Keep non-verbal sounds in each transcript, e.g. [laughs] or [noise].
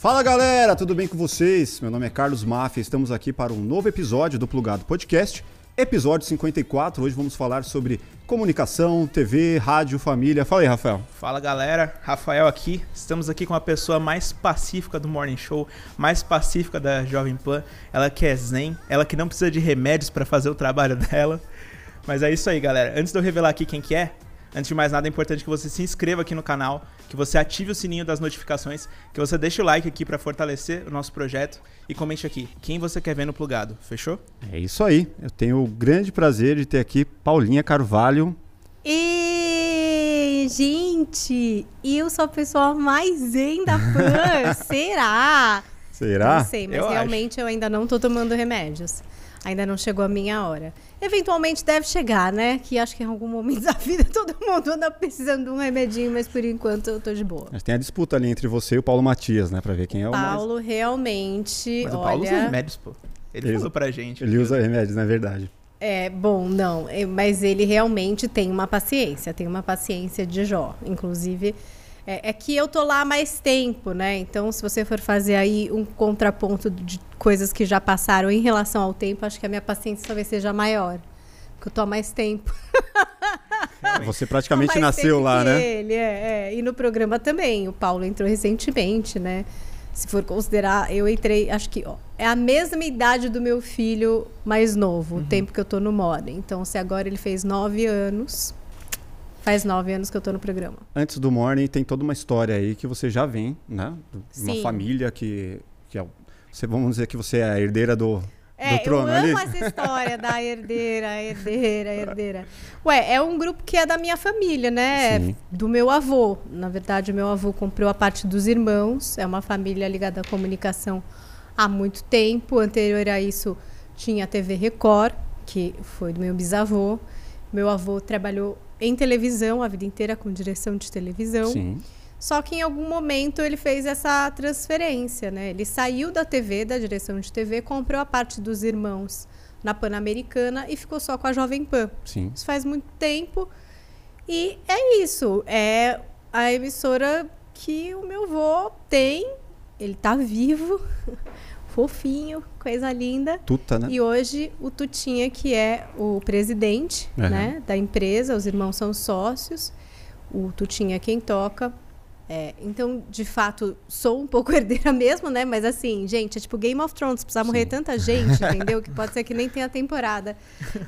Fala galera, tudo bem com vocês? Meu nome é Carlos Mafia, estamos aqui para um novo episódio do Plugado Podcast, episódio 54. Hoje vamos falar sobre comunicação, TV, rádio, família. Fala aí, Rafael. Fala galera, Rafael aqui. Estamos aqui com a pessoa mais pacífica do Morning Show, mais pacífica da Jovem Pan. Ela que é zen, ela que não precisa de remédios para fazer o trabalho [laughs] dela. Mas é isso aí, galera. Antes de eu revelar aqui quem que é, Antes de mais nada, é importante que você se inscreva aqui no canal, que você ative o sininho das notificações, que você deixe o like aqui para fortalecer o nosso projeto e comente aqui quem você quer ver no plugado. Fechou? É isso aí. Eu tenho o grande prazer de ter aqui Paulinha Carvalho. E gente, eu sou a pessoa mais zen da Pan. [laughs] Será? Será? Não sei, mas Eu realmente eu ainda não tô tomando remédios. Ainda não chegou a minha hora. Eventualmente deve chegar, né? Que acho que em algum momento [laughs] da vida todo mundo anda precisando de um remedinho, mas por enquanto eu tô de boa. Mas tem a disputa ali entre você e o Paulo Matias, né? Pra ver quem é o mais... Paulo realmente, Mas o Paulo usa olha, remédios, pô. Ele Ele falou pra gente. Ele usa remédios, na verdade. é bom, não, é, mas ele realmente tem uma paciência, tem uma paciência de Jó. Inclusive, é, é que eu tô lá há mais tempo, né? Então, se você for fazer aí um contraponto de coisas que já passaram em relação ao tempo, acho que a minha paciência talvez seja maior. Porque eu tô há mais tempo. Você [laughs] praticamente nasceu lá, né? Ele, é, é. E no programa também. O Paulo entrou recentemente, né? Se for considerar, eu entrei, acho que ó, é a mesma idade do meu filho mais novo, Uhum. o tempo que eu tô no Moda. Então, se agora ele fez nove anos, faz nove anos que eu tô no programa. Antes do Morning tem toda uma história aí que você já vem, né? De Uma Sim. família que, que é, você, vamos dizer que você é a herdeira do, É, do trono eu ali. amo essa história da [laughs] herdeira, herdeira, herdeira. Ué, é um grupo que é da minha família, né? Sim. Do meu avô. Na verdade, o meu avô comprou a parte dos irmãos. É uma família ligada à comunicação há muito tempo. Anterior a isso, tinha a TV Record, que foi do meu bisavô. Meu avô trabalhou em televisão a vida inteira com direção de televisão. Sim. Só que em algum momento ele fez essa transferência, né? Ele saiu da TV, da direção de TV, comprou a parte dos irmãos na Pan-Americana e ficou só com a Jovem Pan. Sim. Isso faz muito tempo. E é isso. É a emissora que o meu avô tem. Ele tá vivo, [laughs] fofinho, coisa linda. Tuta, né? E hoje o Tutinha, que é o presidente Aham. né, da empresa, os irmãos são sócios, o Tutinha é quem toca. É, então, de fato, sou um pouco [laughs] herdeira mesmo, né? Mas assim, gente, é tipo Game of Thrones, precisa morrer tanta gente, [laughs] entendeu? Que pode ser que nem tenha temporada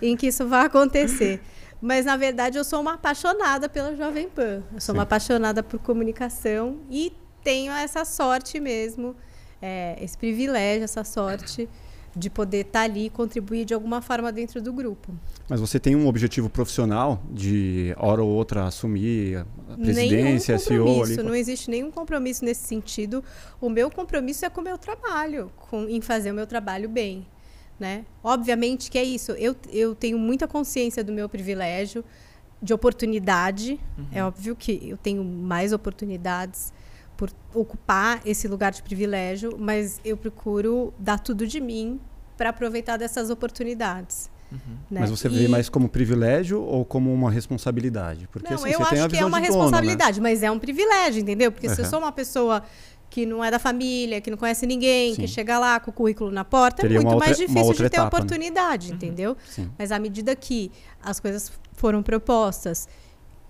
em que isso vai acontecer. Mas, na verdade, eu sou uma apaixonada pela Jovem Pan. Eu sou Sim. uma apaixonada por comunicação e tenho essa sorte mesmo, é, esse privilégio, essa sorte de poder estar ali e contribuir de alguma forma dentro do grupo. Mas você tem um objetivo profissional de hora ou outra assumir a presidência, nenhum CEO compromisso, ali? não existe nenhum compromisso nesse sentido. O meu compromisso é com o meu trabalho, com, em fazer o meu trabalho bem. Né? Obviamente que é isso. Eu, eu tenho muita consciência do meu privilégio, de oportunidade. É óbvio que eu tenho mais oportunidades por ocupar esse lugar de privilégio, mas eu procuro dar tudo de mim para aproveitar dessas oportunidades. né? Mas você E- vê mais como privilégio ou como uma responsabilidade? Porque não, assim, eu você tem a acho que visão é uma de dono, né? responsabilidade, mas é um privilégio, entendeu? Porque se eu sou uma pessoa que não é da família, que não conhece ninguém, Sim. que chega lá com o currículo na porta, Teria é muito mais outra- uma difícil de ter etapa, né? oportunidade, entendeu? Sim. Mas à medida que as coisas foram propostas,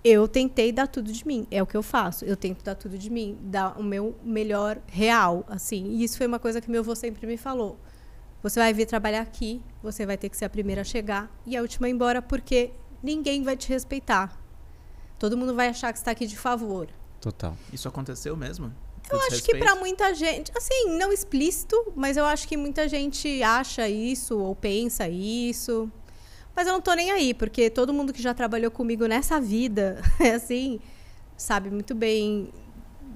eu tentei dar tudo de mim. É o que eu faço. Eu tento dar tudo de mim, dar o meu melhor real, assim. E isso foi uma coisa que meu avô sempre me falou. Você vai vir trabalhar aqui, você vai ter que ser a primeira a chegar e a última a ir embora, porque ninguém vai te respeitar. Todo mundo vai achar que você está aqui de favor. Total. Isso aconteceu mesmo? Eu acho que para muita gente, assim, não explícito, mas eu acho que muita gente acha isso ou pensa isso. Mas eu não tô nem aí, porque todo mundo que já trabalhou comigo nessa vida, [laughs] assim, sabe muito bem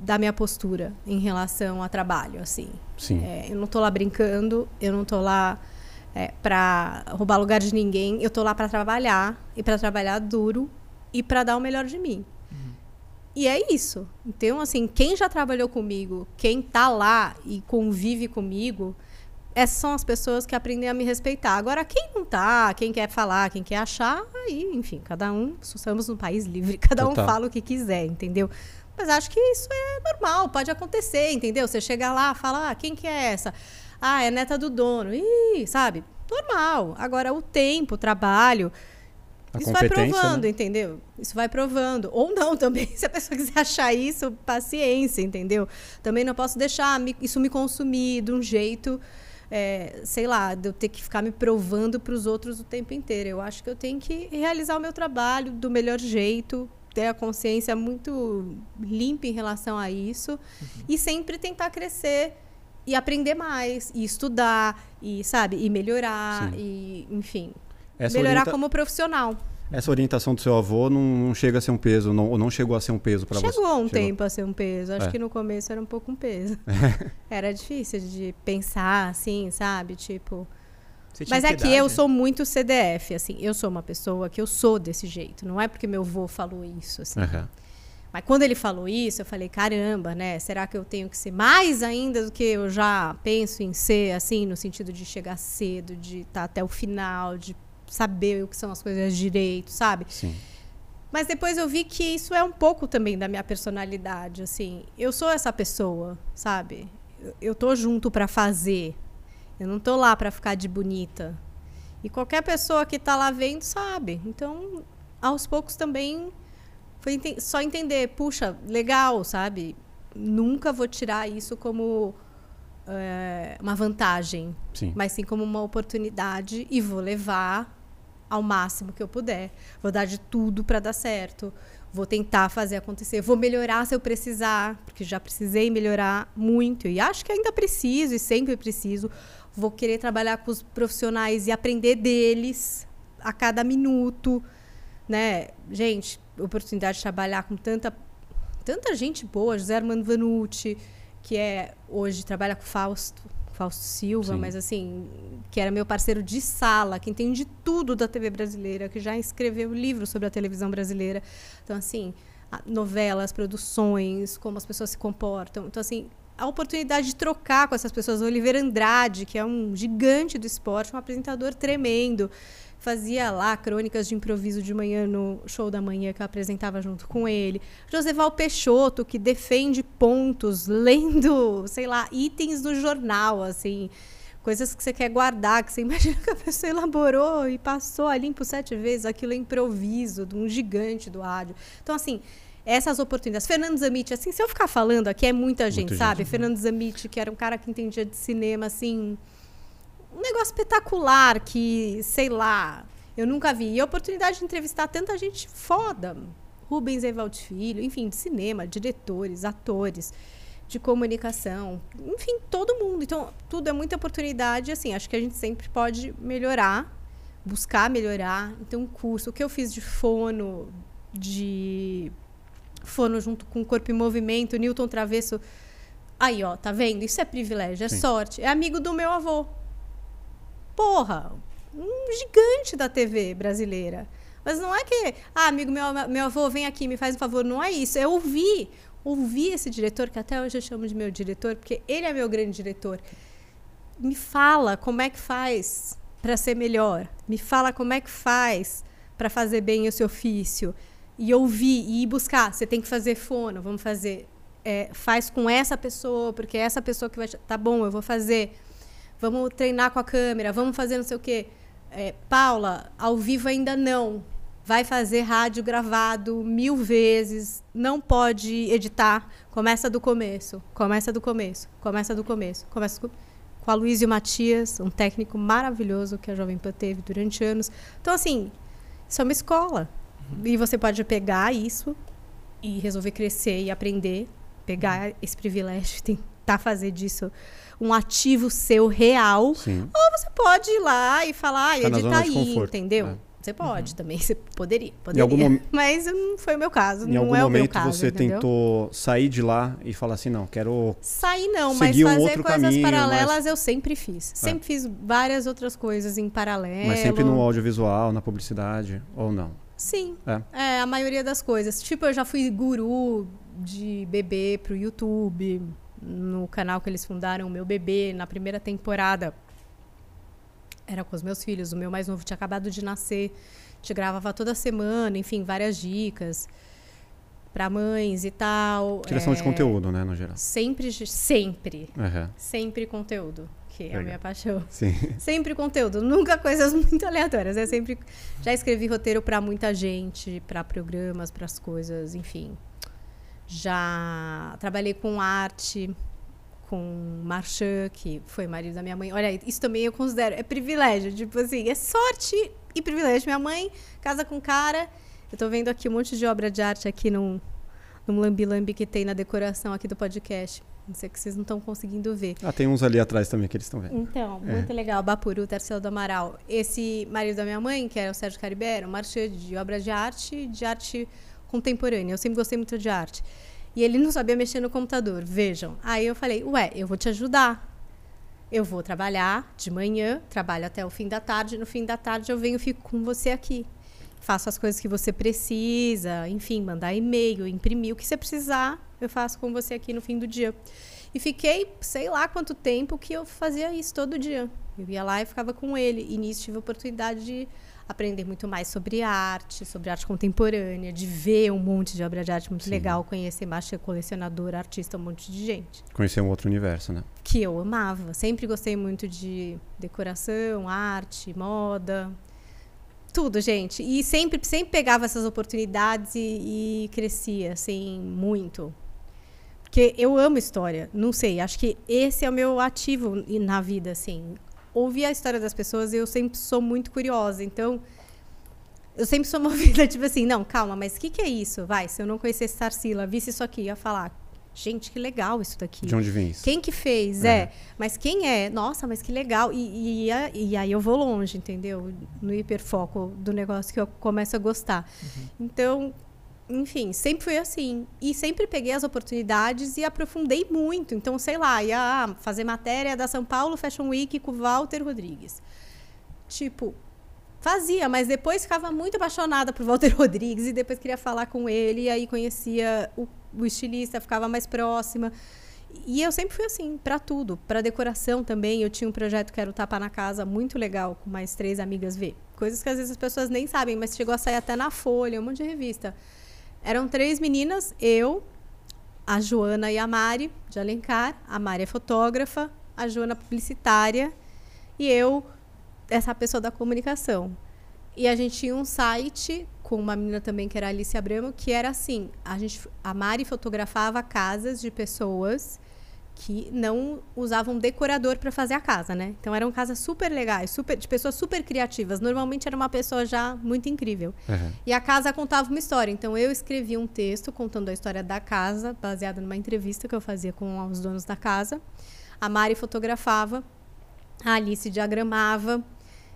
da minha postura em relação a trabalho, assim. Sim. É, eu não tô lá brincando, eu não tô lá é, para roubar lugar de ninguém, eu tô lá para trabalhar e para trabalhar duro e para dar o melhor de mim. E é isso. Então, assim, quem já trabalhou comigo, quem tá lá e convive comigo, essas são as pessoas que aprendem a me respeitar. Agora, quem não tá, quem quer falar, quem quer achar, aí, enfim, cada um, estamos num país livre, [laughs] cada Total. um fala o que quiser, entendeu? Mas acho que isso é normal, pode acontecer, entendeu? Você chega lá, fala, ah, quem que é essa? Ah, é neta do dono. Ih, sabe? Normal. Agora, o tempo, o trabalho, A isso vai provando, né? entendeu? Isso vai provando. Ou não [laughs] também, se a pessoa quiser achar isso, paciência, entendeu? Também não posso deixar isso me consumir de um jeito, é, sei lá, de eu ter que ficar me provando para os outros o tempo inteiro. Eu acho que eu tenho que realizar o meu trabalho do melhor jeito, ter a consciência muito limpa em relação a isso e sempre tentar crescer e aprender mais, e estudar, e sabe, e melhorar, Sim. e enfim, Essa, melhorar orienta- como profissional. Essa orientação do seu avô não, não chega a ser um peso, não, ou não chegou a ser um peso para você? Chegou um tempo a ser um peso. Acho É. que no começo era um pouco um peso. [laughs] era difícil de pensar, assim, sabe? Tipo. Mas é que idade? eu sou muito CDF, assim. Eu sou uma pessoa que eu sou desse jeito. Não é porque meu avô falou isso, assim. Aham. Mas quando ele falou isso, eu falei, caramba, né? Será que eu tenho que ser mais ainda do que eu já penso em ser, assim, no sentido de chegar cedo, de estar até o final, de saber o que são as coisas direito, sabe? Sim. Mas depois eu vi que isso é um pouco também da minha personalidade, assim. Eu sou essa pessoa, sabe? Eu, tô junto pra fazer. Eu não tô lá pra ficar de bonita. E qualquer pessoa que tá lá vendo sabe. Então, aos poucos também foi só entender, puxa, legal, sabe? Nunca vou tirar isso como eh, uma vantagem Sim. mas sim como uma oportunidade e vou levar ao máximo que eu puder. Vou dar de tudo para dar certo. Vou tentar fazer acontecer. Vou melhorar se eu precisar, porque já precisei melhorar muito e acho que ainda preciso e sempre preciso. Vou querer trabalhar com os profissionais e aprender deles a cada minuto, né? Gente, oportunidade de trabalhar com tanta tanta gente boa, José Armando Vanucci, que é hoje trabalha com Fausto, Fausto Silva, Sim. mas assim, que era meu parceiro de sala, que entende tudo da TV brasileira, que já escreveu livro sobre a televisão brasileira. Então assim, novelas, produções, como as pessoas se comportam. Então assim, a oportunidade de trocar com essas pessoas, o Oliveira Andrade, que é um gigante do esporte, um apresentador tremendo, fazia lá crônicas de improviso de manhã no show da manhã que eu apresentava junto com ele. Joseval Peixoto, que defende pontos [laughs] lendo, sei lá, itens do jornal, assim, coisas que você quer guardar, que você [laughs] imagina que a pessoa elaborou e passou a limpo sete vezes, aquilo é improviso de um gigante do rádio. Então, assim, essas oportunidades. Fernando Zamit, assim, se eu ficar falando aqui, é muita gente, gente, sabe? uhum. Fernando Zamit, que era um cara que entendia de cinema, assim, um negócio espetacular que, sei lá, eu nunca vi. E a oportunidade de entrevistar tanta gente foda. Rubens Evald Filho, enfim, de cinema, diretores, atores, de comunicação, enfim, todo mundo. Então, tudo é muita oportunidade, assim, acho que a gente sempre pode melhorar, buscar melhorar. Então, um curso, o que eu fiz de fono, de fono junto com Corpo em Movimento, Newton Travesso. Aí, ó, tá vendo? Isso é privilégio, é Sim. sorte. É amigo do meu avô. Porra, um gigante da TV brasileira. Mas não é que, ah, amigo meu, meu avô, vem aqui, me faz um favor. Não é isso. É ouvir. Ouvir esse diretor, que até hoje eu chamo de meu diretor, porque ele é meu grande diretor. Me fala como é que faz para ser melhor. Me fala como é que faz para fazer bem o seu ofício. E ouvir e ir buscar. Você tem que fazer fono, vamos fazer. É, faz com essa pessoa, porque é essa pessoa que vai. Tá bom, eu vou fazer. Vamos treinar com a câmera, vamos fazer não sei o quê. É, Paula, ao vivo ainda não. Vai fazer rádio gravado mil vezes, não pode editar. Começa do começo, começa do começo, começa do começo. Começa com, com a Luísio Matias, um técnico maravilhoso que a Jovem Pan teve durante anos. Então, assim, isso é uma escola. E você pode pegar isso e resolver crescer e aprender, pegar esse privilégio tentar fazer disso um ativo seu real. Sim. Ou você pode ir lá e falar, ah, na edita zona de aí, entendeu? é. Você pode também, [laughs] você poderia, poderia. algum Mas não foi o meu caso, Em não algum é o meu momento caso, você entendeu? tentou sair de lá e falar assim, não, quero Sair não, mas um fazer outro coisas caminho, paralelas mas- É. eu sempre fiz. Sempre fiz várias outras coisas em paralelo. Mas sempre no audiovisual, na publicidade, ou não? Sim. É. É. a maioria das coisas. Tipo, eu já fui guru de bebê pro YouTube, no canal que eles fundaram, o meu bebê, na primeira temporada. Era com os meus filhos, o meu mais novo tinha acabado de nascer. A gente gravava toda semana, enfim, várias dicas. para mães e tal. Criação é, de conteúdo, né, no geral. Sempre, sempre, Uhum. sempre conteúdo, que é a minha paixão. Sim. [laughs] Sempre conteúdo, nunca coisas [laughs] muito aleatórias. É sempre já escrevi roteiro para muita gente, para programas, para as coisas, enfim. Já trabalhei com arte, com Marchand, que foi marido da minha mãe. Olha, isso também eu considero é privilégio, tipo assim, é sorte e privilégio. Minha mãe casa com cara. Eu tô vendo aqui um monte de obra de arte aqui num, num lambi-lambi que tem na decoração aqui do podcast. Não sei que vocês não estão conseguindo ver. Ah, tem uns ali atrás também que eles estão vendo. Então, É. muito legal. Bapuru, Terceiro do Amaral. Esse marido da minha mãe, que era o Sérgio um marchand de obras de arte, de arte contemporânea. Eu sempre gostei muito de arte. E ele não sabia mexer no computador. Vejam. Aí eu falei, ué, eu vou te ajudar. Eu vou trabalhar de manhã, trabalho até o fim da tarde. No fim da tarde eu venho e fico com você aqui. Faço as coisas que você precisa, enfim, mandar e-mail, imprimir o que você precisar, eu faço com você aqui no fim do dia. E fiquei, sei lá quanto tempo que eu fazia isso todo dia. Eu ia lá e ficava com ele. E nisso tive a oportunidade de aprender muito mais sobre arte, sobre arte contemporânea, de ver um monte de obra de arte muito Sim. legal, conhecer mais colecionador, artista, um monte de gente Conhecer um outro universo, né? que eu amava. Sempre gostei muito de decoração, arte, moda. Tudo, gente. E sempre, sempre pegava essas oportunidades e, e crescia, assim, muito. Porque eu amo história. Não sei, acho que esse é o meu ativo na vida, assim. Ouvir a história das pessoas, eu sempre sou muito curiosa. Então, eu sempre sou [laughs] movida, tipo assim, não, calma, mas o que, que é isso? Vai, se eu não conhecesse Tarsila, visse isso aqui, ia falar, gente, que legal isso daqui. De onde vem isso? Quem que fez? É. É. Mas quem é? Nossa, mas que legal. E, e, e aí eu vou longe, entendeu? No hiperfoco do negócio que eu começo a gostar. Então, enfim, sempre foi assim. E sempre peguei as oportunidades e aprofundei muito. Então, sei lá, ia fazer matéria da São Paulo Fashion Week com o Walter Rodrigues. Tipo, fazia, mas depois ficava muito apaixonada por Walter [laughs] Rodrigues e depois queria falar com ele. E aí conhecia o, o estilista, ficava mais próxima. E eu sempre fui assim, para tudo. Para decoração também. Eu tinha um projeto que era o Tapa na Casa, muito legal, com mais três amigas ver. Coisas que às vezes as pessoas nem sabem, mas chegou a sair até na Folha, um monte de revista. Eram três meninas, eu, a Joana e a Mari, de Alencar. A Mari é fotógrafa, a Joana publicitária e eu, essa pessoa da comunicação. E a gente tinha um site com uma menina também que era Alice Abramo, que era assim, a gente a Mari fotografava casas de pessoas que não usavam decorador para fazer a casa, né? Então eram casas super legais, super de pessoas super criativas. Normalmente era uma pessoa já muito incrível. Uhum. E a casa contava uma história. Então eu escrevi um texto contando a história da casa, baseada numa entrevista que eu fazia com os donos da casa. A Mari fotografava, a Alice diagramava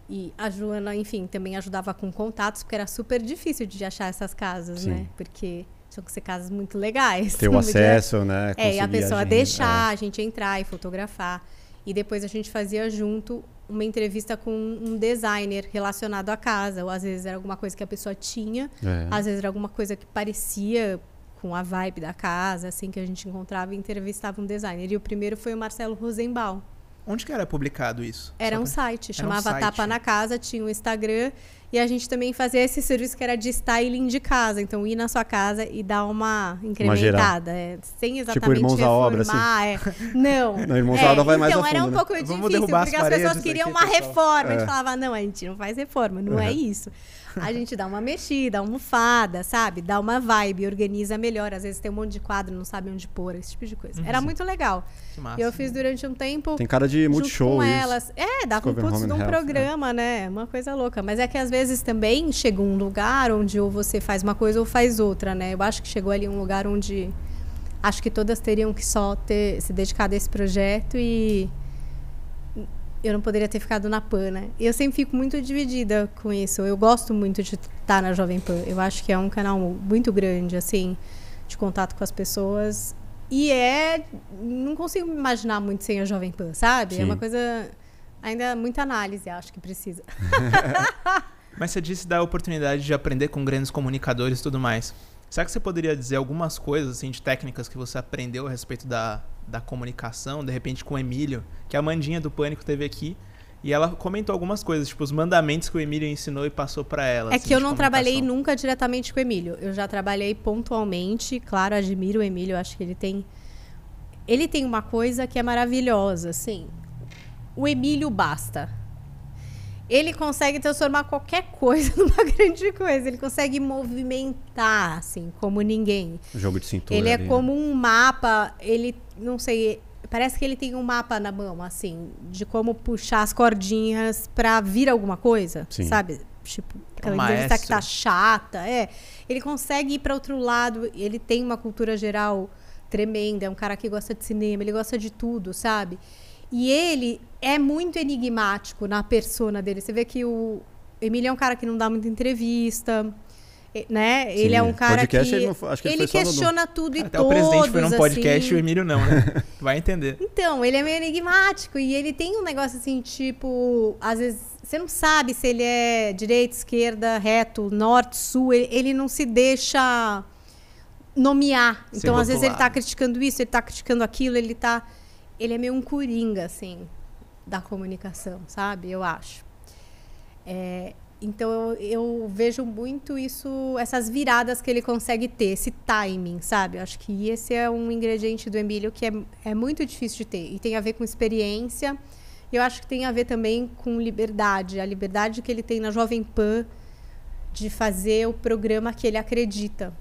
e a Joana, enfim, também ajudava com contatos, porque era super difícil de achar essas casas, Sim. né? Porque tinham que ser casas muito legais. Ter o [laughs] Não podia- acesso, né? é, e a pessoa agenda, deixar a gente entrar e fotografar. E depois a gente fazia junto uma entrevista com um designer relacionado à casa. Ou às vezes era alguma coisa que a pessoa tinha, É. às vezes era alguma coisa que parecia com a vibe da casa, assim, que a gente encontrava e entrevistava um designer. E o primeiro foi o Marcelo Rosenbaum. Onde que era publicado isso? Era Só um pra- site, Era um chamava site. Tapa na Casa, tinha um Instagram. E a gente também fazia esse serviço que era de styling de casa. Então, ir na sua casa e dar uma incrementada. é, sem exatamente Irmãos à obra, assim. reformar. é. Não. [laughs] Não, Irmãos à Obra vai mais então, a era fundo, um né? pouco Vamos difícil, as porque as pessoas queriam aqui, uma pessoal. reforma. A É. gente falava, não, a gente não faz reforma, não é Uhum. isso. [laughs] A gente dá uma mexida, almofada, sabe? Dá uma vibe, organiza melhor. Às vezes tem um monte de quadro, não sabe onde pôr, esse tipo de coisa. Era muito legal. Que massa. E eu fiz durante um tempo Tem cara de multishow com isso. elas. É, um Discover putz de um Health, programa, né? Uma coisa louca. Mas é que às vezes também chega um lugar onde ou você faz uma coisa ou faz outra, né? Eu acho que chegou ali um lugar onde acho que todas teriam que só ter se dedicado a esse projeto e eu não poderia ter ficado na PAN, né? Eu sempre fico muito dividida com isso. Eu gosto muito de estar na Jovem Pan. Eu acho que é um canal muito grande, assim, de contato com as pessoas. E é. Não consigo me imaginar muito sem a Jovem Pan, sabe? Sim. É uma coisa. Ainda muita análise, acho que precisa. [laughs] [laughs] Mas você disse da oportunidade de aprender com grandes comunicadores e tudo mais. Será que você poderia dizer algumas coisas, assim, de técnicas que você aprendeu a respeito da, da comunicação, de repente com o Emílio, que a Mandinha do Pânico teve aqui, E ela comentou algumas coisas, tipo os mandamentos que o Emílio ensinou e passou para ela. É assim, que eu não trabalhei nunca diretamente com o Emílio. Eu já trabalhei pontualmente. Claro, admiro o Emílio. Acho que ele tem. Ele tem uma coisa que é maravilhosa, assim. O Emílio basta. Ele consegue transformar qualquer coisa [laughs] numa grande coisa. Ele consegue movimentar, assim, como ninguém. Jogo de cintura. Ele é ali, né? como um mapa, ele, não sei, parece que ele tem um mapa na mão, assim, de como puxar as cordinhas pra vir alguma coisa, Sim. sabe? Tipo, aquela um entrevista que tá maestro. chata, é. Ele consegue ir pra outro lado, ele tem uma cultura geral tremenda, é um cara que gosta de cinema, ele gosta de tudo, sabe? E ele é muito enigmático na persona dele. Você vê que o Emílio é um cara que não dá muita entrevista, né? ele é um cara podcast, que ele não acho que ele ele no- questiona tudo e Até todos, o presidente foi num podcast assim. e o Emílio não, né? [laughs] Vai entender. Então, ele é meio enigmático e ele tem um negócio assim, tipo, às vezes você não sabe se ele é direita, esquerda, reto, norte, sul, ele, ele não se deixa nomear. Então, às vezes ele tá criticando isso, ele tá criticando aquilo, ele tá ele é meio um coringa assim da comunicação, sabe? Eu acho. É, então eu, eu vejo muito isso, essas viradas que ele consegue ter, esse timing, sabe? Eu acho que esse é um ingrediente do Emílio que é, é muito difícil de ter. E tem a ver com experiência. E eu acho que tem a ver também com liberdade. A liberdade que ele tem na Jovem Pan de fazer o programa que ele acredita,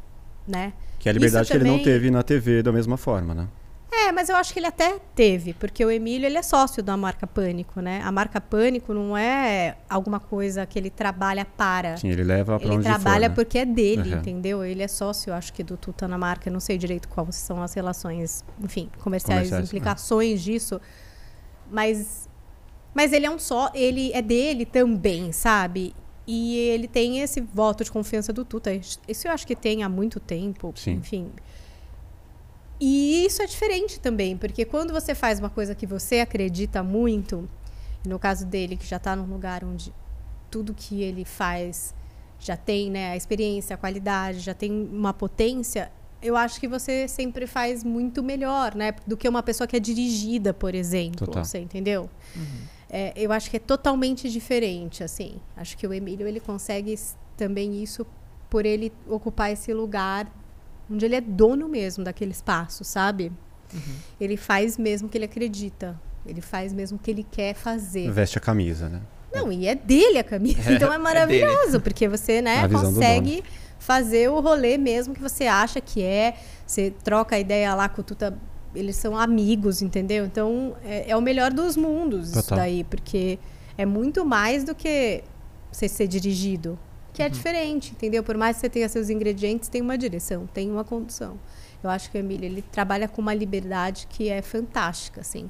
né? Que é a liberdade Isso que ele não também- teve na TV da mesma forma, né? É, mas eu acho que ele até teve, porque o Emílio ele é sócio da marca Pânico, né? A marca Pânico não é alguma coisa que ele trabalha para. Sim, ele leva Ele onde trabalha for, né? porque é dele, Uhum. entendeu? Ele é sócio, acho que, do Tuta na marca. Eu não sei direito quais são as relações, enfim, comerciais, Comerciais, implicações disso. Mas, mas ele é um só, ele é dele também, sabe? E ele tem esse voto de confiança do Tuta. Isso eu acho que tem há muito tempo, Sim. enfim. E isso é diferente também, porque quando você faz uma coisa que você acredita muito, no caso dele, que já está num lugar onde tudo que ele faz já tem né, a experiência, a qualidade, já tem uma potência, eu acho que você sempre faz muito melhor, né? Do que uma pessoa que é dirigida, por exemplo. Total. Você entendeu? Uhum. É, eu acho que é totalmente diferente, assim. Acho que o Emílio ele consegue também isso por ele ocupar esse lugar onde ele é dono mesmo daquele espaço, sabe? Uhum. Ele faz mesmo o que ele acredita. Ele faz mesmo o que ele quer fazer. Veste a camisa, né? Não, e é dele a camisa. [laughs] É, então é é maravilhoso, porque você, né, consegue fazer o rolê mesmo que você acha que é. Você troca a ideia lá com o Tuta. Eles são amigos, entendeu? Então é, é o melhor dos mundos isso Total. daí, porque é muito mais do que você ser dirigido. Que é diferente, entendeu? Por mais que você tenha seus ingredientes, tem uma direção, tem uma condução. Eu acho que o Emílio, ele trabalha com uma liberdade que é fantástica, assim.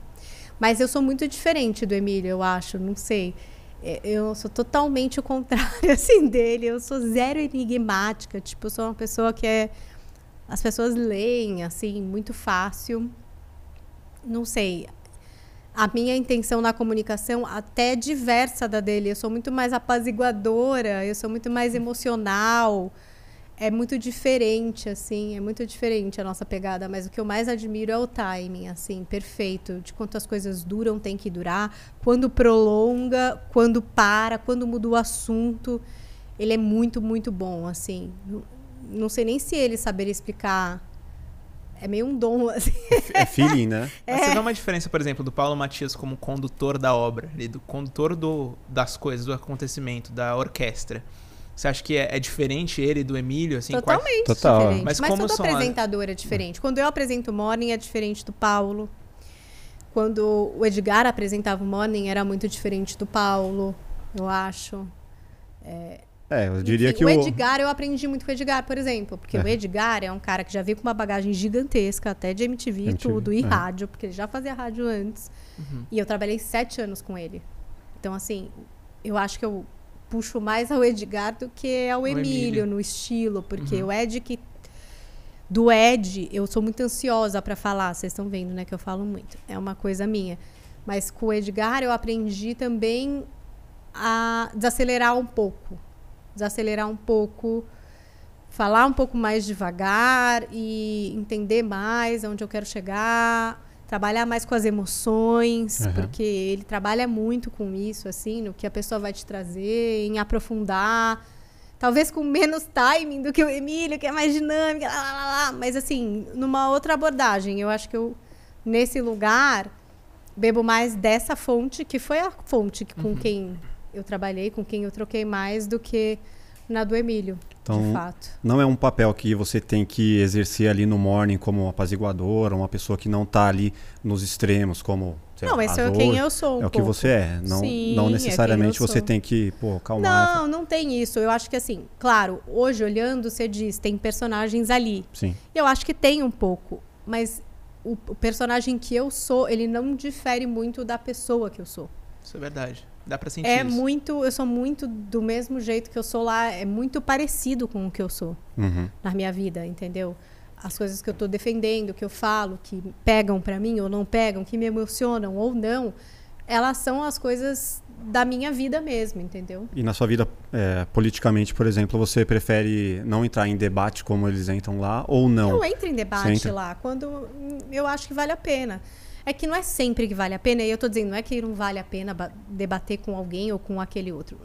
Mas eu sou muito diferente do Emílio, eu acho, não sei. É, Eu sou totalmente o contrário, [laughs] assim, dele. Eu sou zero enigmática. Tipo, eu sou uma pessoa que é... As pessoas leem, assim, muito fácil. Não sei. A minha intenção na comunicação até é diversa da dele. Eu sou muito mais apaziguadora, eu sou muito mais emocional. É muito diferente, assim, é muito diferente a nossa pegada, mas o que eu mais admiro é o timing, assim, perfeito, de quanto as coisas duram, tem que durar, quando prolonga, quando para, quando muda o assunto. Ele é muito, muito bom, assim. Não, sei nem se ele saberia explicar. É meio um dom, [laughs] assim. É feeling, né? [laughs] Mas você vê uma diferença, por exemplo, do Paulo Matias como condutor da obra, ali, do condutor do, das coisas, do acontecimento, da orquestra. Você acha que é, é diferente ele do Emílio? Assim, Totalmente Total. diferente. Mas Mas, como todo apresentador é diferente. Quando eu apresento o Morning é diferente do Paulo. Quando o Edgar apresentava o Morning era muito diferente do Paulo, eu acho. É, eu diria Enfim, que o o. Edgar, eu aprendi muito com o Edgar, por exemplo. Porque É. o Edgar é um cara que já veio com uma bagagem gigantesca, até de MTV e MTV, tudo, e é. rádio, porque ele já fazia rádio antes. Uhum. E eu trabalhei sete anos com ele. Então, assim, eu acho que eu puxo mais ao Edgar do que ao Emílio, Emílio. no estilo, porque Uhum. o Ed que. Do Ed, eu sou muito ansiosa pra falar, vocês estão vendo, né, que eu falo muito. É uma coisa minha. Mas com o Edgar eu aprendi também a desacelerar um pouco. Desacelerar um pouco, falar um pouco mais devagar e entender mais onde eu quero chegar, trabalhar mais com as emoções, Aham. porque ele trabalha muito com isso, assim, no que a pessoa vai te trazer, em aprofundar. Talvez com menos timing do que o Emílio, que é mais dinâmica, lá, lá, lá, mas assim, numa outra abordagem. Eu acho que eu, nesse lugar, bebo mais dessa fonte, que foi a fonte com quem eu trabalhei, com quem eu troquei mais, do que na do Emílio, Então, de fato. Não é um papel que você tem que exercer ali no morning como apaziguadora, uma pessoa que não tá ali nos extremos, como. sei Não, lá, esse é quem eu sou um É o que pouco. você é. Não, Sim, não é necessariamente eu você tem que, pô, calmar. Não, não tem isso. Eu acho que assim, claro, hoje olhando, você diz, tem personagens ali. Sim. Eu acho que tem um pouco, mas o, o personagem que eu sou, ele não difere muito da pessoa que eu sou. Isso é verdade. Dá pra sentir É isso. muito, eu sou muito do mesmo jeito que eu sou lá, é muito parecido com o que eu sou Uhum. na minha vida, entendeu? As coisas que eu tô defendendo, que eu falo, que pegam pra mim ou não pegam, que me emocionam ou não, elas são as coisas da minha vida mesmo, entendeu? E na sua vida, é, politicamente, por exemplo, você prefere não entrar em debate como eles entram lá ou não? Não entra em debate entra? lá, quando hum, eu acho que vale a pena. É que não é sempre que vale a pena, e eu tô dizendo, não é que não vale a pena ba- debater com alguém ou com aquele outro.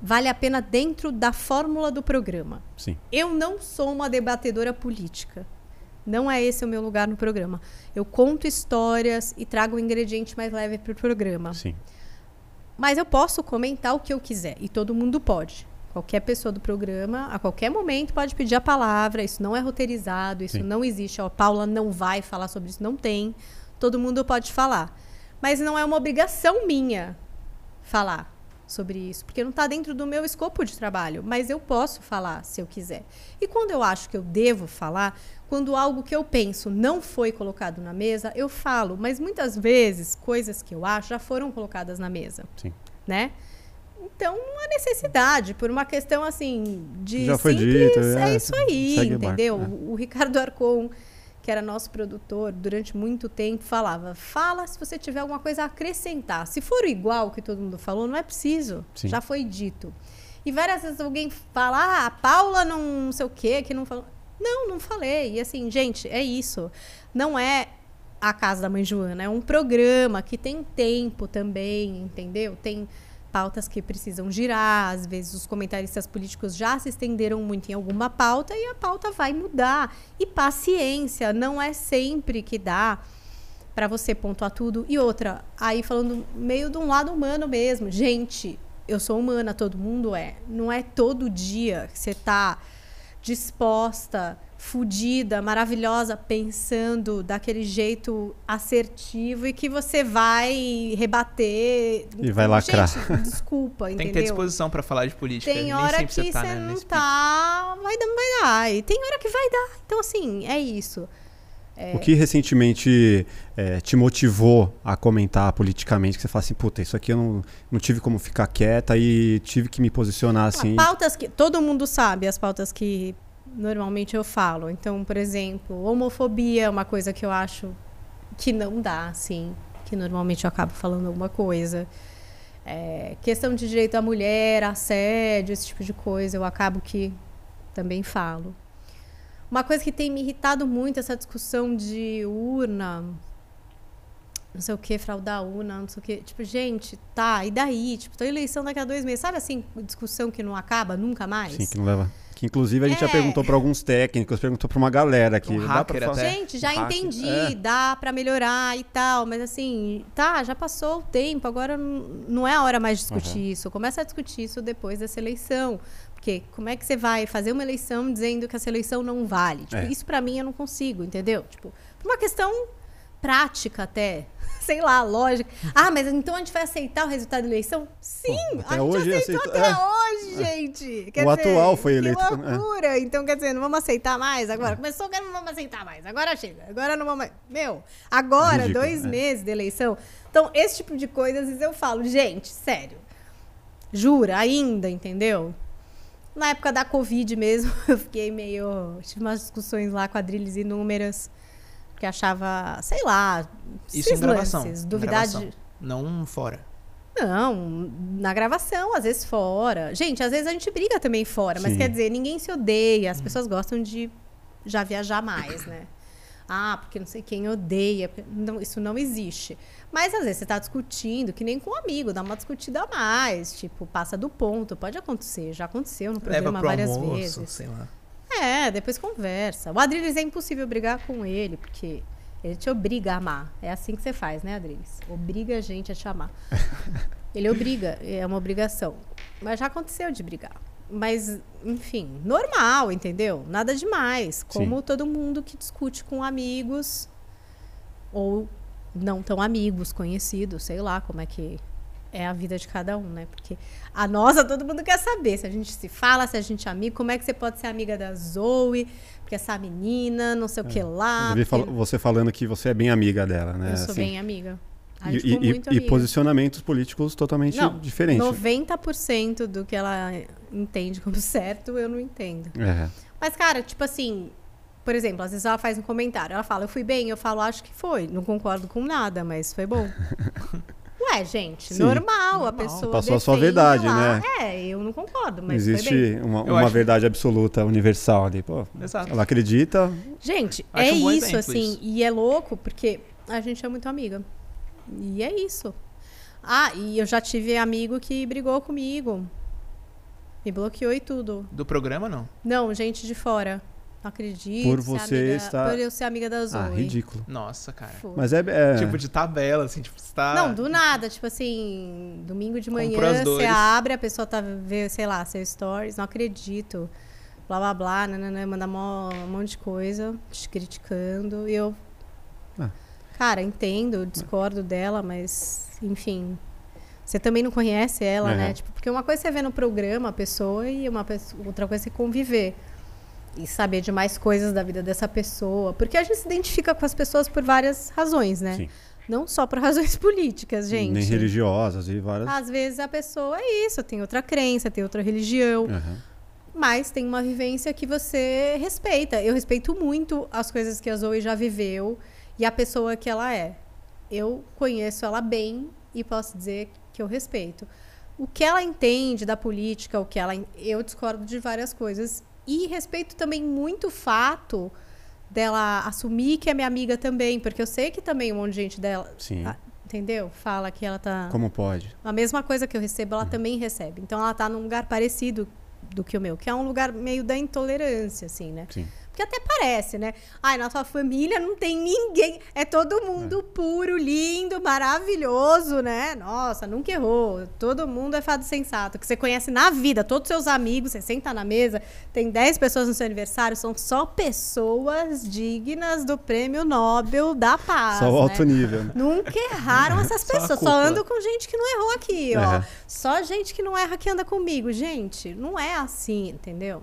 Vale a pena dentro da fórmula do programa. Sim. Eu não sou uma debatedora política. Não é esse o meu lugar no programa. Eu conto histórias e trago um ingrediente mais leve para o programa. Sim. Mas eu posso comentar o que eu quiser. E todo mundo pode. Qualquer pessoa do programa, a qualquer momento, pode pedir a palavra. Isso não é roteirizado, isso Sim. não existe. Ó, Paula não vai falar sobre isso. Não tem. Todo mundo pode falar. Mas não é uma obrigação minha falar sobre isso. Porque não está dentro do meu escopo de trabalho. Mas eu posso falar se eu quiser. E quando eu acho que eu devo falar, quando algo que eu penso não foi colocado na mesa, eu falo. Mas muitas vezes, coisas que eu acho já foram colocadas na mesa Sim. né? Então, não há necessidade, por uma questão assim de Já foi simples, dito, é, é, isso aí, entendeu? é. O, o Ricardo Arcon, que era nosso produtor durante muito tempo, falava: "Fala se você tiver alguma coisa a acrescentar. Se for igual o que todo mundo falou, não é preciso. Sim. Já foi dito." E várias vezes alguém fala: "Ah, a Paula não, não sei o quê, que não falou". Não, não falei. E assim, gente, é isso. Não é a casa da mãe Joana, é um programa que tem tempo também, entendeu? Tem pautas que precisam girar, às vezes os comentaristas políticos já se estenderam muito em alguma pauta e a pauta vai mudar. E paciência, não é sempre que dá para você pontuar tudo. E outra, aí falando meio de um lado humano mesmo. Gente, eu sou humana, todo mundo é. Não é todo dia que você tá disposta, fudida, maravilhosa, pensando daquele jeito assertivo e que você vai rebater. E vai lacrar. Gente, [laughs] desculpa, Tem entendeu? que ter disposição pra falar de política. Tem hora que você tá, você né, não tá, vai dar, vai dar. E tem hora que vai dar. Então, assim, é isso. O que recentemente é, te motivou a comentar politicamente? Que você fala assim, puta, isso aqui eu não, não tive como ficar quieta e tive que me posicionar assim. Ah, Pautas que todo mundo sabe, as pautas que normalmente eu falo. Então, por exemplo, homofobia é uma coisa que eu acho que não dá, assim, que normalmente eu acabo falando alguma coisa. É, questão de direito à mulher, assédio, esse tipo de coisa, eu acabo que também falo. Uma coisa que tem me irritado muito essa discussão de urna, não sei o que, fraudar urna, não sei o que. Tipo, gente, tá, e daí? Tipo, tem eleição daqui a dois meses. Sabe assim, discussão que não acaba nunca mais? Sim, que não leva. Que inclusive a gente já É. perguntou para alguns técnicos, perguntou para uma galera aqui. Um Dá pra hacker falar- até. Gente, já Um entendi, É. dá pra melhorar e tal, mas assim, tá, já passou o tempo, agora não é a hora mais de discutir Uhum. isso. Começa a discutir isso depois dessa eleição. Porque como é que você vai fazer uma eleição dizendo que essa eleição não vale? Tipo, É. Isso pra mim eu não consigo, entendeu? Tipo, por uma questão prática até. [laughs] Sei lá, lógica. Ah, mas então a gente vai aceitar o resultado da eleição? Sim, Pô, até a gente hoje aceitou aceitou- até é. hoje, gente. Quer O dizer, atual foi eleito, Que é. loucura. Então, quer dizer, não vamos aceitar mais agora? Começou que não vamos aceitar mais. Agora chega. Agora não vamos mais. Meu, agora, Ridículo, dois é. meses de eleição. Então, esse tipo de coisa, às vezes eu falo, gente, sério. Jura, ainda, entendeu? Na época da Covid mesmo, [laughs] eu fiquei meio. Tive umas discussões lá, quadrilhas inúmeras. Porque achava, sei lá. Isso em gravação. lances, em duvidar gravação. de. Não fora. Não, na gravação, às vezes fora. Gente, às vezes a gente briga também fora, mas Sim. quer dizer, ninguém se odeia, as pessoas gostam de já viajar mais, né? Ah, porque não sei quem odeia. Não, isso não existe. Mas às vezes você tá discutindo, que nem com um amigo, dá uma discutida a mais. Tipo, passa do ponto. Pode acontecer. Já aconteceu no Leva programa pro várias almoço, vezes. sei lá. É, depois conversa. O Adriles é impossível brigar com ele, porque ele te obriga a amar. É assim que você faz, né, Adriles? Obriga a gente a te amar. [laughs] ele obriga, é uma obrigação. Mas já aconteceu de brigar. Mas, enfim, normal, entendeu? Nada demais. Como Sim. todo mundo que discute com amigos ou não tão amigos, conhecidos, sei lá como é que é a vida de cada um, né? Porque a nossa, todo mundo quer saber se a gente se fala, se a gente é amigo, como é que você pode ser amiga da Zoe, porque essa menina, não sei o que lá. Porque fal- você falando que você é bem amiga dela, né? eu sou assim. bem amiga. A E, e- e posicionamentos políticos totalmente Não, diferentes. 90% do que ela entende como [laughs] certo, eu não entendo. É. Mas, cara, tipo assim, por exemplo, às vezes ela faz um comentário, ela fala, eu fui bem, eu falo, acho que foi. Não concordo com nada, mas foi bom. [laughs] Ué, gente, Sim. normal, a pessoa. Passou a sua verdade, lá. né? É, eu não concordo, mas foi bem. existe uma, uma acho- verdade absoluta, universal ali. Pô, Exato. ela acredita. Gente, Acho é um isso, assim, isso. e é louco porque a gente é muito amiga. E é isso. Ah, e eu já tive amigo que brigou comigo. Me bloqueou e tudo. Do programa, não. Não, gente de fora. Não acredito. Por você amiga- estar- Por eu ser amiga da Zoe. Ah, ridículo. Nossa, cara. Foi. Mas é. é- Tipo, de tabela, assim, tipo, você tá... Não, do nada, tipo assim, domingo de manhã, você abre, a pessoa tá vê, sei lá, seu stories, não acredito. Blá blá blá, nananã, manda mó- um monte de coisa, te criticando. E eu. Ah. Cara, entendo, discordo dela, mas, enfim. Você também não conhece ela, Uhum. né? Tipo, porque uma coisa é você vê no programa a pessoa e uma pessoa- outra coisa é você conviver. E saber de mais coisas da vida dessa pessoa. Porque a gente se identifica com as pessoas por várias razões, né? Sim. Não só por [laughs] razões políticas, gente. Nem religiosas e várias. Às vezes a pessoa é isso, tem outra crença, tem outra religião, Aham. mas tem uma vivência que você respeita. Eu respeito muito as coisas que a Zoe já viveu e a pessoa que ela é. Eu conheço ela bem e posso dizer que eu respeito. O que ela entende da política, o que ela eu discordo de várias coisas e respeito também muito o fato dela assumir que é minha amiga também, porque eu sei que também um monte de gente dela, Sim. ah, entendeu? Fala que ela tá Como pode? a mesma coisa que eu recebo, ela também recebe. Então ela tá num lugar parecido do que o meu, que é um lugar meio da intolerância, assim, né? Sim. Porque até parece, né? Ai, na sua família não tem ninguém. É todo mundo puro, lindo, maravilhoso, né? Nossa, nunca errou. Todo mundo é fado sensato. Que você conhece na vida, todos os seus amigos, você senta na mesa, tem 10 pessoas no seu aniversário, são só pessoas dignas do prêmio Nobel da Paz. Só o né? alto nível. né? Nunca erraram essas [laughs] Só pessoas. Só cúpula. ando com gente que não errou aqui, ó. Aham. Só gente que não erra que anda comigo. Gente, não é assim, entendeu?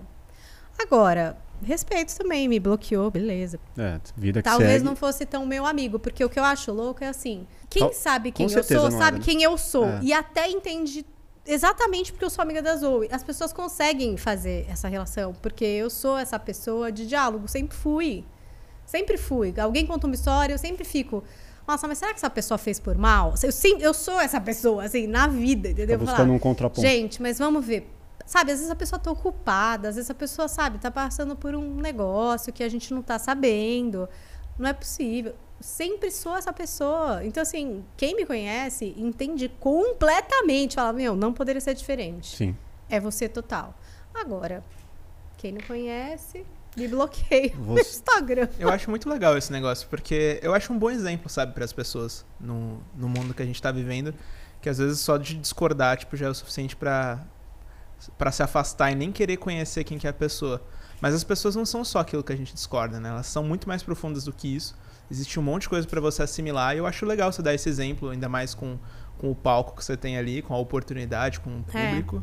Agora, respeito também, me bloqueou, beleza. É, vida que Talvez segue. não fosse tão meu amigo, porque o que eu acho louco é assim: quem Tal- sabe com quem eu sou, não sabe era, né? quem eu sou. É. E até entende exatamente porque eu sou amiga da Zoe. As pessoas conseguem fazer essa relação, porque eu sou essa pessoa de diálogo, sempre fui. Sempre fui. Alguém conta uma história, eu sempre fico. Nossa, mas será que essa pessoa fez por mal? Eu, sim, eu sou essa pessoa, assim, na vida, entendeu? Tá buscando falar, um contraponto. Gente, mas vamos ver. Sabe, às vezes a pessoa tá ocupada, às vezes a pessoa, sabe, tá passando por um negócio que a gente não tá sabendo. Não é possível. Sempre sou essa pessoa. Então, assim, quem me conhece entende completamente. Fala, meu, não poderia ser diferente. Sim. É você total. Agora, quem não conhece, me bloqueia no Você- Instagram. Eu acho muito legal esse negócio, porque eu acho um bom exemplo, sabe, para as pessoas no, no mundo que a gente tá vivendo, que às vezes só de discordar, tipo, já é o suficiente pra para se afastar e nem querer conhecer quem que é a pessoa. Mas as pessoas não são só aquilo que a gente discorda, né? Elas são muito mais profundas do que isso. Existe um monte de coisa para você assimilar e eu acho legal você dar esse exemplo, ainda mais com, com o palco que você tem ali, com a oportunidade, com o É. público.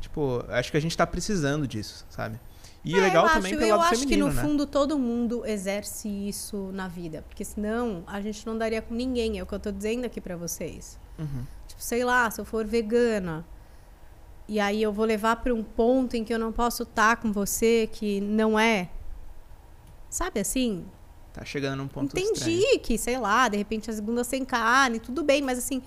Tipo, acho que a gente tá precisando disso, sabe? E É, legal eu também acho, pelo eu lado acho feminino, que no né? fundo todo mundo exerce isso na vida, porque senão a gente não daria com ninguém, é o que eu tô dizendo aqui pra vocês. Uhum. Tipo, sei lá, se eu for vegana e aí eu vou levar pra um ponto em que eu não posso estar com você que não é Sabe assim? Tá chegando num ponto Entendi estranho. que, sei lá, de repente as segundas sem carne, tudo bem, mas assim.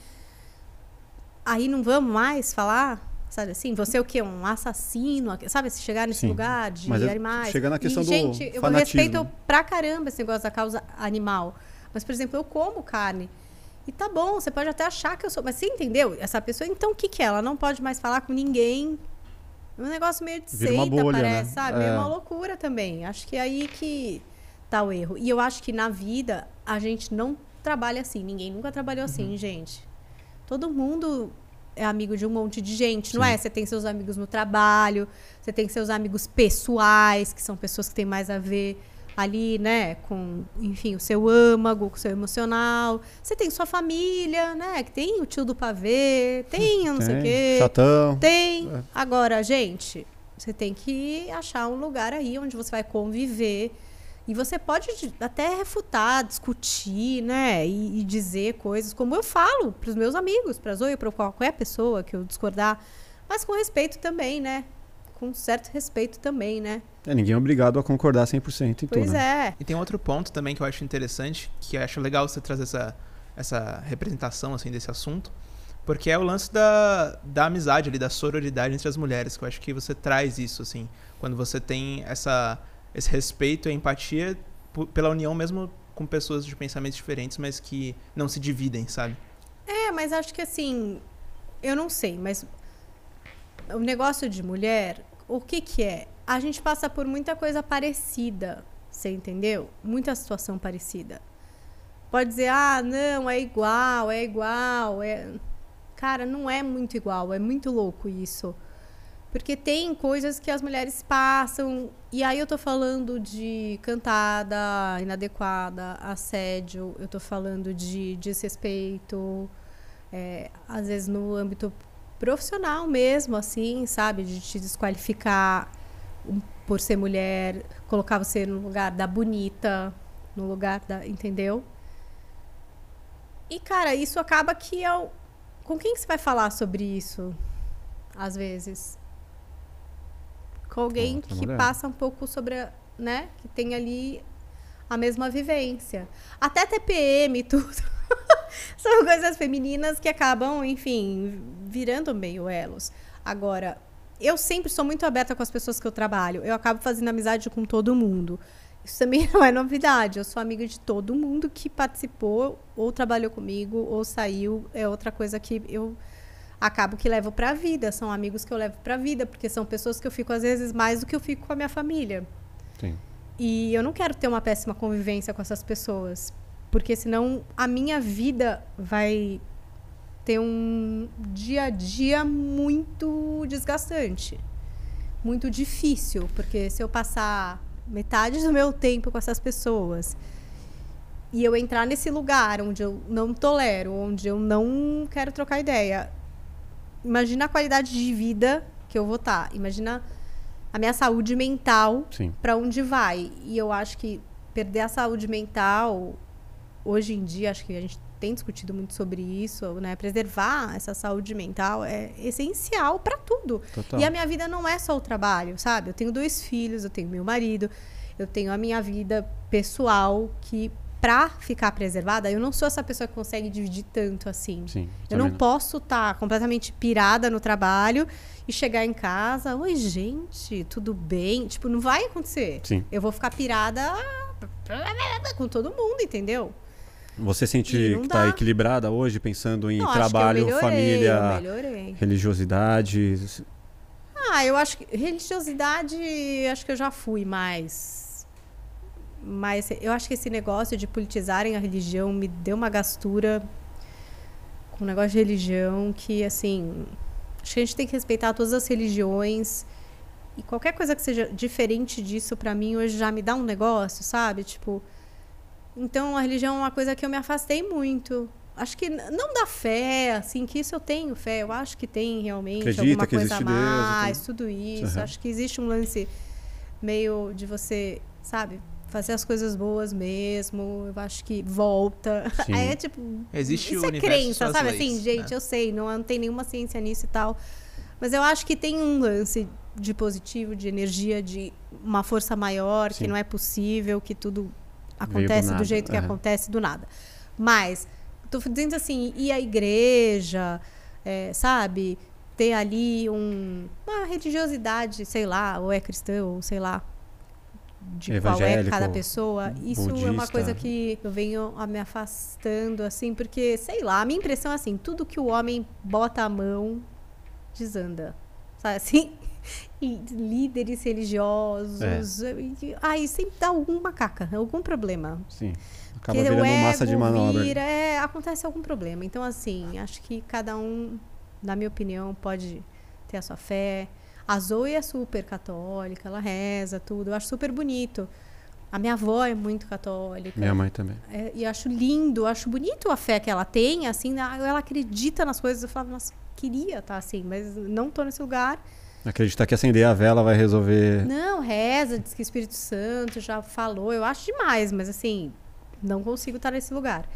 Aí não vamos mais falar? Sabe assim? Você é o quê? Um assassino? Sabe? Se chegar nesse Sim. lugar de Mas é- animais. chega na questão e, do gente, eu fanatismo. respeito pra caramba esse negócio da causa animal. Mas, por exemplo, eu como carne. E tá bom, você pode até achar que eu sou. Mas você entendeu? Essa pessoa, então o que, que é? Ela não pode mais falar com ninguém. É um negócio meio de Vira seita, bolha, parece, né? sabe? É. É uma loucura também. Acho que é aí que tá o erro. E eu acho que na vida a gente não trabalha assim. Ninguém nunca trabalhou assim, Uhum. gente. Todo mundo é amigo de um monte de gente, não Sim. é? Você tem seus amigos no trabalho, você tem seus amigos pessoais, que são pessoas que têm mais a ver ali, né, com, enfim, o seu âmago, com o seu emocional. Você tem sua família, né, que tem o tio do pavê, tem [laughs] eu não sei o Tem, quê. Chatão. Tem. É. Agora, gente, você tem que achar um lugar aí onde você vai conviver. E você pode de- até refutar, discutir, né? E, e dizer coisas como eu falo para os meus amigos, para Zoe, para qualquer pessoa que eu discordar. Mas com respeito também, né? Com certo respeito também, né? É, ninguém é obrigado a concordar 100% em Pois tudo. né? é. E tem outro ponto também que eu acho interessante, que eu acho legal você trazer essa, essa representação assim desse assunto, porque é o lance da, da amizade ali, da sororidade entre as mulheres, que eu acho que você traz isso assim, quando você tem essa esse respeito e empatia pela união mesmo com pessoas de pensamentos diferentes, mas que não se dividem, sabe? É, mas acho que assim, eu não sei, mas o negócio de mulher, o que que é? A gente passa por muita coisa parecida, você entendeu? Muita situação parecida. Pode dizer, ah, não, é igual, é igual, é... Cara, não é muito igual, é muito louco isso. Porque tem coisas que as mulheres passam, e aí eu tô falando de cantada inadequada, assédio, eu tô falando de desrespeito, é, às vezes no âmbito profissional mesmo, assim, sabe? De te desqualificar por ser mulher, colocar você no lugar da bonita, no lugar da. Entendeu? E, cara, isso acaba que é o. Com quem que você vai falar sobre isso? Às vezes. Com alguém outra que passa um pouco sobre, a, né? Que tem ali a mesma vivência. Até TPM e tudo. [laughs] São coisas femininas que acabam, enfim, virando meio elos. Agora, eu sempre sou muito aberta com as pessoas que eu trabalho. Eu acabo fazendo amizade com todo mundo. Isso também [laughs] não é novidade. Eu sou amiga de todo mundo que participou, ou trabalhou comigo, ou saiu. É outra coisa que eu acabo que levo para a vida. São amigos que eu levo para a vida, porque são pessoas que eu fico às vezes mais do que eu fico com a minha família. Sim. E eu não quero ter uma péssima convivência com essas pessoas, porque senão a minha vida vai ter um dia a dia muito desgastante, muito difícil, porque se eu passar metade do meu tempo com essas pessoas e eu entrar nesse lugar onde eu não tolero, onde eu não quero trocar ideia, imagina a qualidade de vida que eu vou estar, imagina a minha saúde mental para onde vai. E eu acho que perder a saúde mental, hoje em dia, acho que a gente tem discutido muito sobre isso, né? Preservar essa saúde mental é essencial para tudo. Total. E a minha vida não é só o trabalho, sabe? Eu tenho dois filhos, eu tenho meu marido, eu tenho a minha vida pessoal que para ficar preservada, eu não sou essa pessoa que consegue dividir tanto assim. Sim. Eu não posso estar completamente pirada no trabalho e chegar em casa, oi gente, tudo bem? Tipo, não vai acontecer. Sim. Eu vou ficar pirada com todo mundo, entendeu? Você sente que está equilibrada hoje, pensando em Não, trabalho, melhorei, família, religiosidade? Ah, eu acho que religiosidade, acho que eu já fui mais. Mas eu acho que esse negócio de politizarem a religião me deu uma gastura com o negócio de religião que, assim, acho que a gente tem que respeitar todas as religiões. E qualquer coisa que seja diferente disso, pra mim, hoje já me dá um negócio, sabe? Tipo. Então, a religião é uma coisa que eu me afastei muito. Acho que não da fé, assim, que isso eu tenho fé. Eu acho que tem realmente Acredita alguma que coisa a existe Deus mais, tudo. tudo isso. Aham. Acho que existe um lance meio de você, sabe? Fazer as coisas boas mesmo. Eu acho que volta. [laughs] Sim. Aí é tipo. Existe isso o é crença, sabe? leis, assim, gente, né? eu sei, não, não tem nenhuma ciência nisso e tal. Mas eu acho que tem um lance de positivo, de energia, de uma força maior, Sim. que não é possível, que tudo do acontece do, nada, jeito que é. acontece do nada. Mas, tô dizendo assim, e a igreja, é, sabe? ter ali um, uma religiosidade, sei lá, ou é cristão, ou sei lá, de qual é cada pessoa. Isso budista. é uma coisa que eu venho me afastando, assim, porque, sei lá, a minha impressão é assim, tudo que o homem bota a mão desanda. Sabe assim? E líderes religiosos. É. Aí sempre dá alguma caca, algum problema. Sim. Acaba virando massa de manobra. Vira, é, acontece algum problema. Então, assim, acho que cada um, na minha opinião, pode ter a sua fé a Zoe é super católica, ela reza tudo. Eu acho super bonito. A minha avó é muito católica. Minha mãe também. É, e acho lindo, acho bonito a fé que ela tem, assim, ela acredita nas coisas. Eu falava, nossa, queria estar assim, mas não estou nesse lugar. Acreditar que acender a vela vai resolver. Não, reza, diz que o Espírito Santo já falou. Eu acho demais, mas assim, não consigo estar nesse lugar.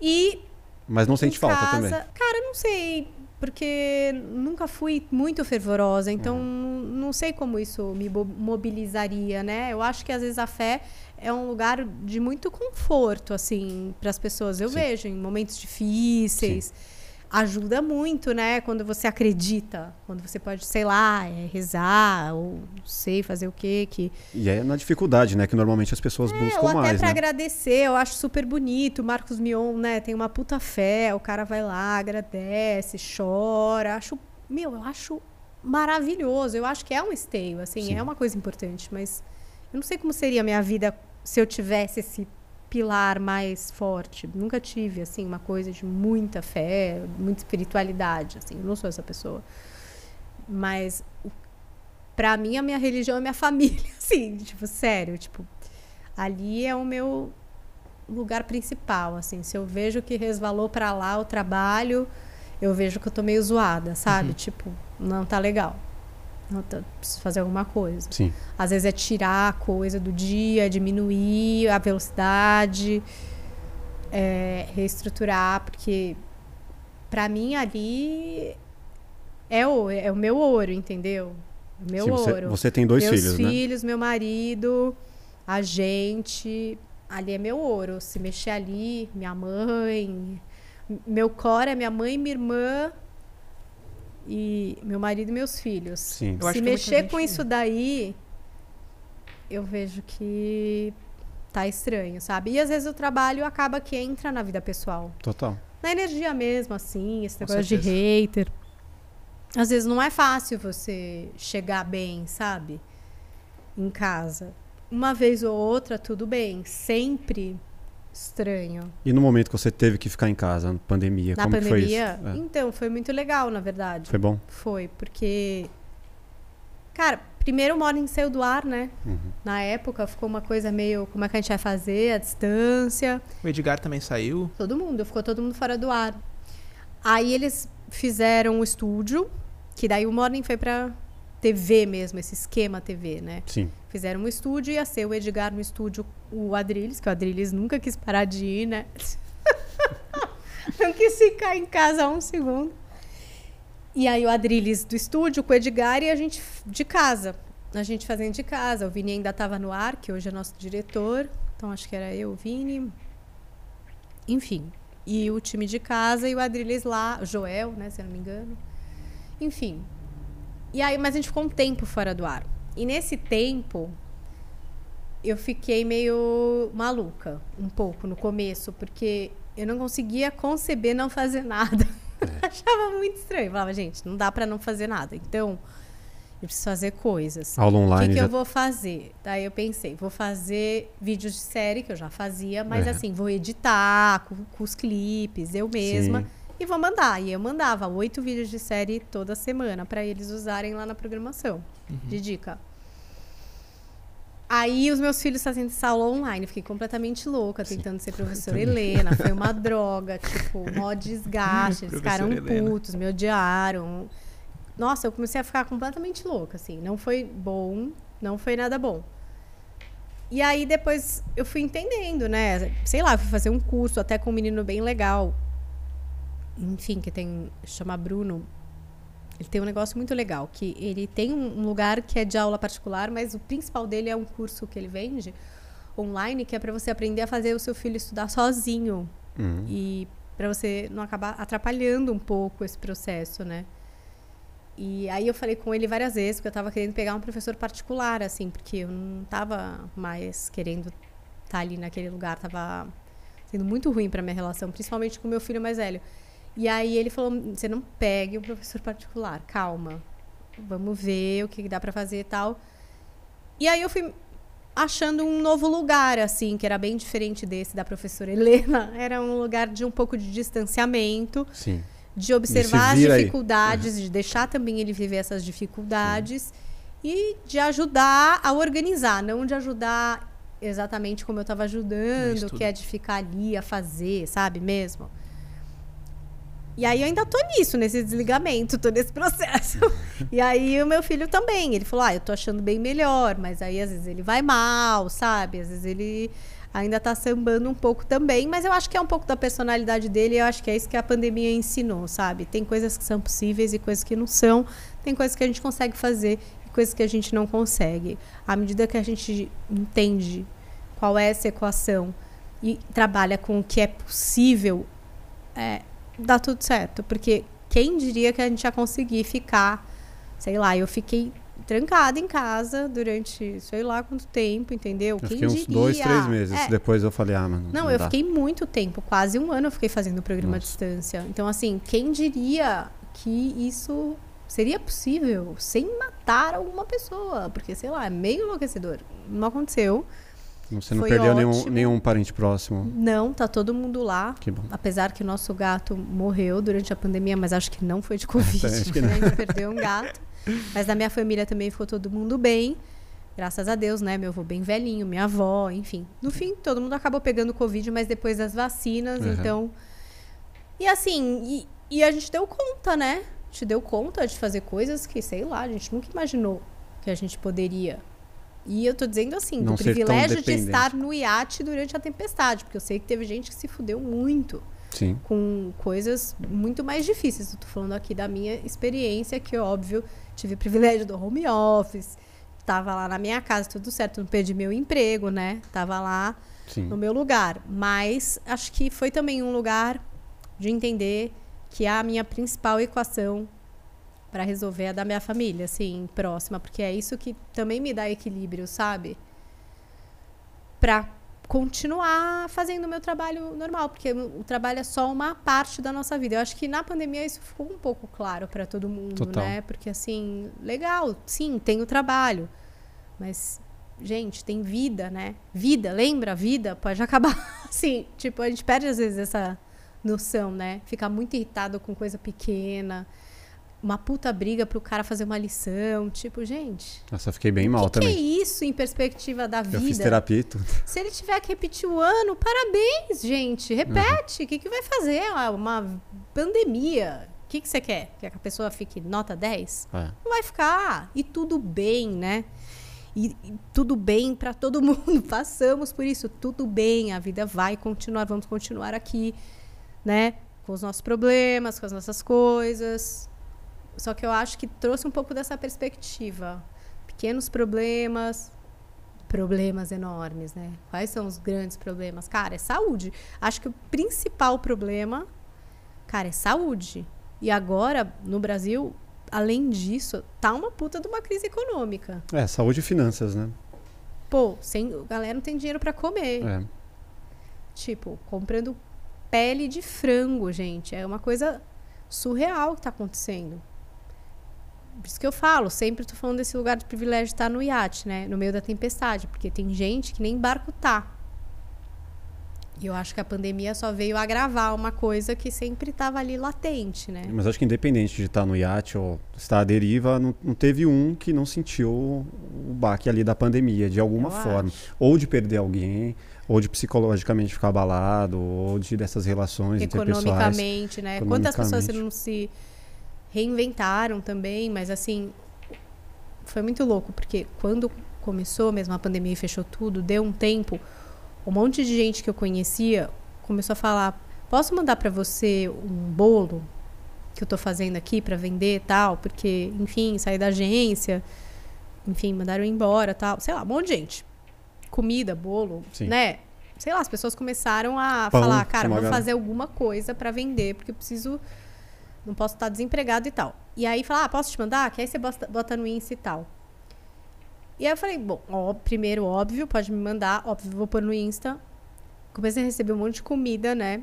E. Mas não sente falta casa, também. Cara, não sei porque nunca fui muito fervorosa, então uhum. não sei como isso me mobilizaria, né? Eu acho que às vezes a fé é um lugar de muito conforto, assim, para as pessoas. Eu Sim. vejo em momentos difíceis. Sim ajuda muito, né? Quando você acredita, quando você pode, sei lá, é, rezar ou sei fazer o quê que. E é na dificuldade, né? Que normalmente as pessoas é, buscam ou até mais. Até né? agradecer, eu acho super bonito. Marcos Mion, né? Tem uma puta fé, o cara vai lá, agradece, chora. Acho, meu, eu acho maravilhoso. Eu acho que é um esteio, assim, Sim. é uma coisa importante, mas eu não sei como seria a minha vida se eu tivesse esse pilar mais forte. Nunca tive assim uma coisa de muita fé, muita espiritualidade, assim. Eu não sou essa pessoa. Mas para mim a minha religião é minha família, [laughs] assim, tipo, sério, tipo, ali é o meu lugar principal, assim. Se eu vejo que resvalou para lá o trabalho, eu vejo que eu tô meio zoada, sabe? Uhum. Tipo, não tá legal. Não, tá, preciso fazer alguma coisa. Sim. Às vezes é tirar a coisa do dia, diminuir a velocidade, é, reestruturar, porque para mim ali é o, é o meu ouro, entendeu? O meu Sim, você, ouro. Você tem dois Meus filhos, filhos, né? filhos, meu marido, a gente. Ali é meu ouro. Se mexer ali, minha mãe. Meu core é minha mãe e minha irmã e meu marido e meus filhos. Sim. Se mexer com isso daí, eu vejo que tá estranho, sabe? E às vezes o trabalho acaba que entra na vida pessoal. Total. Na energia mesmo, assim, esse negócio de hater. Às vezes não é fácil você chegar bem, sabe? Em casa. Uma vez ou outra, tudo bem. Sempre estranho. E no momento que você teve que ficar em casa, na pandemia, na como pandemia, foi isso? É. Então, foi muito legal, na verdade. Foi bom? Foi, porque... Cara, primeiro o Morning saiu do ar, né? Uhum. Na época ficou uma coisa meio... Como é que a gente vai fazer? A distância. O Edgar também saiu? Todo mundo, ficou todo mundo fora do ar. Aí eles fizeram o estúdio, que daí o Morning foi pra TV mesmo, esse esquema TV, né? Sim. Fizeram um estúdio, ia ser o Edgar no estúdio, o Adriles, que o Adriles nunca quis parar de ir, né? [laughs] Não quis ficar em casa um segundo. E aí o Adriles do estúdio com o Edgar e a gente de casa. A gente fazendo de casa. O Vini ainda estava no ar, que hoje é nosso diretor. Então acho que era eu, o Vini. Enfim. E o time de casa e o Adriles lá, Joel, né, se eu não me engano. Enfim, e aí, mas a gente ficou um tempo fora do ar. E nesse tempo, eu fiquei meio maluca, um pouco no começo, porque eu não conseguia conceber não fazer nada. É. [laughs] Achava muito estranho. Falava, gente, não dá para não fazer nada. Então, eu preciso fazer coisas. Aula online. O que, que já... eu vou fazer? Daí eu pensei, vou fazer vídeos de série, que eu já fazia, mas é. assim, vou editar com, com, os clipes, eu mesma. Sim e vou mandar. E eu mandava oito vídeos de série toda semana para eles usarem lá na programação uhum. de dica. Aí os meus filhos fazendo essa aula online, fiquei completamente louca, tentando ser [laughs] professora Helena. Foi uma [laughs] droga, tipo, mó desgaste. Eles ficaram Helena. putos, me odiaram. Nossa, eu comecei a ficar completamente louca, assim. Não foi bom, não foi nada bom. E aí depois eu fui entendendo, né? Sei lá, fui fazer um curso até com um menino bem legal, enfim, que tem chama Bruno. Ele tem um negócio muito legal, que ele tem um lugar que é de aula particular, mas o principal dele é um curso que ele vende online, que é para você aprender a fazer o seu filho estudar sozinho. Uhum. E para você não acabar atrapalhando um pouco esse processo, né? E aí eu falei com ele várias vezes, porque eu tava querendo pegar um professor particular, assim, porque eu não tava mais querendo estar tá ali naquele lugar, tava sendo muito ruim para minha relação, principalmente com meu filho mais velho. E aí ele falou: "Você não pegue um professor particular, calma. Vamos ver o que dá para fazer e tal". E aí eu fui achando um novo lugar, assim, que era bem diferente desse da professora Helena. [laughs] Era um lugar de um pouco de distanciamento. Sim de observar as dificuldades, uhum. de deixar também ele viver essas dificuldades Sim. e de ajudar a organizar, não de ajudar exatamente como eu estava ajudando, que é de ficar ali a fazer, sabe mesmo? E aí eu ainda tô nisso, nesse desligamento, tô nesse [laughs] processo. e aí o meu filho também, ele falou: "Ah, eu tô achando bem melhor", mas aí às vezes ele vai mal, sabe? Às vezes ele ainda tá sambando um pouco também, mas eu acho que é um pouco da personalidade dele, eu acho que é isso que a pandemia ensinou, sabe? Tem coisas que são possíveis e coisas que não são, tem coisas que a gente consegue fazer e coisas que a gente não consegue. À medida que a gente entende qual é essa equação e trabalha com o que é possível, é, dá tudo certo, porque quem diria que a gente ia conseguir ficar, sei lá, eu fiquei trancada em casa durante sei lá quanto tempo, entendeu? Eu Quem uns diria? dois, três meses. É. Depois eu falei, ah, mano. Não, não eu dá. fiquei muito tempo, quase um ano eu fiquei fazendo o programa Nossa. à distância. Então, assim, quem diria que isso seria possível sem matar alguma pessoa? Porque, sei lá, é meio enlouquecedor. Não aconteceu. Você não Foi perdeu nenhum, nenhum parente próximo? Não, tá todo mundo lá. Que bom. Apesar que o nosso gato morreu durante a pandemia, mas acho que não foi de Covid. [laughs] acho que não. A gente perdeu um gato. Mas na minha família também ficou todo mundo bem. Graças a Deus, né? Meu avô bem velhinho, minha avó, enfim. No fim, todo mundo acabou pegando Covid, mas depois das vacinas, uhum. então. E assim, e, e a gente deu conta, né? A gente deu conta de fazer coisas que, sei lá, a gente nunca imaginou que a gente poderia. E eu tô dizendo assim, Não do privilégio de estar no iate durante a tempestade, porque eu sei que teve gente que se fudeu muito. Sim. com coisas muito mais difíceis. Estou falando aqui da minha experiência, que óbvio tive o privilégio do home office, estava lá na minha casa, tudo certo, não perdi meu emprego, né? Tava lá Sim. no meu lugar. Mas acho que foi também um lugar de entender que a minha principal equação para resolver é a da minha família, assim, próxima, porque é isso que também me dá equilíbrio, sabe? Para continuar fazendo o meu trabalho normal, porque o trabalho é só uma parte da nossa vida. Eu acho que na pandemia isso ficou um pouco claro para todo mundo, Total. né? Porque assim, legal, sim, tem o trabalho, mas gente, tem vida, né? Vida, lembra? Vida pode [laughs] acabar assim, tipo, a gente perde às vezes essa noção, né? Ficar muito irritado com coisa pequena uma puta briga pro cara fazer uma lição. Tipo, gente. Nossa, eu fiquei bem mal que também. Que é isso em perspectiva da vida? Eu fiz terapia e tudo. Se ele tiver que repetir o ano, parabéns, gente. Repete. O uhum. que, que vai fazer? Ah, uma pandemia. O que, que você quer? Quer que a pessoa fique nota 10? É. Não vai ficar. E tudo bem, né? E, e tudo bem para todo [laughs] mundo. Passamos por isso. Tudo bem. A vida vai continuar. Vamos continuar aqui, né? Com os nossos problemas, com as nossas coisas só que eu acho que trouxe um pouco dessa perspectiva. Pequenos problemas, problemas enormes, né? Quais são os grandes problemas? Cara, é saúde. Acho que o principal problema, cara, é saúde. E agora, no Brasil, além disso, tá uma puta de uma crise econômica. É, saúde e finanças, né? Pô, sem, a galera não tem dinheiro para comer. É. Tipo, comprando pele de frango, gente. É uma coisa surreal que tá acontecendo. Por isso que eu falo, sempre estou falando desse lugar de privilégio de estar no iate, né? No meio da tempestade, porque tem gente que nem barco tá. E eu acho que a pandemia só veio agravar uma coisa que sempre estava ali latente, né? Mas acho que independente de estar no iate ou estar à deriva, não, não teve um que não sentiu o baque ali da pandemia, de alguma eu forma. Acho. Ou de perder alguém, ou de psicologicamente ficar abalado, ou de dessas relações Economicamente, né? Economicamente. Quantas pessoas não se reinventaram também, mas assim, foi muito louco, porque quando começou mesmo a pandemia e fechou tudo, deu um tempo, um monte de gente que eu conhecia começou a falar: "Posso mandar para você um bolo que eu tô fazendo aqui para vender tal, porque, enfim, saí da agência, enfim, mandaram embora, tal, sei lá, um monte de gente. Comida, bolo, Sim. né? Sei lá, as pessoas começaram a Pão, falar, cara, vou fazer alguma coisa para vender, porque eu preciso não posso estar desempregado e tal. E aí fala, ah, posso te mandar? Que aí você bota, bota no Insta e tal. E aí eu falei, bom, ó, primeiro, óbvio, pode me mandar, óbvio, vou pôr no Insta. Comecei a receber um monte de comida, né?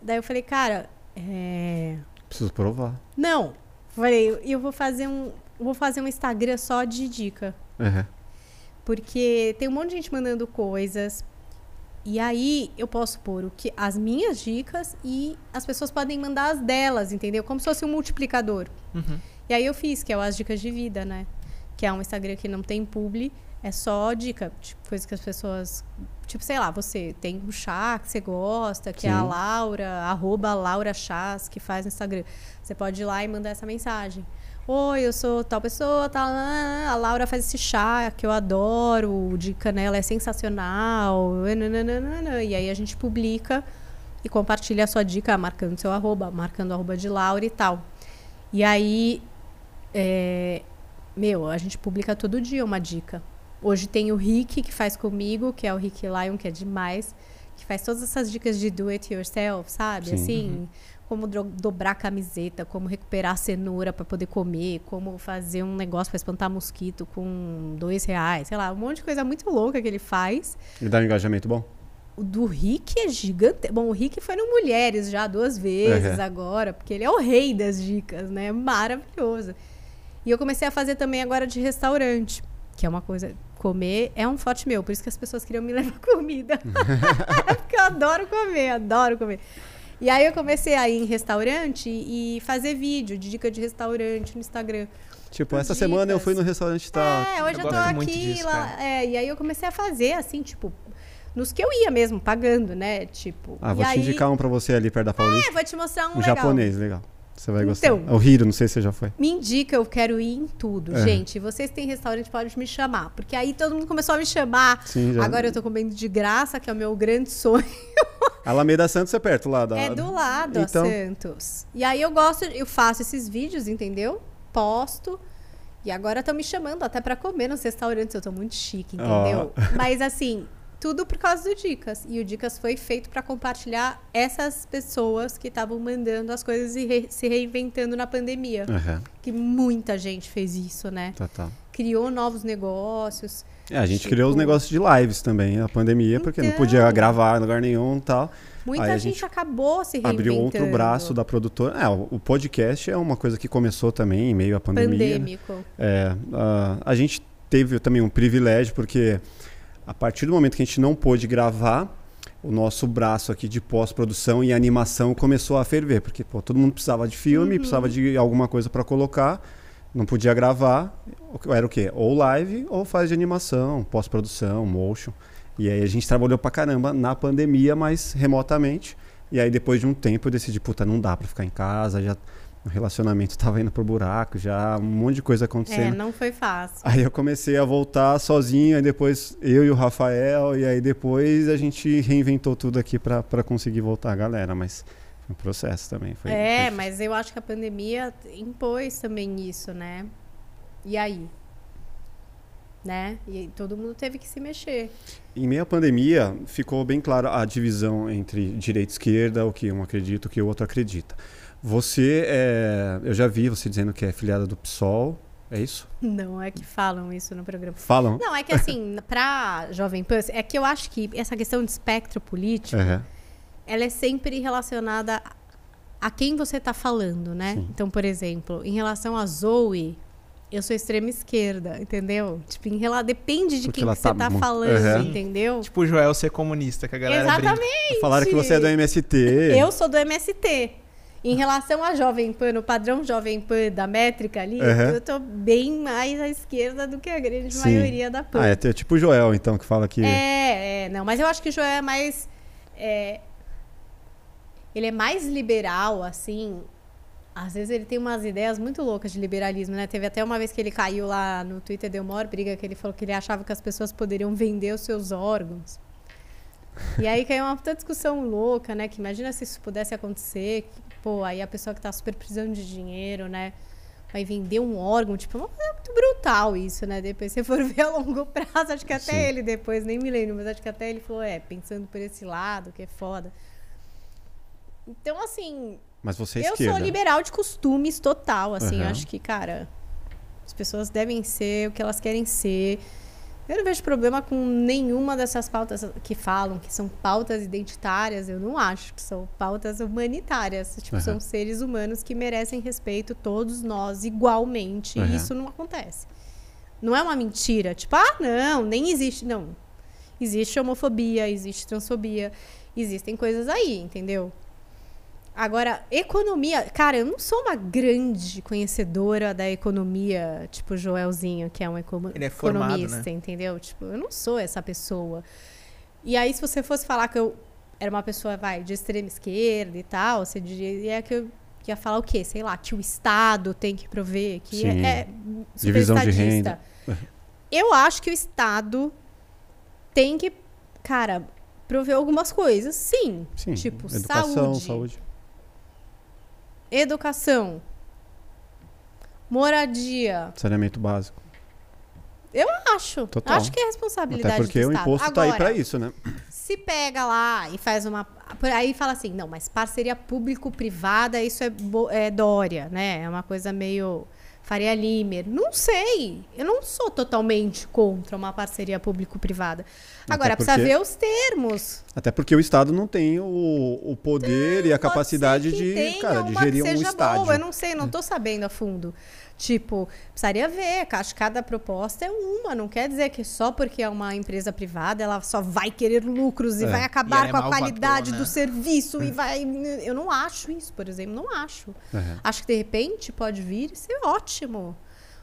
Daí eu falei, cara, é... Preciso provar. Não. Falei, eu vou fazer um. Vou fazer um Instagram só de dica. É. Porque tem um monte de gente mandando coisas. E aí eu posso pôr o que, as minhas dicas e as pessoas podem mandar as delas, entendeu? Como se fosse um multiplicador. Uhum. E aí eu fiz, que é o As Dicas de Vida, né? Que é um Instagram que não tem publi, é só dica, tipo, coisa que as pessoas. Tipo, sei lá, você tem um chá que você gosta, que é a Sim. Laura, arroba Laura Chás, que faz no Instagram. Você pode ir lá e mandar essa mensagem. Oi, eu sou tal pessoa, tal. A Laura faz esse chá que eu adoro, de canela é sensacional. E aí a gente publica e compartilha a sua dica, marcando seu arroba, marcando o arroba de Laura e tal. E aí, é, meu, a gente publica todo dia uma dica. Hoje tem o Rick que faz comigo, que é o Rick Lion, que é demais, que faz todas essas dicas de do it yourself, sabe? Sim. Assim, como dobrar a camiseta, como recuperar a cenoura para poder comer, como fazer um negócio para espantar mosquito com dois reais, sei lá, um monte de coisa muito louca que ele faz. E dá um engajamento bom? O do Rick é gigante. Bom, o Rick foi no Mulheres já duas vezes Uhum. agora, porque ele é o rei das dicas, né? Maravilhoso. E eu comecei a fazer também agora de restaurante, que é uma coisa. Comer é um forte meu, por isso que as pessoas queriam me [laughs] levar comida. [laughs] porque eu adoro comer, adoro comer. E aí eu comecei a ir em restaurante e fazer vídeo de dica de restaurante no Instagram. Tipo, essa Dicas. semana eu fui no restaurante tal. É, hoje Eu eu, tô aqui, disso, lá, cara. é, e aí eu comecei a fazer, assim, tipo, nos que eu ia mesmo, pagando, né? Tipo. Ah, e vou te aí, indicar um pra você ali perto da Paulista. É, vou te mostrar um, um legal. japonês, legal. Você vai gostar. Então. É o Hiro, não sei se você já foi. Me indica, eu quero ir em tudo. É. Gente, vocês têm restaurante, pode me chamar. Porque aí todo mundo começou a me chamar. Sim, já. Agora eu tô comendo de graça, que é o meu grande sonho. [laughs] Alameda Santos é perto lá da. É do lado, Então- a Santos. E aí eu gosto, eu faço esses vídeos, entendeu? Posto. E agora estão me chamando até pra comer nos restaurantes. Eu tô muito chique, entendeu? [laughs] Mas assim, tudo por causa do Dicas. E o Dicas foi feito pra compartilhar essas pessoas que estavam mandando as coisas e re- se reinventando na pandemia. Aham, Que muita gente fez isso, né? total. Criou novos negócios. É, a gente Tipo- criou os negócios de lives também, a pandemia, porque não Então. podia gravar em lugar nenhum e tal. Muita gente, gente acabou se reinventando. Abriu outro braço da produtora. É, o podcast é uma coisa que começou também em meio à pandemia. pandêmico. É, a, a gente teve também um privilégio, porque a partir do momento que a gente não pôde gravar, o nosso braço aqui de pós-produção e animação começou a ferver, porque pô, todo mundo precisava de filme, precisava de alguma coisa para colocar, não podia gravar, era o quê? Ou live ou faz de animação, pós-produção, motion. E aí a gente trabalhou pra caramba na pandemia, mas remotamente. E aí depois de um tempo eu decidi, puta, não dá pra ficar em casa, já o relacionamento tava indo pro buraco, já um monte de coisa É, acontecendo. não foi fácil. Aí eu comecei a voltar sozinho, aí depois eu e o Rafael, e aí depois a gente reinventou tudo aqui pra conseguir voltar a galera, mas foi um processo também. Foi, é, foi mas eu acho que a pandemia impôs também isso, né? E aí? Né? E todo mundo teve que se mexer. Em meio à pandemia, ficou bem clara a divisão entre direita e esquerda, o que um acredita, o que o outro acredita. Você, é, eu já vi você dizendo que é filiada do PSOL, é isso? Não é que falam isso no programa. Falam? Não, é que assim, [laughs] pra Jovem Pan, é que eu acho que essa questão de espectro político, Aham. ela é sempre relacionada a quem você tá falando, né? Sim. Então, por exemplo, em relação a Zoe, eu sou extrema esquerda, entendeu? Tipo, em rela... depende de Porque quem que tá você tá mu- falando, Aham. entendeu? Tipo o Joel ser comunista, que a galera brinca. Exatamente. Falaram que você é do MST. Eu sou do MST. Em relação a Jovem Pan, o padrão Jovem Pan da métrica ali, Aham. eu tô bem mais à esquerda do que a grande Sim. maioria da Pan. Ah, é t- tipo o Joel, então, que fala que. É, é, não, mas eu acho que o Joel é mais. é, ele é mais liberal, assim. Às vezes ele tem umas ideias muito loucas de liberalismo, né? Teve até uma vez que ele caiu lá no Twitter, deu maior briga, que ele falou que ele achava que as pessoas poderiam vender os seus órgãos. E aí caiu uma puta discussão louca, né? Que imagina se isso pudesse acontecer. que, pô, aí a pessoa que tá super precisando de dinheiro, né? Vai vender um órgão, tipo, é uma coisa muito brutal isso, né? Depois se for [laughs] ver a longo prazo, acho que até Sim. ele depois, nem me lembro, mas acho que até ele falou, é, pensando por esse lado, que é foda. Então, assim, Mas você é Eu esquerda. sou liberal de costumes total, assim. Aham. Acho que, cara, as pessoas devem ser o que elas querem ser. Eu não vejo problema com nenhuma dessas pautas que falam que são pautas identitárias. Eu não acho que são pautas humanitárias. Tipo, Aham. são seres humanos que merecem respeito, todos nós, igualmente. Aham. E isso não acontece. Não é uma mentira. Tipo, ah, não, nem existe. Não. Existe homofobia, existe transfobia, existem coisas aí, entendeu? Agora, economia. Cara, eu não sou uma grande conhecedora da economia, tipo o Joelzinho, que é um econo- Ele é formado, economista, né? entendeu? Tipo, eu não sou essa pessoa. E aí, se você fosse falar que eu era uma pessoa, vai, de extrema esquerda e tal, você diria que eu ia falar o quê? Sei lá, que o Estado tem que prover, que Sim. é, é Divisão de renda. Eu acho que o Estado tem que, cara, prover algumas coisas, sim. Sim. Tipo, Educação, saúde, saúde. Educação, moradia. Saneamento básico. Acho. Total. Acho que é responsabilidade Até porque do o Estado. imposto tá aí pra isso, né? Se pega lá e faz uma. por Aí fala assim, não, mas parceria público-privada, isso é, é Dória, né? É uma coisa meio Faria Limer. Não sei. Eu não sou totalmente contra uma parceria público-privada. Agora, precisa porque- ver os termos. Até porque o Estado não tem o, o poder e a capacidade de, cara, de gerir um seja estádio. boa, eu não sei, não tô sabendo a fundo. Tipo, precisaria ver, acho que cada proposta é uma, não quer dizer que só porque é uma empresa privada ela só vai querer lucros e É. vai E acabar ela é com a qualidade do serviço e vai. Eu não acho isso, por exemplo, não acho. Uhum. Acho que de repente pode vir e ser ótimo.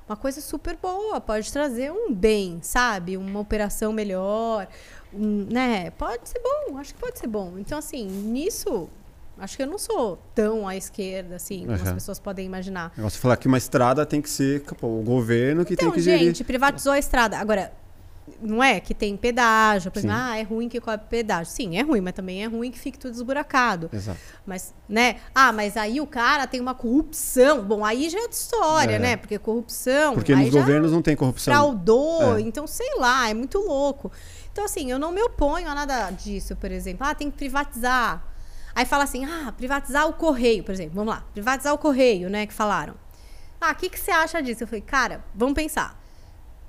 Uma coisa super boa, pode trazer um bem, sabe? Uma operação melhor, um, né? Pode ser bom, acho que pode ser bom. Então, assim, nisso, acho que eu não sou tão à esquerda, assim, como as Aham. pessoas podem imaginar. Você falar que uma estrada tem que ser pô, o governo que Então, tem que gerir. gente, privatizou a estrada. Agora, não é que tem pedágio, por exemplo, ah, é ruim que cobre pedágio. Sim, é ruim, mas também é ruim que fique tudo esburacado. Exato. Mas, né? Ah, mas aí o cara tem uma corrupção. Bom, aí já é outra história, É. né? Porque corrupção. Porque nos governos não tem corrupção. fraudou, É. então sei lá, é muito louco. Então, assim, eu não me oponho a nada disso, por exemplo. Ah, tem que privatizar. Aí fala assim, ah, privatizar o correio, por exemplo. Vamos lá, privatizar o correio, né? Que falaram. Ah, o que, que você acha disso? Eu falei, cara, vamos pensar.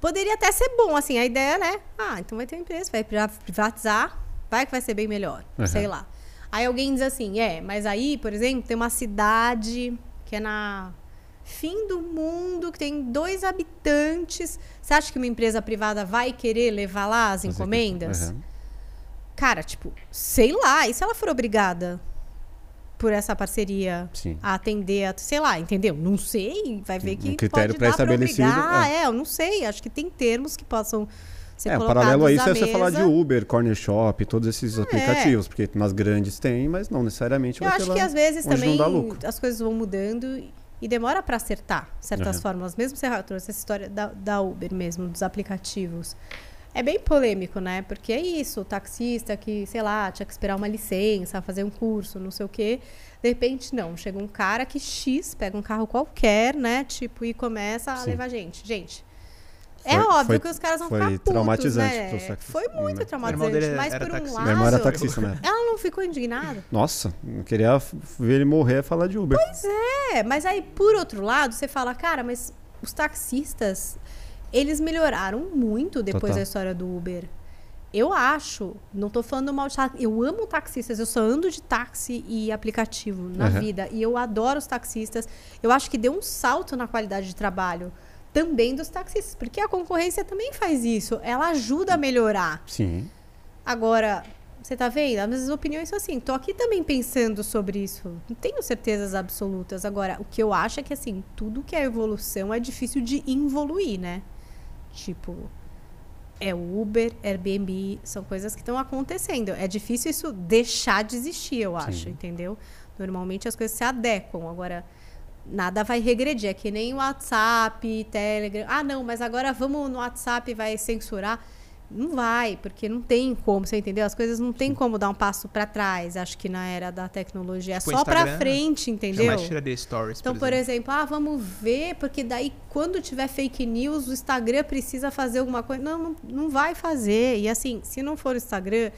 Poderia até ser bom, assim, a ideia, né? Ah, então vai ter uma empresa, vai priva- privatizar, vai que vai ser bem melhor, Uhum. sei lá. Aí alguém diz assim, é, mas aí, por exemplo, tem uma cidade que é na fim do mundo, que tem dois habitantes. Você acha que uma empresa privada vai querer levar lá as encomendas? Uhum. Cara, tipo, sei lá, e se ela for obrigada por essa parceria Sim. a atender, a, sei lá, entendeu? Não sei, vai ver Um que critério pode dar pré-estabelecido, obrigar. é. É. eu não sei, acho que tem termos que possam ser É, um paralelo a isso é você falar de. É. Uber, Corner Shop, todos esses aplicativos, porque nas grandes tem, mas não necessariamente Eu vai acho que às vezes também as coisas vão mudando e- demora para acertar certas Uhum. fórmulas. Mesmo você trouxe essa história da, da Uber mesmo, dos aplicativos. É bem polêmico, né? Porque é isso, o taxista que, sei lá, tinha que esperar uma licença, fazer um curso, não sei o quê. De repente, não. Chega um cara que X, pega um carro qualquer, né? Tipo, e começa a Sim. levar gente. Gente, é Foi- óbvio foi- que os caras vão foi ficar putos, traumatizante né? taxistas. Foi muito Meu irmão traumatizante. dele Mas por um taxista. lado... Minha irmã era taxista, né? [laughs] Ela não ficou indignada? Nossa, não queria ver ele morrer e falar de Uber. É, mas aí, por outro lado, você fala, cara, mas os taxistas, eles melhoraram muito depois Total. da história do Uber. Eu acho, não tô falando mal de táxi, eu amo taxistas, eu só ando de táxi e aplicativo na Aham. vida. E eu adoro os taxistas. Eu acho que deu um salto na qualidade de trabalho também dos taxistas, porque a concorrência também faz isso. Ela ajuda a melhorar. Sim. Agora, você tá vendo? As minhas opiniões são assim. Tô aqui também pensando sobre isso. Não tenho certezas absolutas. Agora, o que eu acho é que, assim, tudo que é evolução é difícil de involuir, né? Tipo, é Uber, Airbnb, são coisas que estão acontecendo. É difícil isso deixar de existir, eu acho, Sim. entendeu? Normalmente as coisas se adequam. Agora, nada vai regredir. É que nem o WhatsApp, Telegram. Ah, não, mas agora vamos no WhatsApp vai censurar. Não vai, porque não tem como, você entendeu? As coisas não tem como dar um passo para trás, acho que na era da tecnologia. É Tipo, só para Instagram, frente, entendeu? Jamais tiraria stories, Então, por exemplo, ah, vamos ver, porque daí quando tiver fake news, o Instagram precisa fazer alguma coisa. Não, não, não vai fazer. E assim, se não for o Instagram,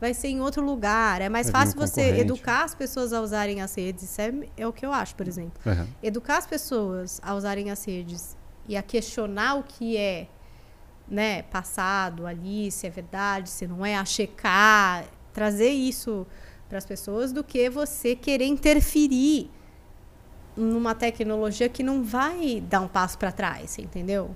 vai ser em outro lugar. É mais um fácil você educar as pessoas a usarem as redes. Isso é, é o que eu acho, por exemplo. Aham. Educar as pessoas a usarem as redes e a questionar o que é né, passado ali, se é verdade, se não é, a checar, trazer isso para as pessoas do que você querer interferir numa tecnologia que não vai dar um passo para trás, entendeu?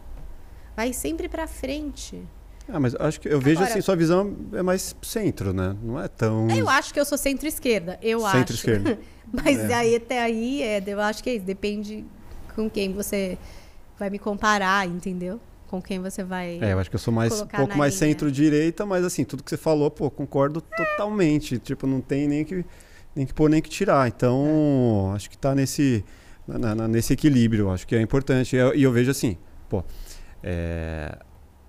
Vai sempre para frente. Ah, mas acho que eu vejo Agora- assim, sua visão é mais centro, né? Não é tão Eu acho que eu sou centro-esquerda, eu acho. centro-esquerda. [laughs] Mas É. aí até aí, é, eu acho que é isso. Depende com quem você vai me comparar, entendeu? Com quem você vai. É, eu acho que eu sou mais um pouco mais centro-direita, mas assim, tudo que você falou, pô, concordo totalmente. Tipo, não tem nem que nem que pôr nem que tirar. Então, acho que tá nesse na- na- nesse equilíbrio, acho que é importante. E eu, e eu vejo assim, pô, é,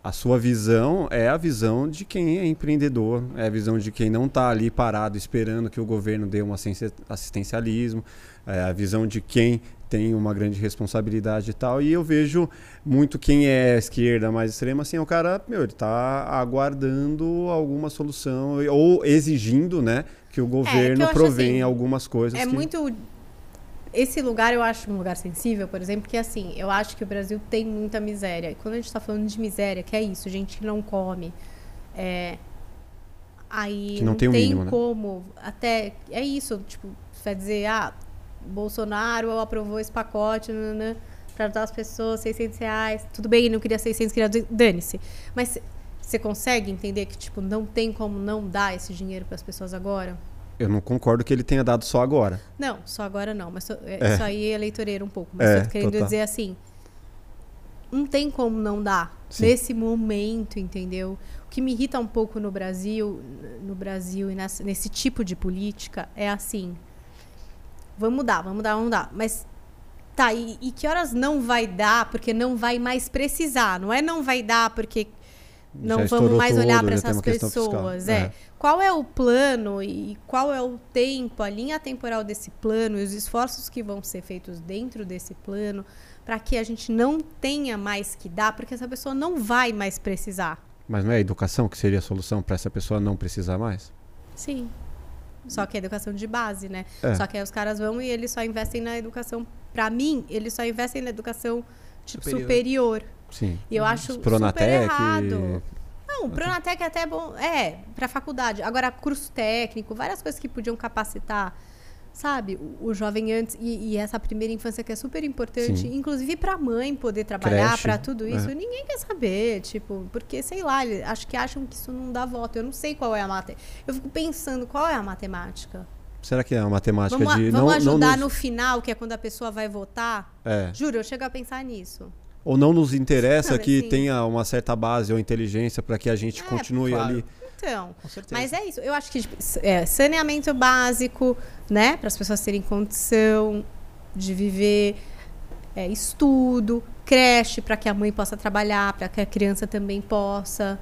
a sua visão é a visão de quem é empreendedor, é a visão de quem não está ali parado esperando que o governo dê um assisten- assistencialismo, é a visão de quem tem uma grande responsabilidade e tal. E eu vejo muito quem é esquerda mais extrema, assim, é o cara, meu, ele está aguardando alguma solução ou exigindo, né, que o governo acho provenha assim, algumas coisas. É que- muito. Esse lugar eu acho um lugar sensível, por exemplo, que assim, eu acho que o Brasil tem muita miséria. E quando a gente está falando de miséria, que é isso, gente que não come. É, aí Que não tem o mínimo, né? como. Até. É isso, tipo, você vai dizer, ah, Bolsonaro aprovou esse pacote para ajudar as pessoas, 600 reais. Tudo bem, não queria 600, queria. Dane-se. Mas você consegue entender que, tipo, não tem como não dar esse dinheiro para as pessoas agora? Eu não concordo que ele tenha dado só agora. Não, só agora não. Mas é, É. isso aí é eleitoreiro um pouco. Mas É, eu tô querendo total. dizer assim. Não tem como não dar Sim. nesse momento, entendeu? O que me irrita um pouco no Brasil, no Brasil e nesse tipo de política é assim. Vamos dar, vamos dar, vamos dar. Mas tá, e, e que horas não vai dar porque não vai mais precisar? Não é não vai dar porque não vamos mais olhar para essas pessoas. É. Qual é o plano e qual é o tempo, a linha temporal desse plano e os esforços que vão ser feitos dentro desse plano para que a gente não tenha mais que dar, porque essa pessoa não vai mais precisar. Mas não é a educação que seria a solução para essa pessoa não precisar mais? Sim. Só que é educação de base, né? É. Só que aí os caras vão e eles só investem na educação. Para mim, eles só investem na educação tipo, Superior. superior. Sim. E eu acho super Pronatec, errado. Não, o Pronatec é até bom. É, pra faculdade. Agora, curso técnico, várias coisas que podiam capacitar, sabe, o, o jovem antes. E, e essa primeira infância que é super importante, Sim. inclusive pra mãe poder trabalhar, pra tudo isso. é. Ninguém quer saber, tipo, porque, sei lá, eles- acho que acham que isso não dá voto. Eu não sei qual é a matemática. Eu fico pensando, qual é a matemática? Será que é uma matemática Vamos, a- de vamos não, ajudar não nos, no final, que é quando a pessoa vai votar? é, Juro, eu chego a pensar nisso. ou não nos interessa [laughs] Sabe que assim? tenha uma certa base ou inteligência para que a gente É, continue claro. ali. Então, Com certeza. Mas é isso. Eu acho que tipo, é, saneamento básico, né? Para as pessoas terem condição de viver, é, estudo, creche para que a mãe possa trabalhar, para que a criança também possa.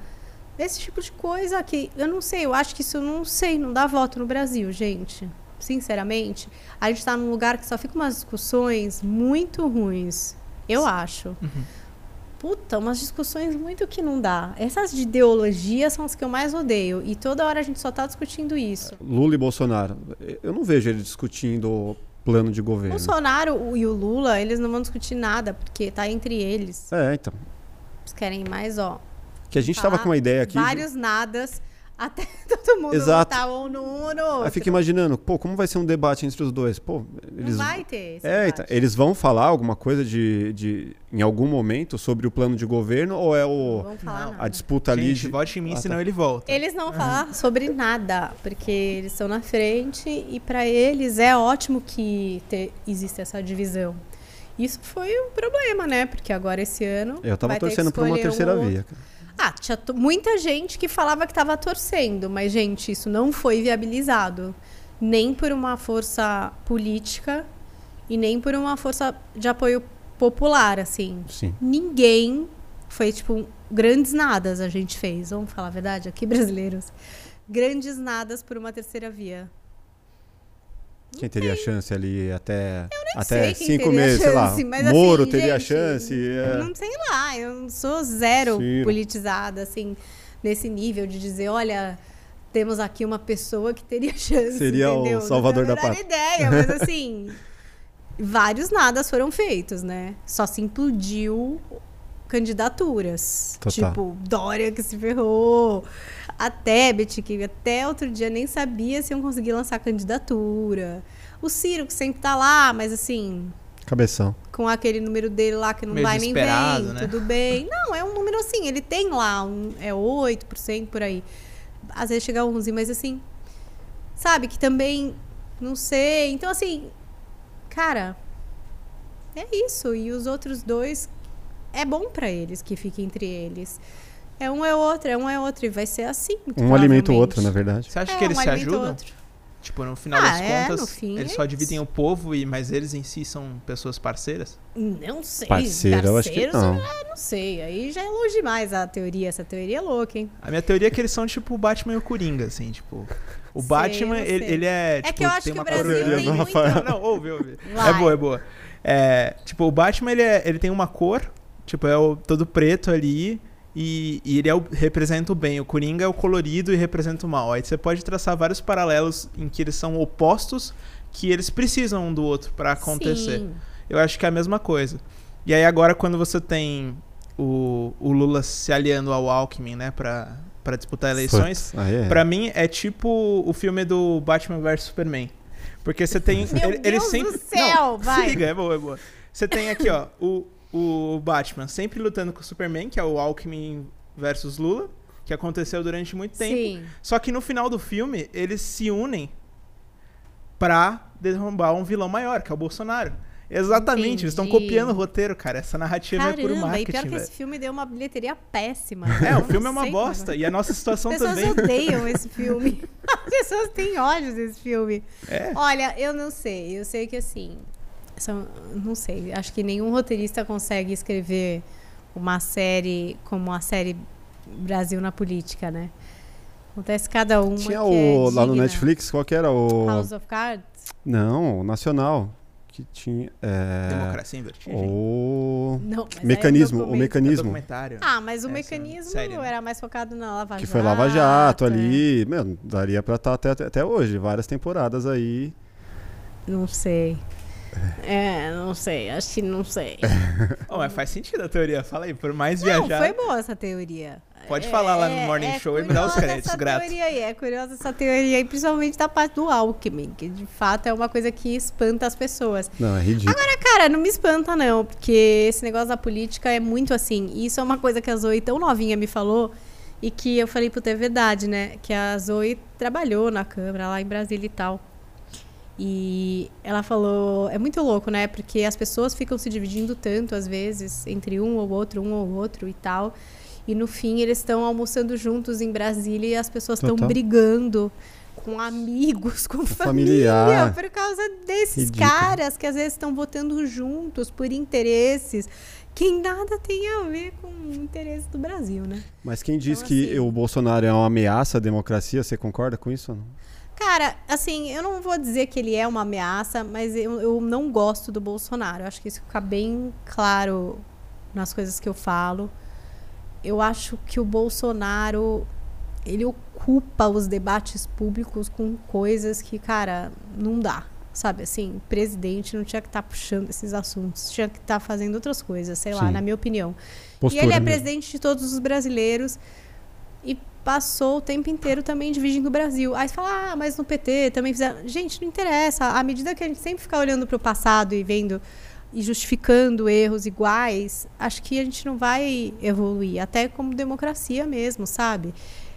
Esse tipo de coisa que eu não sei. Eu acho que isso eu não sei, não dá voto no Brasil, gente. Sinceramente, a gente está num lugar que só fica umas discussões muito ruins. Eu acho. Puta, umas discussões muito que não dá. Essas de ideologia são as que eu mais odeio. E toda hora a gente só tá discutindo isso. Lula e Bolsonaro. Eu não vejo eles discutindo o plano de governo. Bolsonaro e o Lula, eles não vão discutir nada, porque tá entre eles. É, então. Eles querem mais, ó. Que a gente estava com uma ideia aqui. Vários nadas, até [laughs] todo mundo Exato. votar um no um no outro. Aí fica imaginando, pô, como vai ser um debate entre os dois? Pô, eles Não vai ter esse É, então, eles vão falar alguma coisa de, de em algum momento sobre o plano de governo ou é o a disputa ali Gente, de vote em mim, Ah, tá. senão ele volta. Eles não vão falar sobre nada, porque eles estão na frente e para eles é ótimo que te, existe essa divisão. Isso foi um problema, né? Porque agora esse ano. Eu tava vai ter que torcendo por uma um terceira outro. via. cara. Ah, tinha muita gente que falava que estava torcendo, mas, gente, isso não foi viabilizado. Nem por uma força política e nem por uma força de apoio popular, assim. Sim. Ninguém foi, tipo, grandes nadas a gente fez. Vamos falar a verdade aqui, [laughs] brasileiros. Grandes nadas por uma terceira via. Quem teria chance ali até até cinco meses, sei lá. chance, mas, Moro assim, teria gente, chance. é. Não sei lá, eu sou zero Ciro. politizada, assim, nesse nível de dizer, olha, temos aqui uma pessoa que teria [laughs] chance. Seria o entendeu? salvador Não da tenho a menor ideia, mas [laughs] assim, vários nadas foram feitos, né? Só se implodiu candidaturas. Total. Tipo, Dória que se ferrou, a Tebet, que até outro dia nem sabia se iam conseguir lançar candidatura. O Ciro, que sempre tá lá, mas assim, Cabeção. com aquele número dele lá que não Meio vai nem vem, né? tudo bem. [laughs] Não, é um número assim, ele tem lá, um, é 8% por aí. Às vezes chega a 11, mas assim, sabe, que também, não sei. Então, assim, cara, é isso. E os outros dois, é bom pra eles que fique entre eles. É um é outro, é um é outro. E vai ser assim, Um alimenta o outro, na verdade. Você acha É, que eles um se alimenta o ajudam? outro. Tipo, no final Ah, das é, contas, fim eles é só dividem o povo, e mas eles em si são pessoas parceiras? Não sei. Parceiro, eu acho que Parceiros, não. ah, não sei. Aí já é longe demais a teoria. Essa teoria é louca, hein? A minha teoria é que eles são tipo o Batman e o Coringa, assim, tipo. O Sei, Batman, ele, ele é. Tipo, que eu acho tem que o Brasil Teoria tem muito... Não, ouve, ouve. É Vai. boa, é boa. É, tipo, o Batman, ele, é- ele tem uma cor, tipo, é o todo preto ali, e, e ele é o- representa o bem. O Coringa é o colorido e representa o mal. Aí você pode traçar vários paralelos em que eles são opostos, que eles precisam um do outro pra acontecer. Sim. Eu acho que é a mesma coisa. E aí agora quando você tem o, o Lula se aliando ao Alckmin, né, pra, pra disputar eleições, aí é. Pra mim é tipo o filme do Batman vs Superman. Porque você tem. [laughs] Meu ele, ele Deus sempre. do céu, Não, vai. [laughs] Se liga, é boa, é boa. Você tem aqui, ó, o, o Batman sempre lutando com o Superman, que é o Alckmin versus Lula, que aconteceu durante muito tempo. Sim. Só que no final do filme, eles se unem pra derrubar um vilão maior, que é o Bolsonaro. Exatamente, eles estão Entendi. copiando o roteiro, cara. Essa narrativa é puro Caramba, e marketing, pior que velho. esse filme deu uma bilheteria péssima. É, o Eu filme é uma como bosta. vai. E a nossa situação As pessoas também. odeiam esse [laughs] filme. As pessoas têm ódio desse filme. É. Olha, eu não sei. Eu sei que assim. São, não sei. Acho que nenhum roteirista consegue escrever uma série como a série Brasil na política, né? Acontece cada uma. Tinha que o. é lá no. Netflix, qual que era o. House of Cards? Não, o Nacional. Que tinha. É... Democracia em vertigem. O. Não, é Mecanismo, o. É mecanismo. documentário. Ah, mas o Essa mecanismo série, né? era mais focado na Lava Jato. Que foi Lava Jato é. ali. Meu, daria pra estar até, até hoje. Várias temporadas aí. Não sei. É, não sei. Acho que não sei. [laughs] Oh, mas faz sentido a teoria. Fala aí, por mais Não, viajar. foi boa essa teoria. Pode falar lá no Morning Show e me dá os créditos essa grátis. teoria aí, é curiosa essa teoria aí, principalmente da parte do Alckmin, que de fato é uma coisa que espanta as pessoas. Não, é ridículo. Agora, cara, não me espanta não, porque esse negócio da política é muito assim. E isso é uma coisa que a Zoe tão novinha me falou e que eu falei pro é verdade, né? Que a Zoe trabalhou na Câmara lá em Brasília e tal. E ela falou, é muito louco, né? Porque as pessoas ficam se dividindo tanto às vezes entre um ou outro, um ou outro e tal. E no fim eles estão almoçando juntos em Brasília e as pessoas estão brigando com amigos, [laughs] com familiar. família, por causa desses Ridículo. caras que às vezes estão votando juntos por interesses que nada tem a ver com o interesse do Brasil, né? Mas quem diz Então, que assim- o Bolsonaro é uma ameaça à democracia, você concorda com isso? ou não? Cara, assim, eu não vou dizer que ele é uma ameaça, mas eu, eu não gosto do Bolsonaro. Eu acho que isso fica bem claro nas coisas que eu falo. Eu acho que o Bolsonaro ele ocupa os debates públicos com coisas que, cara, não dá. Sabe assim, o presidente não tinha que estar puxando esses assuntos, tinha que estar fazendo outras coisas, sei lá, Sim. na minha opinião. Postura e ele é mesmo. presidente de todos os brasileiros passou o tempo inteiro também dividindo o Brasil. Aí você fala, ah, mas no PT também fizeram. Gente, não interessa. À medida que a gente sempre ficar olhando para o passado e vendo e justificando erros iguais, acho que a gente não vai evoluir, até como democracia mesmo, sabe?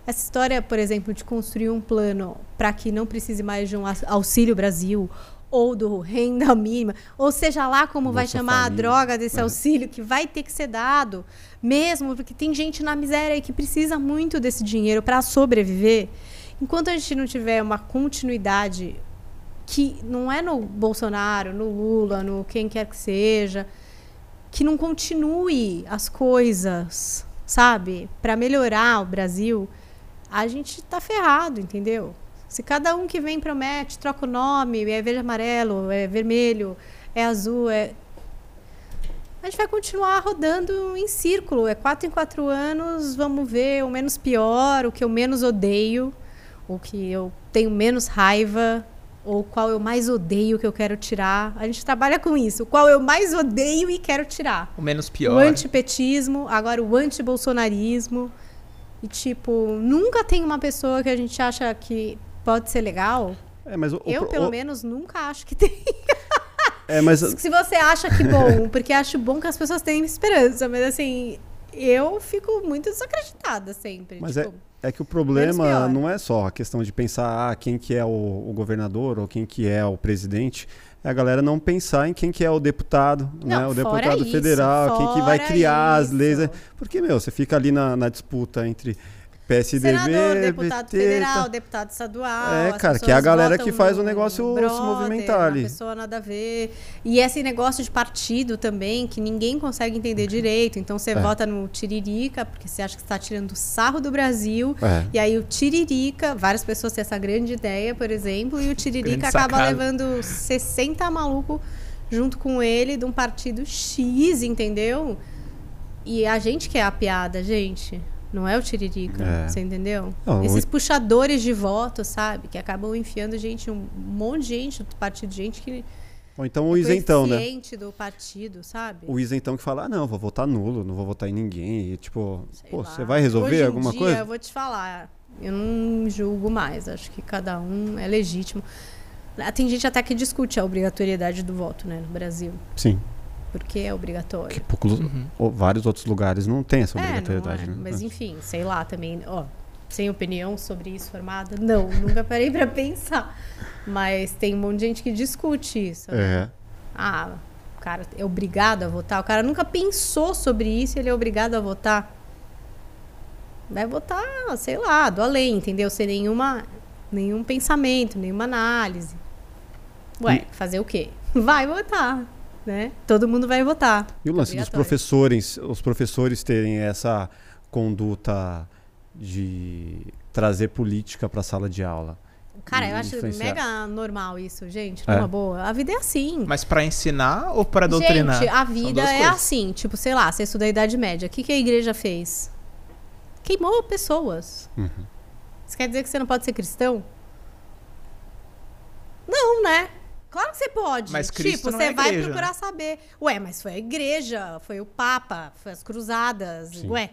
Essa história, por exemplo, de construir um plano para que não precise mais de um auxílio Brasil ou do renda [laughs] mínima, ou seja lá como vai chamar a Família. droga desse É. auxílio que vai ter que ser dado, mesmo porque tem gente na miséria e que precisa muito desse dinheiro para sobreviver. Enquanto a gente não tiver uma continuidade que não é no Bolsonaro, no Lula, no quem quer que seja, que não continue as coisas, sabe, para melhorar o Brasil, a gente tá ferrado, entendeu? Se cada um que vem promete, troca o nome, é verde amarelo, é vermelho, é azul, é a gente vai continuar rodando em círculo. É quatro em quatro anos, vamos ver o menos pior, o que eu menos odeio, o que eu tenho menos raiva, ou qual eu mais odeio que eu quero tirar. A gente trabalha com isso. Qual eu mais odeio e quero tirar. O menos pior. O antipetismo, agora o antibolsonarismo. E, tipo, nunca tem uma pessoa que a gente acha que pode ser legal. É, mas o, eu, o, pelo o, menos, nunca acho que [laughs] tem. É, mas Se você acha que bom, porque acho bom que as pessoas tenham esperança, mas assim, eu fico muito desacreditada sempre. Mas tipo, é que o problema não é só a questão de pensar ah, quem que é o, o governador ou quem que é o presidente. É a galera não pensar em quem que é o deputado, né? Não, O fora deputado isso, federal, quem que vai criar as isso. leis. né? Porque, meu, você fica ali na, na disputa entre PSDB, Senador, deputado PT, federal, tá- deputado estadual. É, cara, que é a galera que faz o negócio se brother, movimentar uma ali. pessoa nada a ver. E esse negócio de partido também, que ninguém consegue entender direito. Então você É. vota no Tiririca, porque você acha que está tirando sarro do Brasil. É. E aí o Tiririca, várias pessoas têm essa grande ideia, por exemplo, e o Tiririca acaba levando 60 malucos junto com ele de um partido X, entendeu? E a gente que é a piada, gente. Não é o Tiririca, É. você entendeu? Não, Esses puxadores de voto, sabe? Que acabam enfiando gente, um monte de gente do partido, gente que Ou então o isentão, né? do partido, sabe? O isentão que fala, ah, não, vou votar nulo, não vou votar em ninguém. E, tipo, Sei pô, lá. você vai resolver Hoje alguma dia, coisa? Eu vou te falar, eu não julgo mais. Acho que cada um é legítimo. Tem gente até que discute a obrigatoriedade do voto, né, no Brasil. Sim. Porque é obrigatório. Que poucos, Uhum. ou vários outros lugares não tem essa É, obrigatoriedade, é. né? Mas enfim, sei lá também, ó, sem opinião sobre isso formada? Não, [laughs] nunca parei pra pensar. Mas tem um monte de gente que discute isso. né? É. Ah, o cara é obrigado a votar. O cara nunca pensou sobre isso e ele é obrigado a votar. Vai votar, sei lá, do além, entendeu? Sem nenhuma, nenhum pensamento, nenhuma análise. Ué, fazer o quê? [laughs] Vai votar, né? Todo mundo vai votar. E o lance dos professores, os professores terem essa conduta de trazer política para a sala de aula. Cara, eu acho mega normal isso, gente. É. Numa boa. A vida é assim. Mas pra ensinar ou pra doutrinar? Gente, a vida é coisas. assim. Tipo, sei lá, você estuda a Idade Média. O que, que a igreja fez? Queimou pessoas. Uhum. Isso quer dizer que você não pode ser cristão? Não, né? Claro que você pode. Mas Cristo tipo, não você é vai igreja, procurar né? saber. Ué, mas foi a igreja, foi o Papa, foi as cruzadas. Sim. Ué,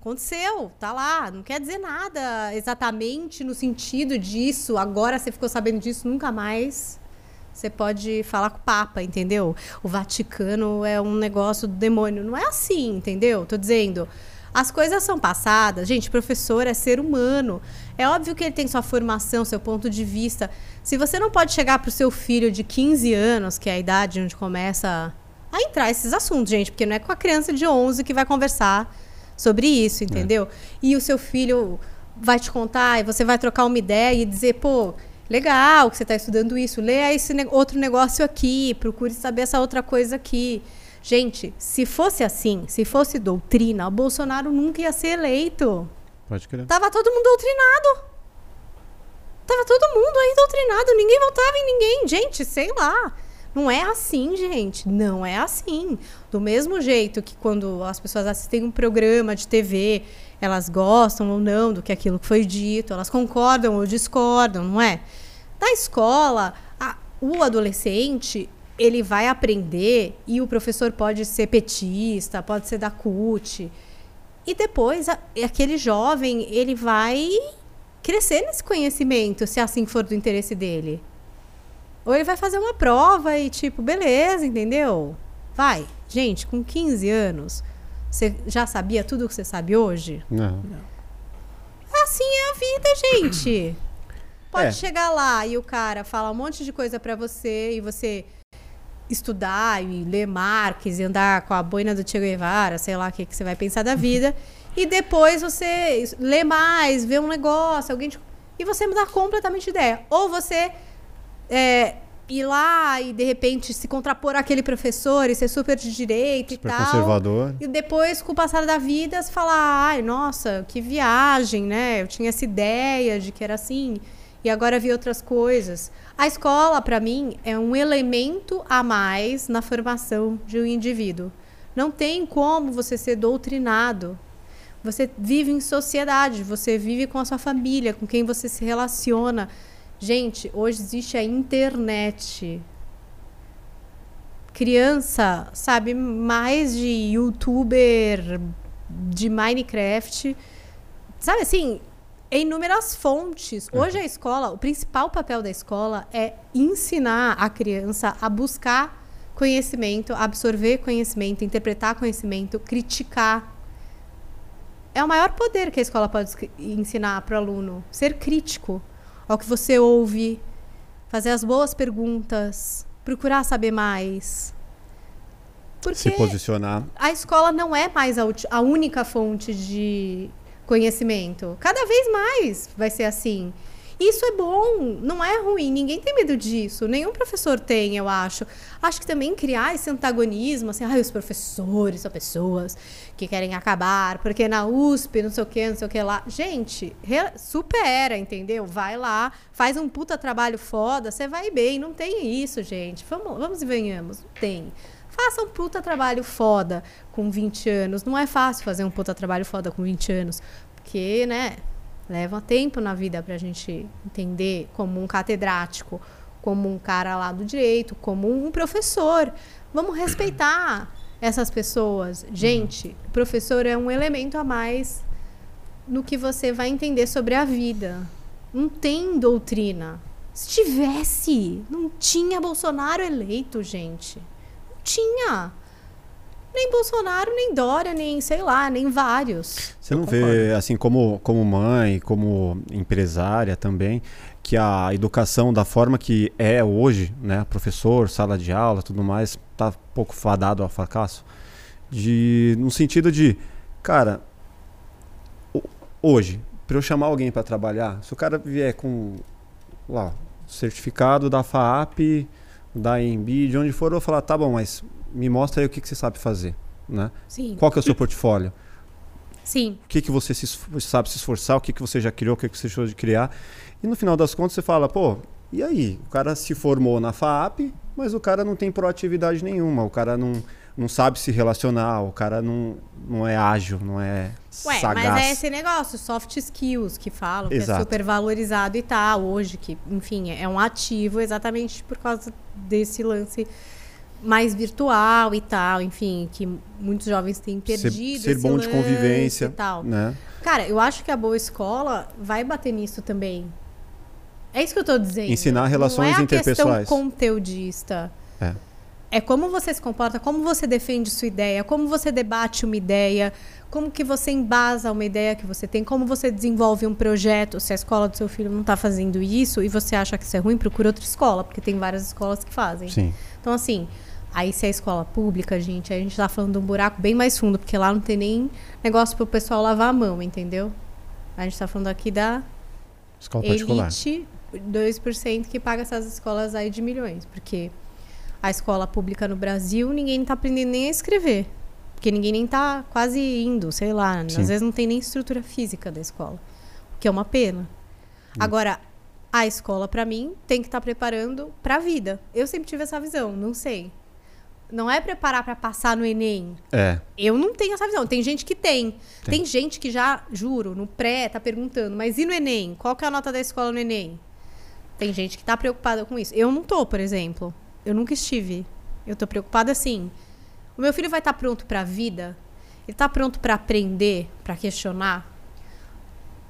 aconteceu, tá lá. Não quer dizer nada exatamente no sentido disso. Agora você ficou sabendo disso, nunca mais. Você pode falar com o Papa, entendeu? O Vaticano é um negócio do demônio. Não é assim, entendeu? Tô dizendo. As coisas são passadas. Gente, professor é ser humano. É óbvio que ele tem sua formação, seu ponto de vista. Se você não pode chegar pro seu filho de 15 anos, que é a idade onde começa a entrar esses assuntos, gente, porque não é com a criança de 11 que vai conversar sobre isso, entendeu? E o seu filho vai te contar e você vai trocar uma ideia e dizer, pô, legal que você está estudando isso, lê esse ne- outro negócio aqui, procure saber essa outra coisa aqui. Gente, se fosse assim, se fosse doutrina, o Bolsonaro nunca ia ser eleito. Pode crer. Tava todo mundo doutrinado. Tava todo mundo aí doutrinado, ninguém votava em ninguém. Gente, sei lá. Não é assim, gente. Não é assim. Do mesmo jeito que quando as pessoas assistem um programa de TV, elas gostam ou não do que aquilo que foi dito, elas concordam ou discordam, não é? Na escola, a- o adolescente ele vai aprender e o professor pode ser petista, pode ser da CUT. E depois a- aquele jovem ele vai crescer nesse conhecimento, se assim for do interesse dele. Ou ele vai fazer uma prova e tipo, beleza, entendeu? Vai. Gente, com 15 anos, você já sabia tudo o que você sabe hoje? Não. Assim é a vida, gente. [coughs] Pode É. chegar lá e o cara fala um monte de coisa pra você e você estudar e ler Marx e andar com a boina do Che Guevara, sei lá o que, que você vai pensar da vida. e depois você lê mais, vê um negócio, alguém te... e você mudar completamente de ideia. Ou você é, ir lá e de repente se contrapor àquele professor e ser super de direita Super e tal. conservador. E depois, com o passar da vida, você fala, ai, nossa, que viagem, né? Eu tinha essa ideia de que era assim, e agora vi outras coisas. A escola, para mim, é um elemento a mais na formação de um indivíduo. Não tem como você ser doutrinado. Você vive em sociedade, você vive com a sua família, com quem você se relaciona. Gente, hoje existe a internet. Criança sabe mais de youtuber, de Minecraft. Sabe assim, em inúmeras fontes. Hoje a escola, o principal papel da escola é ensinar a criança a buscar conhecimento, absorver conhecimento, interpretar conhecimento, criticar. É o maior poder que a escola pode ensinar para o aluno, ser crítico ao que você ouve, fazer as boas perguntas, procurar saber mais. Porque se posicionar. A escola não é mais a, a única fonte de conhecimento. Cada vez mais vai ser assim. Isso é bom, não é ruim, ninguém tem medo disso, nenhum professor tem, eu acho. Acho que também criar esse antagonismo, assim, ah, os professores são pessoas que querem acabar, porque na USP, não sei o que, não sei o que lá. Gente, supera, entendeu? Vai lá, faz um puta trabalho foda, você vai bem, não tem isso, gente. Vamos, vamos e venhamos, não tem. Faça um puta trabalho foda com 20 anos. Não é fácil fazer um puta trabalho foda com 20 anos, porque, né, leva tempo na vida pra gente entender como um catedrático, como um cara lá do direito, como um professor. Vamos respeitar essas pessoas. Gente, professor é um elemento a mais no que você vai entender sobre a vida. Não tem doutrina. Se tivesse, não tinha Bolsonaro eleito, gente tinha. Nem Bolsonaro, nem Dória, nem, sei lá, nem vários. Você não vê, assim, como, como mãe, como empresária também, que a educação da forma que é hoje, né, professor, sala de aula, tudo mais, tá um pouco fadado ao fracasso? De, no sentido de, cara, hoje, para eu chamar alguém para trabalhar, se o cara vier com lá, certificado da FAAP, da EMB, de onde for, eu vou falar, tá bom, mas me mostra aí o que, que você sabe fazer, né? Sim. Qual que é o seu portfólio? Sim. O que, que você se, sabe se esforçar, o que, que você já criou, o que, que você deixou de criar. E no final das contas você fala, pô, e aí? O cara se formou na FAAP, mas o cara não tem proatividade nenhuma, o cara não não sabe se relacionar, o cara não, não é ágil, não é Ué, sagaz. mas é esse negócio, soft skills que falam, Exato. que é super valorizado e tal, hoje, que, enfim, é um ativo exatamente por causa desse lance mais virtual e tal, enfim, que muitos jovens têm perdido. Ser, ser bom de convivência. E tal. Né? Cara, eu acho que a boa escola vai bater nisso também. É isso que eu tô dizendo. Ensinar relações não é a interpessoais. questão conteudista. É. É como você se comporta, como você defende sua ideia, como você debate uma ideia, como que você embasa uma ideia que você tem, como você desenvolve um projeto. Se a escola do seu filho não está fazendo isso e você acha que isso é ruim, procura outra escola, porque tem várias escolas que fazem. Sim. Então, assim, aí se é escola pública, gente, a gente está falando de um buraco bem mais fundo, porque lá não tem nem negócio para o pessoal lavar a mão, entendeu? A gente está falando aqui da escola particular. elite, 2% que paga essas escolas aí de milhões, porque a escola pública no Brasil, ninguém está aprendendo nem a escrever. Porque ninguém nem está quase indo, sei lá. Sim. Às vezes não tem nem estrutura física da escola. O que é uma pena. Hum. Agora, a escola, para mim, tem que estar tá preparando para a vida. Eu sempre tive essa visão, não sei. Não é preparar para passar no Enem. É. Eu não tenho essa visão. Tem gente que tem. tem. Tem, gente que já, juro, no pré, tá perguntando, mas e no Enem? Qual que é a nota da escola no Enem? Tem gente que está preocupada com isso. Eu não tô, por exemplo. Eu nunca estive. Eu tô preocupada assim. O meu filho vai estar tá pronto para a vida? Ele está pronto para aprender, para questionar,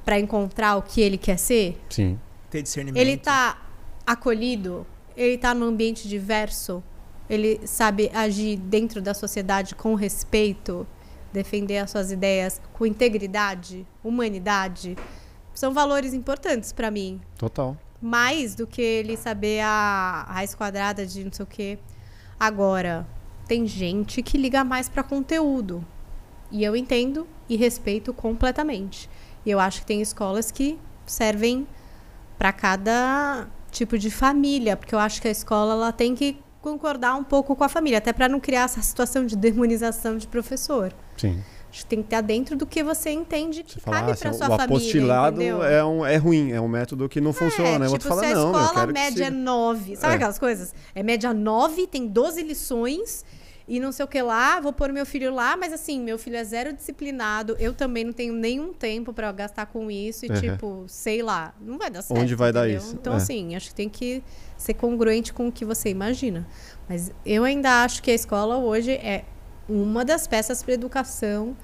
para encontrar o que ele quer ser? Sim. Ter discernimento. Ele está acolhido? Ele está num ambiente diverso? Ele sabe agir dentro da sociedade com respeito, defender as suas ideias com integridade, humanidade? São valores importantes para mim. Total mais do que ele saber a raiz quadrada de não sei o quê. Agora, tem gente que liga mais para conteúdo. E eu entendo e respeito completamente. E eu acho que tem escolas que servem para cada tipo de família, porque eu acho que a escola ela tem que concordar um pouco com a família, até para não criar essa situação de demonização de professor. Sim. Acho que tem que estar dentro do que você entende que você cabe assim, para sua o família. O apostilado é, um, é ruim, é um método que não é, funciona. Tipo, eu falo, se a não, escola média é 9, sabe é. aquelas coisas? É média 9, tem 12 lições e não sei o que lá, vou pôr meu filho lá, mas assim, meu filho é zero disciplinado, eu também não tenho nenhum tempo para gastar com isso e Uhum. tipo, sei lá, não vai dar certo. Onde vai dar entendeu? isso? Então É. assim, acho que tem que ser congruente com o que você imagina. Mas eu ainda acho que a escola hoje é uma das peças para educação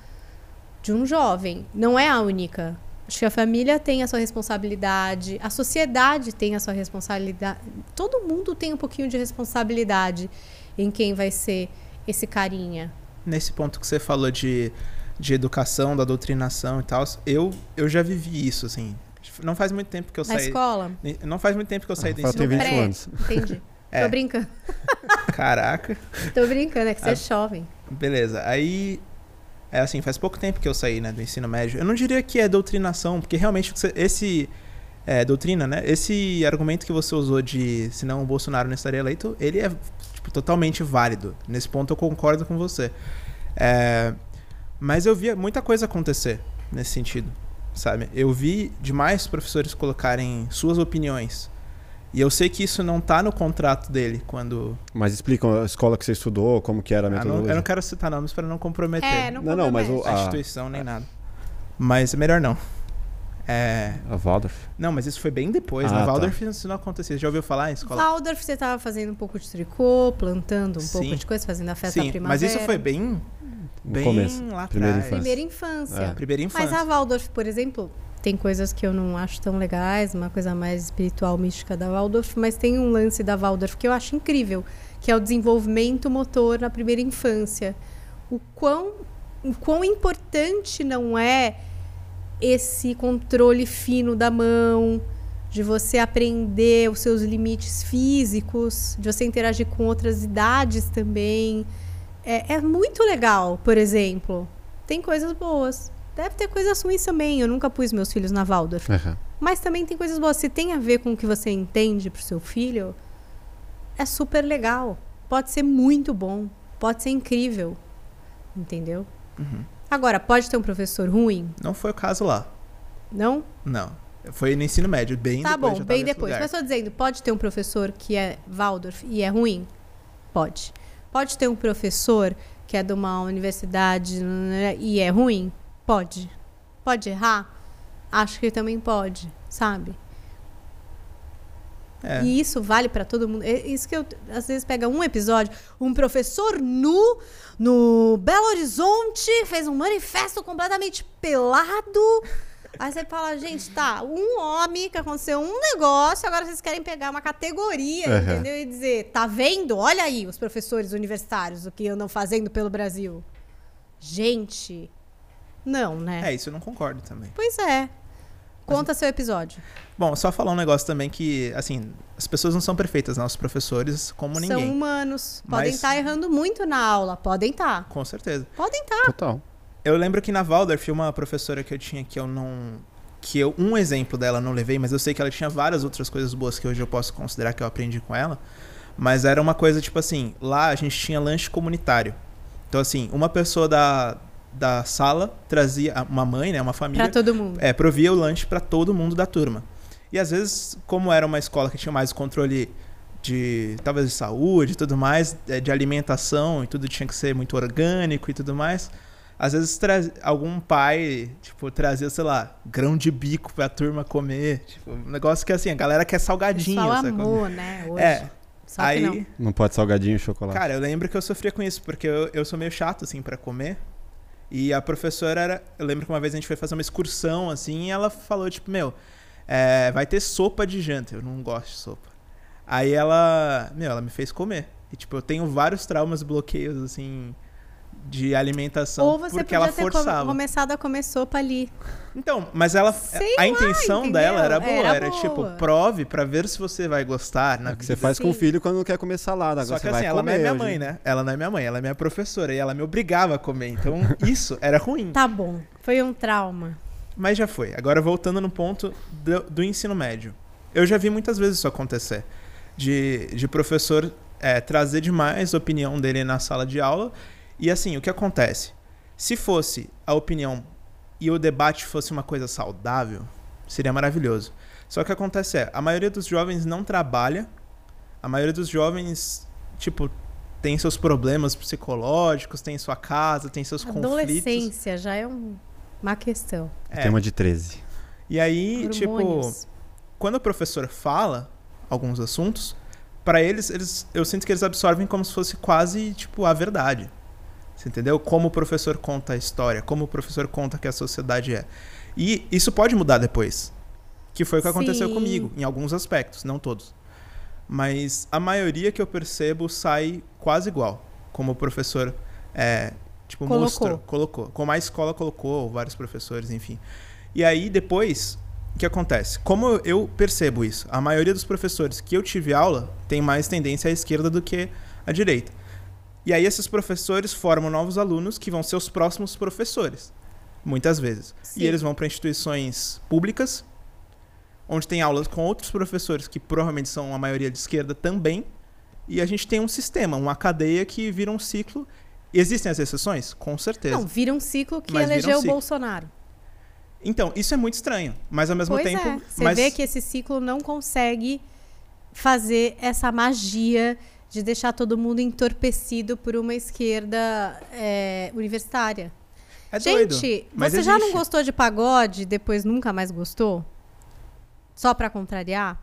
de um jovem, não é a única. Acho que a família tem a sua responsabilidade, a sociedade tem a sua responsabilidade. Todo mundo tem um pouquinho de responsabilidade em quem vai ser esse carinha. Nesse ponto que você falou de, de educação, da doutrinação e tal, eu, eu já vivi isso, assim. Não faz muito tempo que eu Na saí. escola? Não faz muito tempo que eu saí do Rafael ensino tem 20 médio. anos. Entendi. É. Tô brincando. [laughs] Caraca. Tô brincando, é que você Ah. é jovem. Beleza. Aí. É assim, faz pouco tempo que eu saí, né, do ensino médio. Eu não diria que é doutrinação, porque realmente esse. É, doutrina, né? Esse argumento que você usou de senão o Bolsonaro não estaria eleito, ele é tipo, totalmente válido. Nesse ponto eu concordo com você. É, mas eu via muita coisa acontecer nesse sentido, sabe? Eu vi demais professores colocarem suas opiniões. E eu sei que isso não tá no contrato dele quando. Mas explica a escola que você estudou, como que era a Ah, não- metodologia. eu não quero citar nomes para não comprometer É, não Não, não, mas o- a instituição nem nada. Mas é melhor não. É... A Waldorf. Não, mas isso foi bem depois, Ah, né? tá. Waldorf isso não acontecia. Você já ouviu falar em escola? Waldorf, você tava fazendo um pouco de tricô, plantando um Sim. pouco de coisa, fazendo a festa Sim, primavera. mas isso foi bem, No bem começo. lá primeira atrás. infância. Primeira infância. É. Primeira infância. Mas a Waldorf, por exemplo, tem coisas que eu não acho tão legais, uma coisa mais espiritual, mística da Waldorf, mas tem um lance da Waldorf que eu acho incrível, que é o desenvolvimento motor na primeira infância. O quão, o quão importante não é esse controle fino da mão, de você aprender os seus limites físicos, de você interagir com outras idades também. É, é muito legal, por exemplo. Tem coisas boas. Deve ter coisas ruins também. Eu nunca pus meus filhos na Waldorf. Aham. Mas também tem coisas boas. Se tem a ver com o que você entende pro seu filho, é super legal. Pode ser muito bom. Pode ser incrível. Entendeu? Uhum. Agora, pode ter um professor ruim? Não foi o caso lá. Não? Não. Foi no ensino médio, bem Tá depois. bom, já tava bem depois. lugar. Mas estou dizendo, pode ter um professor que é Waldorf e é ruim? Pode. Pode ter um professor que é de uma universidade né, e é ruim? Pode. Pode errar? Acho que também pode, sabe? É. E isso vale para todo mundo. É isso que eu às vezes pega um episódio, um professor nu no Belo Horizonte fez um manifesto completamente pelado. Aí você fala, gente, tá, um homem que aconteceu um negócio, agora vocês querem pegar uma categoria, Uhum. entendeu? E dizer, tá vendo? Olha aí os professores universitários, o que andam fazendo pelo Brasil. Gente, não, né? É, isso eu não concordo também. Pois é. Conta seu episódio. Bom, só falar um negócio também que, assim, as pessoas não são perfeitas, né? Os professores, como São ninguém. humanos. Podem Mas- estar errando muito na aula. Podem estar. Com certeza. Podem estar. Total. Eu lembro que na Waldorf, uma professora que eu tinha que eu não. Que eu, um exemplo dela eu não levei, mas eu sei que ela tinha várias outras coisas boas que hoje eu posso considerar que eu aprendi com ela. Mas era uma coisa tipo assim: lá a gente tinha lanche comunitário. Então, assim, uma pessoa da, da sala trazia. Uma mãe, né? Uma família. Pra todo mundo. É, provia o lanche pra todo mundo da turma. E às vezes, como era uma escola que tinha mais controle de talvez de saúde e tudo mais, é, de alimentação e tudo tinha que ser muito orgânico e tudo mais. Às vezes tra- algum pai, tipo, trazia, sei lá, grão de bico pra turma comer. Tipo, um negócio que assim, a galera quer salgadinho, sabe? amor, né? Hoje. É. Só aí, que não. Não pode salgadinho e chocolate. Cara, eu lembro que eu sofria com isso, porque eu, eu sou meio chato, assim, pra comer. E a professora era. Eu lembro que uma vez a gente foi fazer uma excursão, assim, e ela falou, tipo, meu, é, vai ter sopa de janta. Eu não gosto de sopa. Aí ela. Meu, ela me fez comer. E, tipo, eu tenho vários traumas, bloqueios, assim, de alimentação, Ou você porque podia ela ter com- forçava. começado a comer sopa ali. Então, mas ela. Sei a lá, intenção entendeu? dela era boa. Era Era, boa. tipo, prove pra ver se você vai gostar. Na É o que você faz com o Sim. filho quando não quer comer salada. Agora Só que você assim, vai ela não é minha hoje. mãe, né? Ela não é minha mãe, ela é minha professora. E ela me obrigava a comer. Então, [laughs] isso era ruim. Tá bom. Foi um trauma. Mas já foi. Agora, voltando no ponto do, do ensino médio. Eu já vi muitas vezes isso acontecer. De, de professor é, trazer demais a opinião dele na sala de aula. E assim, o que acontece? Se fosse a opinião e o debate fosse uma coisa saudável, seria maravilhoso. Só que o que acontece é, a maioria dos jovens não trabalha, a maioria dos jovens, tipo, tem seus problemas psicológicos, tem sua casa, tem seus conflitos. Adolescência já é um- uma questão. É. Tema de 13. E aí, tipo, Hormônios. quando o professor fala alguns assuntos, pra eles, eles, eu sinto que eles absorvem como se fosse quase, tipo, a verdade. Você entendeu? Como o professor conta a história, como o professor conta que a sociedade é. E isso pode mudar depois. Que foi o que aconteceu Sim. comigo, em alguns aspectos, não todos. Mas a maioria que eu percebo sai quase igual. Como o professor é, tipo, Colocou. mostrou, colocou. Como a escola colocou, vários professores, enfim. E aí, depois, o que acontece? Como eu percebo isso? A maioria dos professores que eu tive aula tem mais tendência à esquerda do que à direita. E aí, esses professores formam novos alunos que vão ser os próximos professores, muitas vezes. Sim. E eles vão para instituições públicas, onde tem aulas com outros professores que provavelmente são a maioria de esquerda também. E a gente tem um sistema, uma cadeia que vira um ciclo. Existem as exceções? Com certeza. Não, vira um ciclo que Mas vira um elegeu o ciclo. Bolsonaro. Então, isso é muito estranho. Mas ao mesmo pois tempo. é. Você mas... vê que esse ciclo não consegue fazer essa magia de deixar todo mundo entorpecido por uma esquerda é, universitária. é doido. Gente, mas você já não existe. gostou de pagode e depois nunca mais gostou? Só pra contrariar?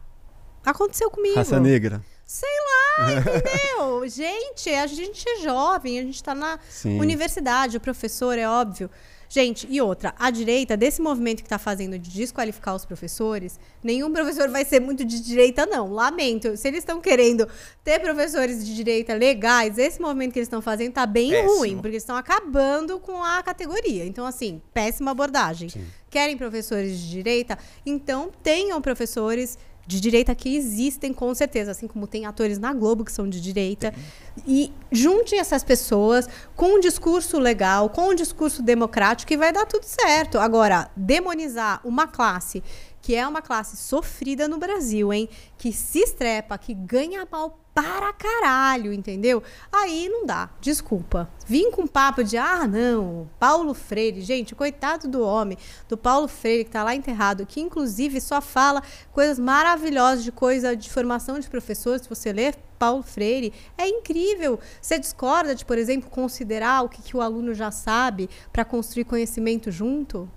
Aconteceu comigo. Raça negra. Sei lá, entendeu? [laughs] gente, a gente é jovem, a gente tá na Sim. universidade, o professor, é óbvio. Gente, e outra, a direita, desse movimento que tá fazendo de desqualificar os professores, nenhum professor vai ser muito de direita, não. Lamento. Se eles estão querendo ter professores de direita legais, esse movimento que eles estão fazendo tá bem Péssimo. ruim, porque eles estão acabando com a categoria. Então, assim, péssima abordagem. Sim. Querem professores de direita? Então, tenham professores de direita que existem com certeza, assim como tem atores na Globo que são de direita. E juntem essas pessoas com um discurso legal, com um discurso democrático e vai dar tudo certo. Agora, demonizar uma classe que é uma classe sofrida no Brasil, hein? Que se estrepa, que ganha mal para caralho, entendeu? Aí não dá, desculpa. Vim com papo de, ah, não, Paulo Freire. Gente, coitado do homem, do Paulo Freire, que tá lá enterrado, que inclusive só fala coisas maravilhosas de coisa de formação de professores. Se você ler Paulo Freire, é incrível. Você discorda de, por exemplo, considerar o que, que o aluno já sabe para construir conhecimento junto?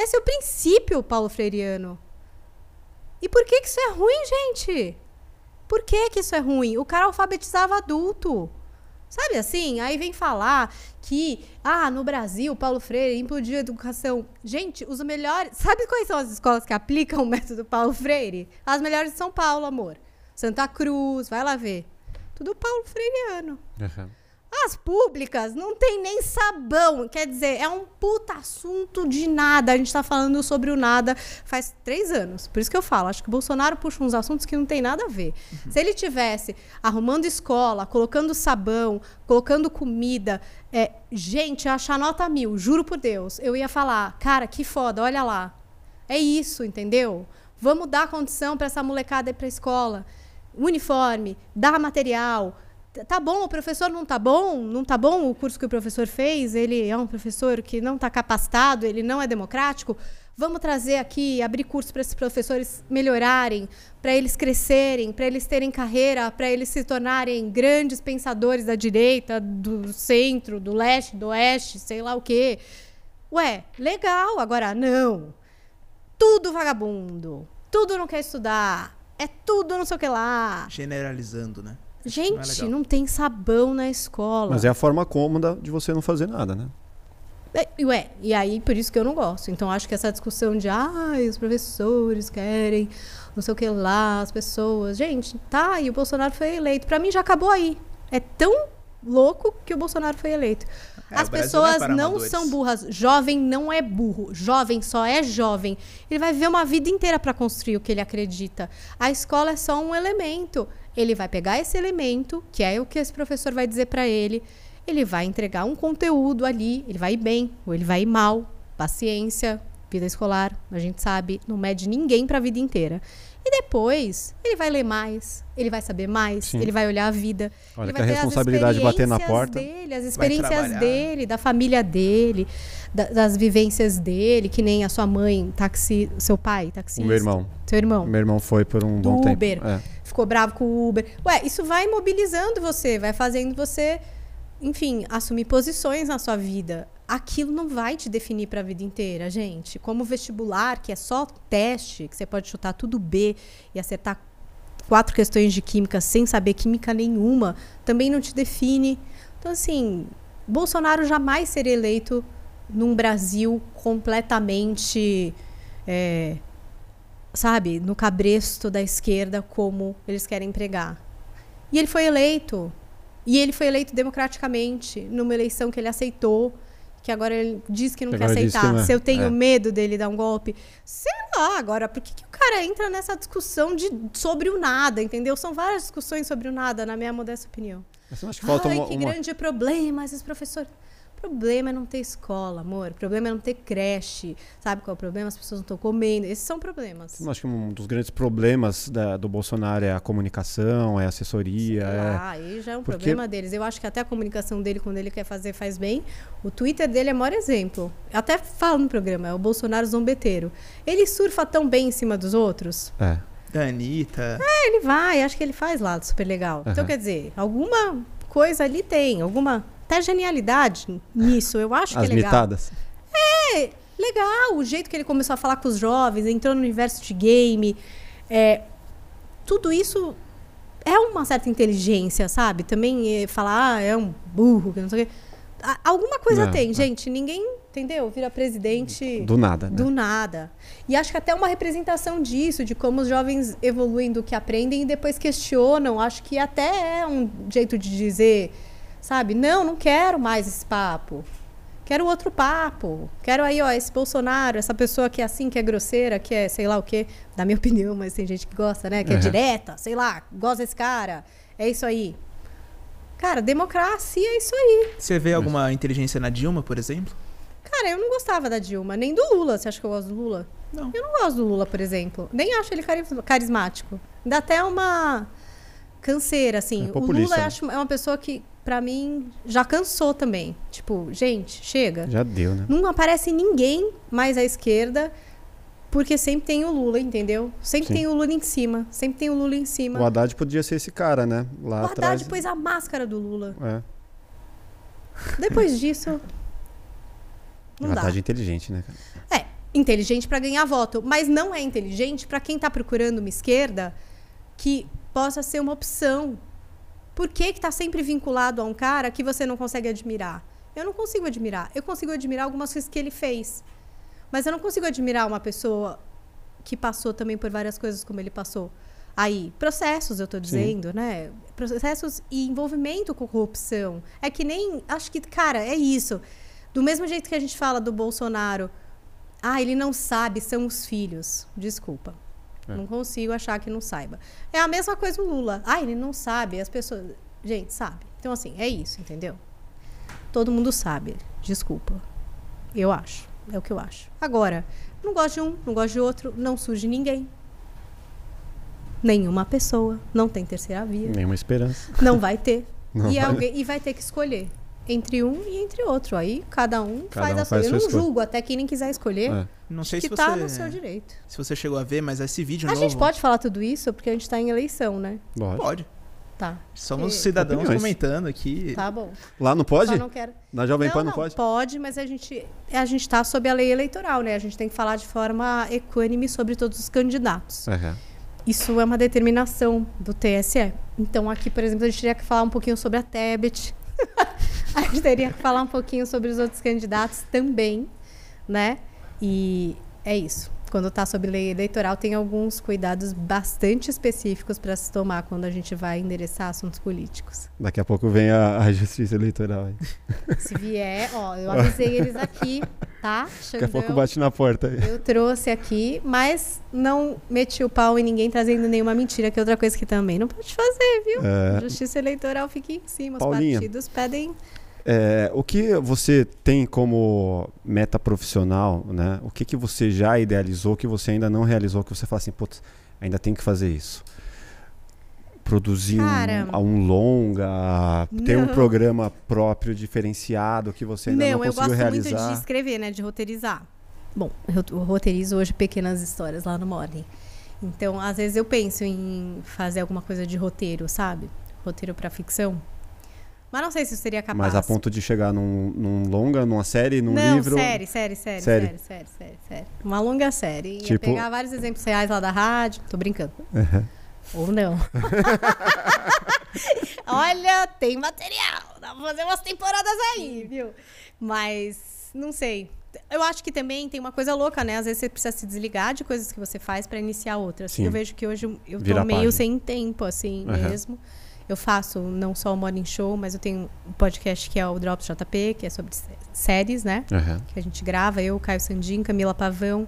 Esse é o princípio paulo freiriano. E por que, que isso é ruim, gente? Por que, que isso é ruim? O cara alfabetizava adulto. Sabe assim? Aí vem falar que, ah, no Brasil, Paulo Freire implodiu a educação. Gente, os melhores. Sabe quais são as escolas que aplicam o método Paulo Freire? As melhores de São Paulo, amor. Santa Cruz, vai lá ver. Tudo Paulo Freireano. As públicas não tem nem sabão. Quer dizer, é um puta assunto de nada. A gente tá falando sobre o nada faz três anos. Por isso que eu falo, acho que o Bolsonaro puxa uns assuntos que não tem nada a ver. Se ele tivesse arrumando escola, colocando sabão, colocando comida, é, gente, achar nota mil, juro por Deus, eu ia falar, cara, que foda, olha lá. É isso, entendeu? Vamos dar condição para essa molecada ir pra escola. Uniforme, dar material. Tá bom, o professor não tá bom? Não tá bom o curso que o professor fez? Ele é um professor que não tá capacitado, ele não é democrático? Vamos trazer aqui, abrir curso para esses professores melhorarem, para eles crescerem, para eles terem carreira, para eles se tornarem grandes pensadores da direita, do centro, do leste, do oeste, sei lá o quê. Ué, legal, agora não tudo vagabundo. Tudo não quer estudar. É tudo não sei o que lá. Generalizando, né? Gente, legal. não, tem sabão na escola. Mas é a forma cômoda de você não fazer nada, né? É, Ué, e aí por isso que eu não gosto. Então acho que essa discussão de ai, os professores querem não sei o que lá, as pessoas. Gente, tá, e o Bolsonaro foi eleito. Pra mim já acabou aí. É tão louco que o Bolsonaro foi eleito. É, As Brasil não é pessoas para não são burras. Jovem não é burro. Jovem só é jovem. Ele vai viver uma vida inteira para construir o que ele acredita. A escola é só um elemento. Ele vai pegar esse elemento, que é o que esse professor vai dizer para ele. Ele vai entregar um conteúdo ali. Ele vai ir bem ou ele vai ir mal. Paciência, vida escolar, a gente sabe, não mede ninguém para a vida inteira. E depois, ele vai ler mais, ele vai saber mais, Sim. ele vai olhar a vida. Olha ele que a vai ter as responsabilidade de bater na porta. Dele, as experiências dele, da família dele, da- das vivências dele, que nem a sua mãe, taxi, seu pai, taxista. O meu irmão. Seu irmão. Meu irmão foi por um Do bom tempo. Uber. É. Ficou bravo com o Uber. Ué, isso vai mobilizando você, vai fazendo você, enfim, assumir posições na sua vida. Aquilo não vai te definir para a vida inteira, gente. Como vestibular, que é só teste, que você pode chutar tudo B e acertar quatro questões de química sem saber química nenhuma, também não te define. Então, assim, Bolsonaro jamais seria eleito num Brasil completamente, é, sabe, no cabresto da esquerda, como eles querem pregar. E ele foi eleito. E ele foi eleito democraticamente, numa eleição que ele aceitou, que agora ele diz que não Que quer agora diz que aceitar. não é. Se eu tenho É. medo dele dar um golpe. Sei lá, agora, por que, que o cara entra nessa discussão de, sobre o nada, entendeu? São várias discussões sobre o nada, na minha modesta opinião. Mas que falta Ai, uma, que uma- grande problema, esses professores. Problema é não ter escola, amor. O problema é não ter creche. Sabe qual é o problema? As pessoas não estão comendo. Esses são problemas. Não acha que um dos grandes problemas da- do Bolsonaro é a comunicação, é a assessoria, é... lá, aí já é um Porque- problema deles. Eu acho que até a comunicação dele, quando ele quer fazer, faz bem. O Twitter dele é o maior exemplo. Eu até falo no programa, é o Bolsonaro zombeteiro. Ele surfa tão bem em cima dos outros. é. Da Anitta. Ele vai, acho que ele faz lá, super legal. Então, Aham. quer dizer, alguma coisa ali tem, alguma até genialidade nisso. Eu acho As que é legal. mitadas. É, legal, o jeito que ele começou a falar com os jovens, entrou no universo de game. é, tudo isso é uma certa inteligência, sabe? Também é, falar, ah, é um burro, que não sei o quê. Alguma coisa Não, tem, é. gente. Ninguém, entendeu? Vira presidente Do nada, né? do nada. E acho que até uma representação disso, de como os jovens evoluem do que aprendem e depois questionam. Acho que até é um jeito de dizer, sabe? Não, não quero mais esse papo. Quero outro papo. Quero aí, ó, esse Bolsonaro, essa pessoa que é assim, que é grosseira, que é sei lá o quê. Da minha [laughs] opinião, mas tem gente que gosta, né? Que é Uhum. direta, sei lá, gosta desse cara. É isso aí. Cara, democracia é isso aí. Você vê alguma inteligência na Dilma, por exemplo? Cara, eu não gostava da Dilma, nem do Lula. Você acha que eu gosto do Lula? Não. Eu não gosto do Lula, por exemplo. Nem acho ele cari- carismático. Dá até uma canseira, assim. É o Lula né? acho, é uma pessoa que, pra mim, já cansou também. Tipo, gente, chega. Já deu, né? Não aparece ninguém mais à esquerda, porque sempre tem o Lula, entendeu? Sempre Sim. tem o Lula em cima. Sempre tem o Lula em cima. O Haddad podia ser esse cara, né? Lá O atrás. Haddad pôs a máscara do Lula. É. Depois disso. O [laughs] Não dá. Haddad é inteligente, né? cara? É, inteligente para ganhar voto, mas não é inteligente para quem está procurando uma esquerda que possa ser uma opção. Por que está sempre vinculado a um cara que você não consegue admirar? Eu não consigo admirar. Eu consigo admirar algumas coisas que ele fez. Mas eu não consigo admirar uma pessoa que passou também por várias coisas como ele passou. Aí, processos, eu estou dizendo, né? Processos e envolvimento com corrupção. É que nem. Acho que, cara, é isso. Do mesmo jeito que a gente fala do Bolsonaro, ah, ele não sabe, são os filhos. Desculpa. É. Não consigo achar que não saiba. É a mesma coisa o Lula. Ah, ele não sabe, as pessoas. Gente, sabe. Então, assim, é isso, entendeu? Todo mundo sabe. Desculpa. Eu acho. É o que eu acho. Agora, não gosto de um, não gosto de outro, não surge ninguém. Nenhuma pessoa. Não tem terceira via. Nenhuma esperança. Não vai ter. Não e, vai. alguém, e vai ter que escolher entre um e entre outro. Aí cada um Cada faz um a sua. faz Eu sua não escolha. julgo até quem nem quiser escolher. É. Não sei que se tá você no seu direito. se você chegou a ver, mas esse vídeo A novo gente pode falar tudo isso porque a gente tá em eleição, né? Lógico. pode. Tá. Somos Que- cidadãos Opiniões. comentando aqui. Tá bom. Lá não pode? Só não quero. Na Jovem não, Pan não, não, pode? Pode, mas a gente a gente tá sob a lei eleitoral, né? A gente tem que falar de forma equânime sobre todos os candidatos. É. Isso é uma determinação do TSE. Então, aqui, por exemplo, a gente teria que falar um pouquinho sobre a Tebet. [laughs] [laughs] a gente teria que falar um pouquinho sobre os outros candidatos também, né? E é isso. Quando está sob lei eleitoral, tem alguns cuidados bastante específicos para se tomar quando a gente vai endereçar assuntos políticos. Daqui a pouco vem a, a justiça eleitoral aí. [laughs] Se vier, ó, eu avisei eles aqui, tá? Daqui a pouco Xandão? bate na porta aí. Eu trouxe aqui, mas não meti o pau em ninguém trazendo nenhuma mentira, que é outra coisa que também não pode fazer, viu? É. Justiça eleitoral fica em cima. Os Paulinha. partidos pedem É, o que você tem como meta profissional, né? O que, que você já idealizou que você ainda não realizou, que você fala assim, putz, ainda tem que fazer isso? Produzir Cara, um, um longa, ter um não. programa próprio, diferenciado, que você ainda não, Não, eu conseguiu gosto realizar. muito de escrever, né? De roteirizar. Bom, eu eu roteirizo hoje pequenas histórias lá no Morning. Então, às vezes eu penso em fazer alguma coisa de roteiro, sabe? Roteiro pra ficção. Mas não sei se eu seria capaz. Mas a ponto de chegar num, num longa, numa série, num não, livro. série, série, série, Série. série, série, série, série. Uma longa série. Ia Tipo- pegar vários exemplos reais lá da rádio. Tô brincando. Ou não. [laughs] Olha, tem material. Dá pra fazer umas temporadas aí, viu? Mas, não sei. Eu acho que também tem uma coisa louca, né? Às vezes você precisa se desligar de coisas que você faz pra iniciar outras. Sim. Eu vejo que hoje eu tô Vira a meio sem tempo, assim, Aham. mesmo. Eu faço não só o Morning Show, mas eu tenho um podcast que é o Drops JP, que é sobre sé- séries, né? Aham. que a gente grava, eu, Caio Sandin, Camila Pavão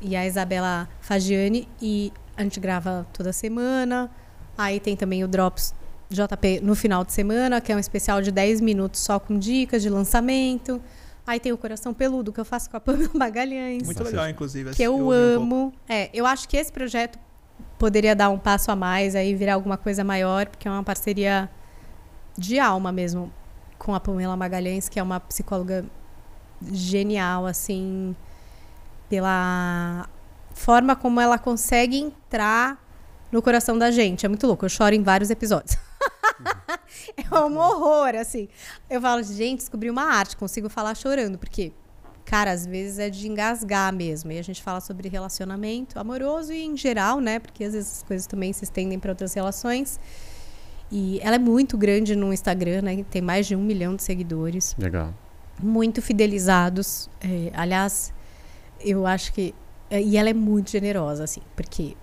e a Isabela Fagiani. E a gente grava toda semana. Aí tem também o Drops JP no final de semana, que é um especial de 10 minutos só com dicas de lançamento. Aí tem o Coração Peludo, que eu faço com a [laughs] Pamela Magalhães, Muito legal, inclusive. que eu, um pouco. amo. É, eu acho que esse projeto poderia dar um passo a mais, aí virar alguma coisa maior, porque é uma parceria de alma mesmo com a Pamela Magalhães, que é uma psicóloga genial, assim, pela forma como ela consegue entrar no coração da gente. É muito louco, eu choro em vários episódios. [laughs] é um horror, assim. Eu falo, gente, descobri uma arte, consigo falar chorando, porque, cara, às vezes é de engasgar mesmo. E a gente fala sobre relacionamento amoroso e em geral, né? Porque às vezes as coisas também se estendem para outras relações. E ela é muito grande no Instagram, né? Tem mais de um milhão de seguidores Legal. muito fidelizados. É, aliás, eu acho que. é, E ela é muito generosa, assim, porque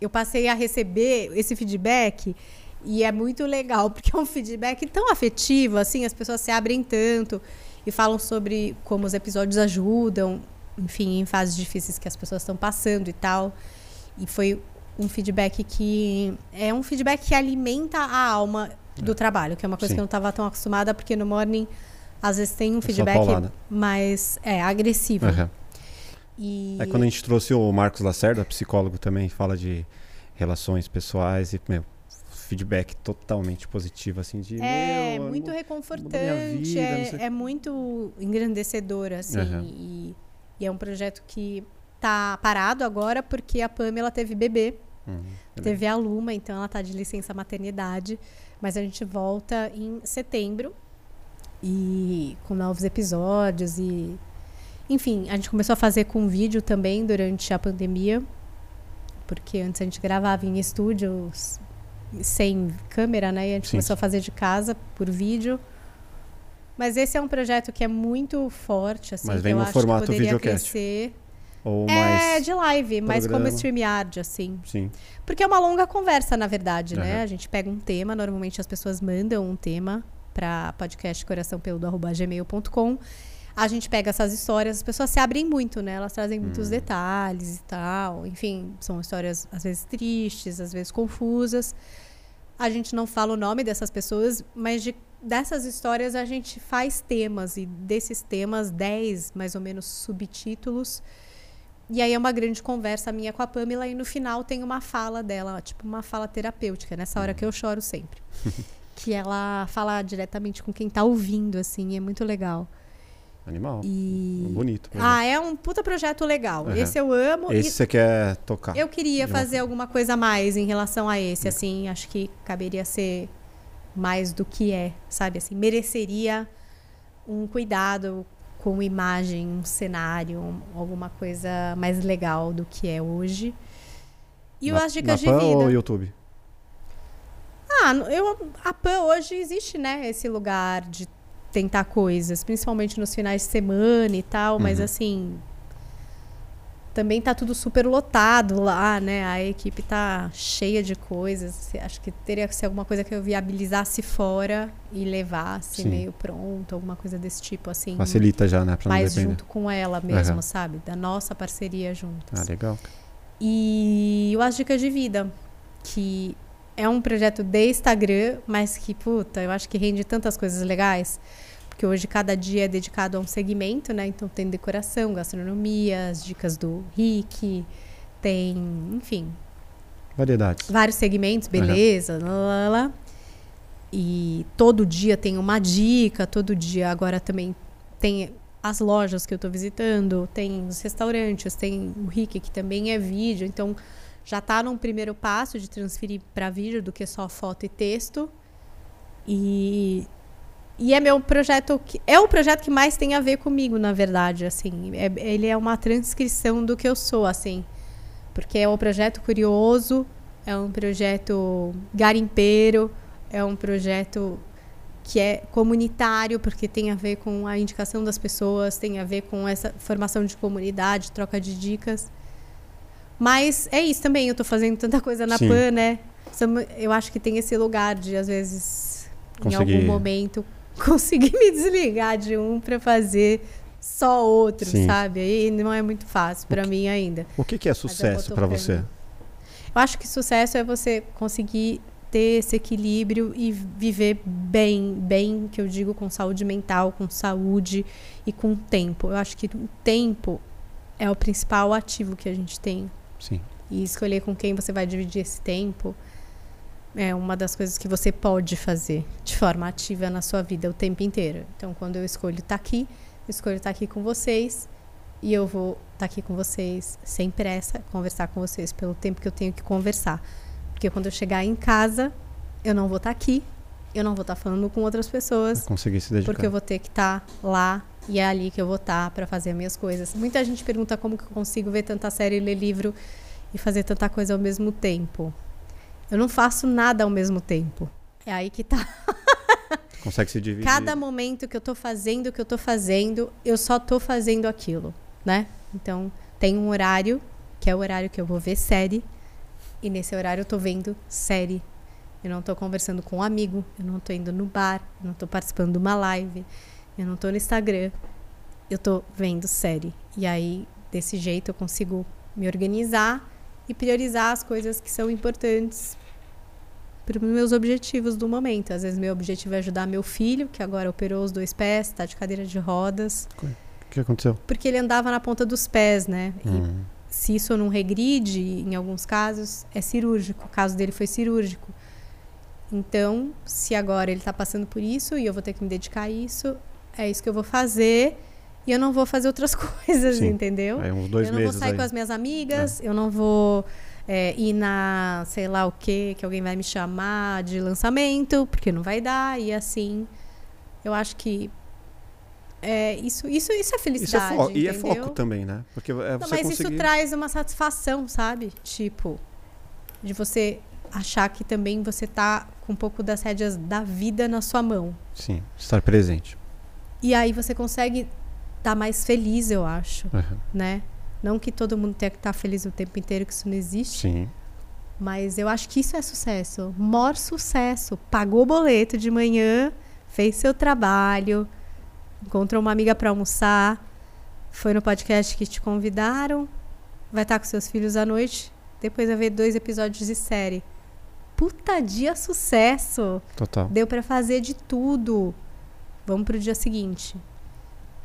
eu passei a receber esse feedback e é muito legal, [laughs] porque é um feedback tão afetivo, assim, as pessoas se abrem tanto e falam sobre como os episódios ajudam, enfim, em fases difíceis que as pessoas estão passando e tal. E foi um feedback que é um feedback que alimenta a alma do trabalho, que é uma coisa Sim. que eu não estava tão acostumada, porque no morning às vezes tem um só feedback paulada. mais é, agressivo. Aham. E É quando a gente trouxe o Marcos Lacerda, psicólogo também, fala de relações pessoais e, meu, feedback totalmente positivo, assim, de. É muito reconfortante, vida, é, é muito engrandecedor, assim. Aham. E, e é um projeto que tá parado agora porque a Pamela teve bebê, Uhum. teve a Luma, então ela tá de licença maternidade. Mas a gente volta em setembro e com novos episódios e enfim, a gente começou a fazer com vídeo também durante a pandemia, porque antes a gente gravava em estúdios sem câmera, né? E a gente Sim. começou a fazer de casa por vídeo. Mas esse é um projeto que é muito forte, assim, Mas que vem eu no acho formato que poderia videocast. crescer. Ou É, de live, mas como. StreamYard, assim. Sim. Porque é uma longa conversa, na verdade, né? Aham. A gente pega um tema, normalmente as pessoas mandam um tema para podcastcoraçãopeludo.gmail.com. A gente pega essas histórias, as pessoas se abrem muito, né? Elas trazem muitos detalhes e tal. Enfim, são histórias às vezes tristes, às vezes confusas. A gente não fala o nome dessas pessoas, mas de- dessas histórias a gente faz temas e desses temas, 10 mais ou menos subtítulos. E aí é uma grande conversa minha com a Pamela e no final tem uma fala dela, tipo uma fala terapêutica, nessa hora que eu choro sempre. [laughs] que ela fala diretamente com quem tá ouvindo, assim, é muito legal. Animal. E. Bonito. Ah, é um puta projeto legal. Aham. Esse eu amo. Esse você quer tocar. eu queria fazer alguma coisa a mais em relação a esse, assim, acho que caberia ser mais do que é, sabe? Assim, mereceria um cuidado com imagem, um cenário, um- alguma coisa mais legal do que é hoje. E na, as dicas de na Pan vida. ou YouTube? Ah, eu, a PAN hoje existe, né? Esse lugar de tentar coisas, principalmente nos finais de semana e tal, mas Uhum. assim. Também tá tudo super lotado lá, né? A equipe tá cheia de coisas. Acho que teria que ser alguma coisa que eu viabilizasse fora e levasse Sim. meio pronto, alguma coisa desse tipo, assim. Facilita já, né? Pra depender. junto com ela mesmo, Aham. sabe? Da nossa parceria juntos. Ah, legal. E o As Dicas de Vida, que é um projeto de Instagram, mas que, puta, eu acho que rende tantas coisas legais. Porque hoje cada dia é dedicado a um segmento, né? Então tem decoração, gastronomia, as dicas do Rick, tem, enfim, Variedades. vários segmentos, beleza, lá, lá, lá. E todo dia tem uma dica, todo dia agora também tem as lojas que eu estou visitando, tem os restaurantes, tem o Rick, que também é vídeo, então já está num primeiro passo de transferir para vídeo do que só foto e texto. E, e é meu projeto, que, é o projeto que mais tem a ver comigo, na verdade, assim. É- ele é uma transcrição do que eu sou, assim. Porque é um projeto curioso, é um projeto garimpeiro, é um projeto que é comunitário, porque tem a ver com a indicação das pessoas, tem a ver com essa formação de comunidade, troca de dicas. Mas é isso também, eu tô fazendo tanta coisa na Sim. PAN, né? Eu acho que tem esse lugar de, às vezes, em Conseguir- algum momento, [laughs] conseguir me desligar de um para fazer só outro, Sim. sabe? Aí não é muito fácil para mim ainda. O que, que é sucesso para você? Eu acho que sucesso é você conseguir ter esse equilíbrio e viver bem, bem, que eu digo com saúde mental, com saúde e com tempo. Eu acho que o tempo é o principal ativo que a gente tem. Sim. E escolher com quem você vai dividir esse tempo é uma das coisas que você pode fazer de forma ativa na sua vida o tempo inteiro. Então, quando eu escolho estar aqui, eu escolho estar aqui com vocês e eu vou estar aqui com vocês sem pressa, conversar com vocês pelo tempo que eu tenho que conversar. Porque quando eu chegar em casa, eu não vou estar aqui, eu não vou estar falando com outras pessoas, Conseguir se dedicar. porque eu vou ter que estar lá e é ali que eu vou estar para fazer as minhas coisas. Muita gente pergunta como que eu consigo ver tanta série, ler livro e fazer tanta coisa ao mesmo tempo. Eu não faço nada ao mesmo tempo. É aí que tá. [laughs] Consegue se dividir. Cada momento que eu tô fazendo o que eu tô fazendo, eu só tô fazendo aquilo, né? Então, tem um horário, que é o horário que eu vou ver série, e nesse horário eu tô vendo série. Eu não tô conversando com um amigo, eu não tô indo no bar, eu não tô participando de uma live, eu não tô no Instagram. Eu tô vendo série. E aí, desse jeito, eu consigo me organizar e priorizar as coisas que são importantes para os meus objetivos do momento. Às vezes, meu objetivo é ajudar meu filho, que agora operou os dois pés, está de cadeira de rodas, O que aconteceu? porque ele andava na ponta dos pés, né? E Hum, se isso não regride, em alguns casos, é cirúrgico. O caso dele foi cirúrgico. Então, se agora ele está passando por isso e eu vou ter que me dedicar a isso, é isso que eu vou fazer e eu não vou fazer outras [laughs] coisas, Sim. entendeu? é uns dois eu não vou meses sair aí. com as minhas amigas, eu não vou é, ir na, sei lá o que, que alguém vai me chamar de lançamento, porque não vai dar, e assim. Eu acho que é, isso, isso, isso é Isso é felicidade. E é foco também, né? Porque é Não, mas conseguir... isso traz uma satisfação, sabe? Tipo, de você achar que também você tá com um pouco das rédeas da vida na sua mão. Sim, estar presente. E aí você consegue estar mais feliz, eu acho, Uhum. né? Não que todo mundo tenha que estar feliz o tempo inteiro, que isso não existe. Sim. Mas eu acho que isso é sucesso. Maior sucesso. Pagou o boleto de manhã, fez seu trabalho, encontrou uma amiga para almoçar, foi no podcast que te convidaram, vai estar com seus filhos à noite, depois vai ver dois episódios de série. Puta dia sucesso! Total. Deu para fazer de tudo. Vamos pro dia seguinte.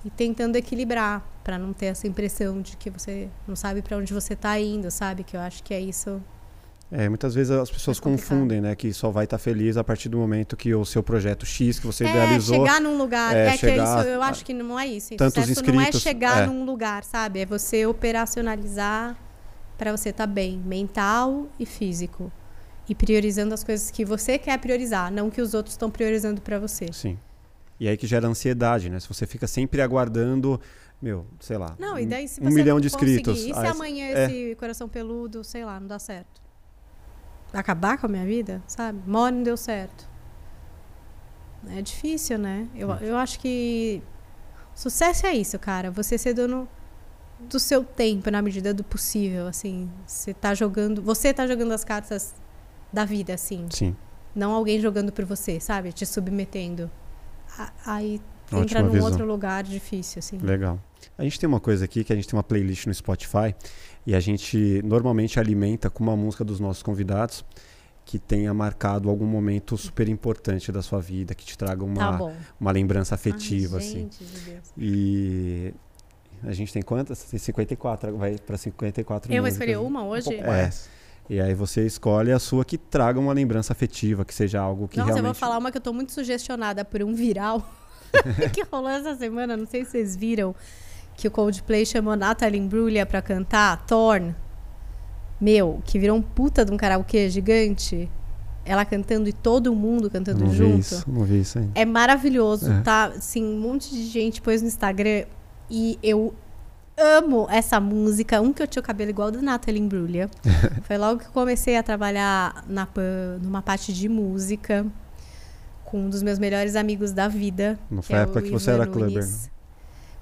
E tentando equilibrar, para não ter essa impressão de que você não sabe para onde você tá indo, sabe? Que eu acho que é isso. É, muitas vezes as pessoas É confundem, né? Que só vai estar feliz a partir do momento que o seu projeto X que você é, idealizou. chegar num lugar. é, É, que é chegar isso, eu acho que não é isso. tantos Sucesso não é inscritos, chegar é. num lugar, sabe? É você operacionalizar para você estar bem, mental e físico. E priorizando as coisas que você quer priorizar, não que os outros estão priorizando para você. Sim. E aí que gera ansiedade, né? Se você fica sempre aguardando, meu, sei lá. Não, e daí se um milhão de inscritos. E se Aí- amanhã é. esse coração peludo, sei lá, não dá certo? Acabar com a minha vida, sabe? Mora não deu certo. É difícil, né? Eu, eu acho que sucesso é isso, cara. Você ser dono do seu tempo na medida do possível, assim. Você tá jogando, você tá jogando as cartas da vida, assim. Sim. Não alguém jogando por você, sabe? Te submetendo. Aí Ótima entra num visão. outro lugar difícil, assim. Legal. A gente tem uma coisa aqui que a gente tem uma playlist no Spotify e a gente normalmente alimenta com uma música dos nossos convidados. que tenha marcado algum momento super importante da sua vida, que te traga uma, Tá uma lembrança Ai, afetiva, assim. gente de Deus. E a gente tem quantas? Tem 54, vai para 54 Eu vou músicas. escolher uma Um hoje? pouco É. mais. E aí você escolhe a sua que traga uma lembrança afetiva, que seja algo que Nossa, eu realmente... vou falar uma que eu tô muito sugestionada por um viral [laughs] que rolou essa semana, não sei se vocês viram, que o Coldplay chamou Natalie Imbruglia pra cantar Torn. Meu, que virou um puta de um karaokê gigante. Ela cantando e todo mundo cantando Não vi junto. isso, não vi isso ainda. É maravilhoso, É. tá? Assim, um monte de gente pôs no Instagram e eu amo essa música. Um que eu tinha o cabelo igual do Natalie Imbruglia. [laughs] Foi logo que eu comecei a trabalhar na PAN, numa parte de música, com um dos meus melhores amigos da vida. Não foi a é época o que você Ivan era clubber, Nunes.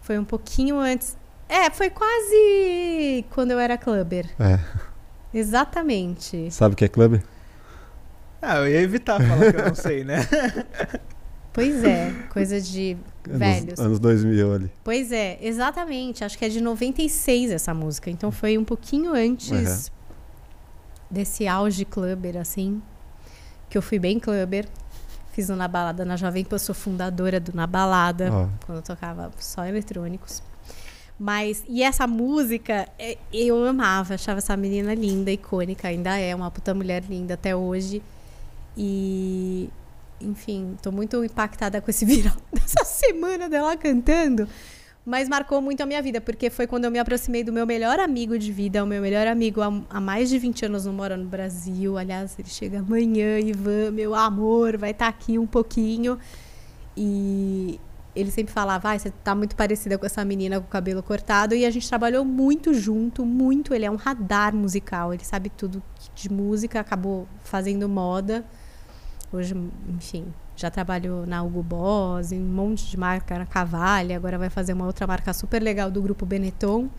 Foi um pouquinho antes. É, foi quase quando eu era clubber. É. Exatamente. Sabe o que é clubber? Ah, eu ia evitar falar que eu não sei, né? [laughs] Pois é, coisa de velhos. Anos 2000 ali. Pois é, exatamente. Acho que é de 96 essa música. Então foi um pouquinho antes desse auge clubber, assim. Que eu fui bem clubber. Fiz o Na Balada na Jovem Pan, eu sou fundadora do Na Balada, Ó, quando eu tocava só eletrônicos. Mas, e essa música, é, eu amava, achava essa menina linda, icônica, ainda é uma puta mulher linda até hoje. E, enfim, tô muito impactada com esse [laughs] viral dessa semana dela cantando. Mas marcou muito a minha vida, porque foi quando eu me aproximei do meu melhor amigo de vida. O meu melhor amigo há, mais de 20 anos não mora no Brasil. Aliás, ele chega amanhã, Ivan, meu amor, vai estar aqui um pouquinho. E ele sempre falava, ah, você tá muito parecida com essa menina com o cabelo cortado. E a gente trabalhou muito junto, muito. Ele é um radar musical, ele sabe tudo de música, acabou fazendo moda. Hoje, enfim, já trabalhou na Hugo Boss, em um monte de marca, na Cavalli, agora vai fazer uma outra marca super legal do grupo Benetton.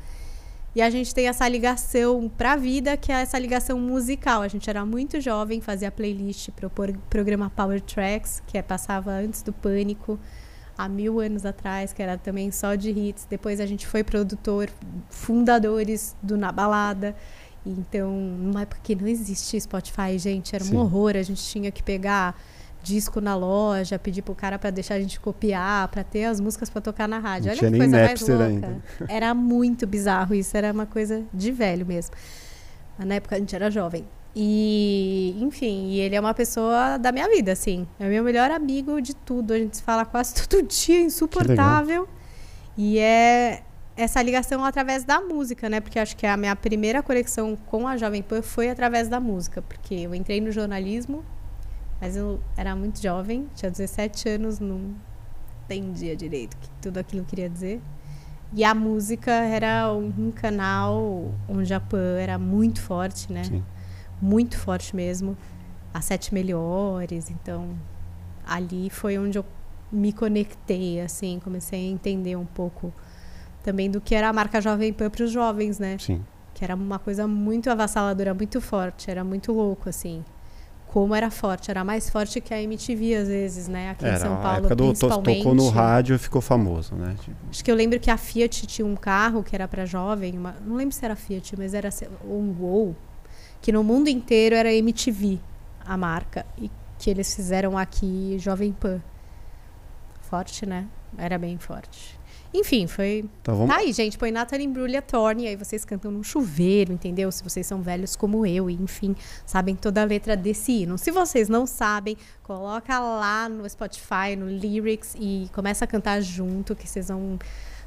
E a gente tem essa ligação pra vida, que é essa ligação musical. A gente era muito jovem, fazia playlist pro por- programa Power Tracks, que é, passava antes do Pânico, há mil anos atrás, que era também só de hits. Depois a gente foi produtor, fundadores do Na Balada. Então, numa época que não existia Spotify, gente, era Sim. um horror. A gente tinha que pegar disco na loja, pedir pro cara pra deixar a gente copiar, pra ter as músicas pra tocar na rádio. Não Olha tinha que coisa mais louca. ainda. [laughs] Era muito bizarro isso, era uma coisa de velho mesmo. Mas na época a gente era jovem. E, enfim, e ele é uma pessoa da minha vida, assim. É meu melhor amigo de tudo. A gente se fala quase [laughs] todo dia, insuportável. E é essa ligação através da música, né? Porque acho que a minha primeira conexão com a Jovem Pan foi através da música. Porque eu entrei no jornalismo, mas eu era muito jovem, tinha 17 anos, não entendia direito que tudo aquilo queria dizer. E a música era um canal onde a Pan era muito forte, né? Sim. Muito forte mesmo. As sete melhores, então ali foi onde eu me conectei, assim, comecei a entender um pouco também do que era a marca Jovem Pan para os jovens, né? Sim. Que era uma coisa muito avassaladora, muito forte, era muito louco, assim. Como era forte, era mais forte que a MTV às vezes, né? Aqui em Era São a Paulo, época do principalmente. tocou no rádio e ficou famoso, né? Acho que eu lembro que a Fiat tinha um carro que era para jovem, uma- não lembro se era Fiat, mas era um Gol, que no mundo inteiro era MTV, a marca, e que eles fizeram aqui Jovem Pan. Forte, né? Era bem forte. Enfim, foi. então vamos. Tá aí, gente. Põe Natalie Imbruglia Torne, aí vocês cantam num chuveiro, entendeu? Se vocês são velhos como eu, e enfim, sabem toda a letra desse hino. Se vocês não sabem, coloca lá no Spotify, no Lyrics, e começa a cantar junto, que vocês vão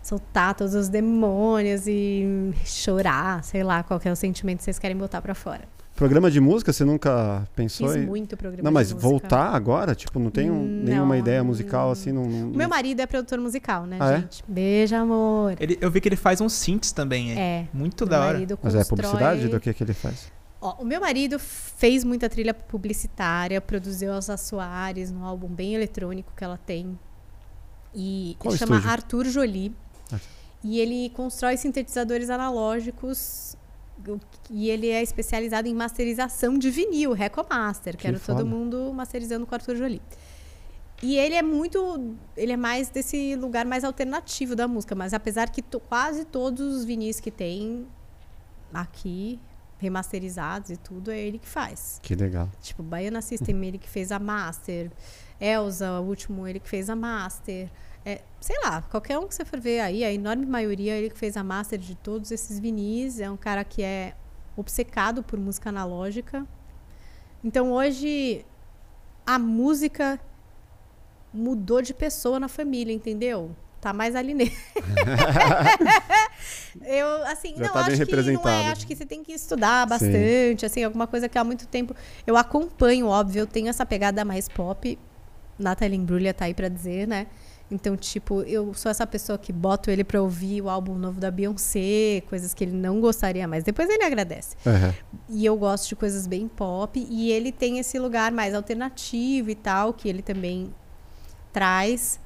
soltar todos os demônios e chorar, sei lá, qual é o sentimento que vocês querem botar pra fora. Programa de música, você nunca pensou Fiz em. muito programa Não, mas de música. voltar agora? Tipo, não tem um- Não. nenhuma ideia musical assim? Não, não- O meu marido é produtor musical, né, Ah, é? gente? Beijo, amor. Ele- eu vi que ele faz uns synths também, é. É. Muito meu da hora. marido Mas é constrói- publicidade do que, que ele faz? Ó, o meu marido fez muita trilha publicitária, produziu Elsa Soares no álbum bem eletrônico que ela tem. E Qual ele chama estúdio? Arthur Jolie. Ah. E ele constrói sintetizadores analógicos. E ele é especializado em masterização de vinil, Recomaster, que, Que era todo foda. mundo masterizando com o Arthur Jolie. E ele é muito. Ele é mais desse lugar mais alternativo da música. Mas apesar que to- quase todos os vinis que tem aqui remasterizados e tudo, é ele que faz. Que legal. Tipo, Baiana System, ele que fez a master. Elza, o último, ele que fez a master. É, sei lá, qualquer um que você for ver aí, a enorme maioria, ele que fez a master de todos esses vinis. É um cara que é obcecado por música analógica. Então hoje a música mudou de pessoa na família, entendeu? Tá mais ali nele. [laughs] eu, assim, Já não, tá acho que não é, acho que você tem que estudar bastante, assim, alguma coisa que há muito tempo eu acompanho, óbvio, eu tenho essa pegada mais pop. Nathalie Imbruglia tá aí pra dizer, né? Então, tipo, eu sou essa pessoa que boto ele pra ouvir o álbum novo da Beyoncé, coisas que ele não gostaria, mas depois ele agradece. Aham. E eu gosto de coisas bem pop. E ele tem esse lugar mais alternativo e tal, que ele também traz.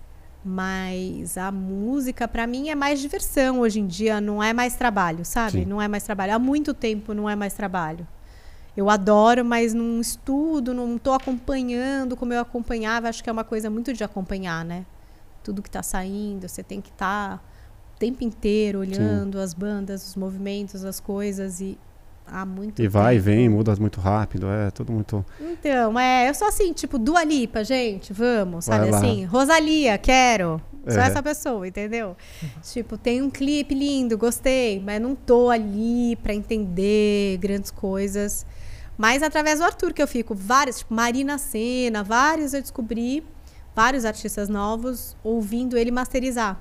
Mas a música, pra mim, é mais diversão hoje em dia, não é mais trabalho, sabe? Sim. Não é mais trabalho. Há muito tempo não é mais trabalho. Eu adoro, mas não estudo, não tô acompanhando como eu acompanhava. Acho que é uma coisa muito de acompanhar, né? Tudo que tá saindo, você tem que estar o tempo inteiro olhando as bandas, os movimentos, as coisas e há muito E vai e vem, muda muito rápido, é tudo muito. Então, é, eu sou assim, tipo, Dua Lipa, gente, vamos, sabe assim? Rosalia, quero. Sou É. essa pessoa, entendeu? tipo, tem um clipe lindo, gostei, mas não tô ali pra entender grandes coisas. Mas através do Arthur que eu fico, vários, tipo, Marina Senna, vários eu descobri, vários artistas novos, ouvindo ele masterizar.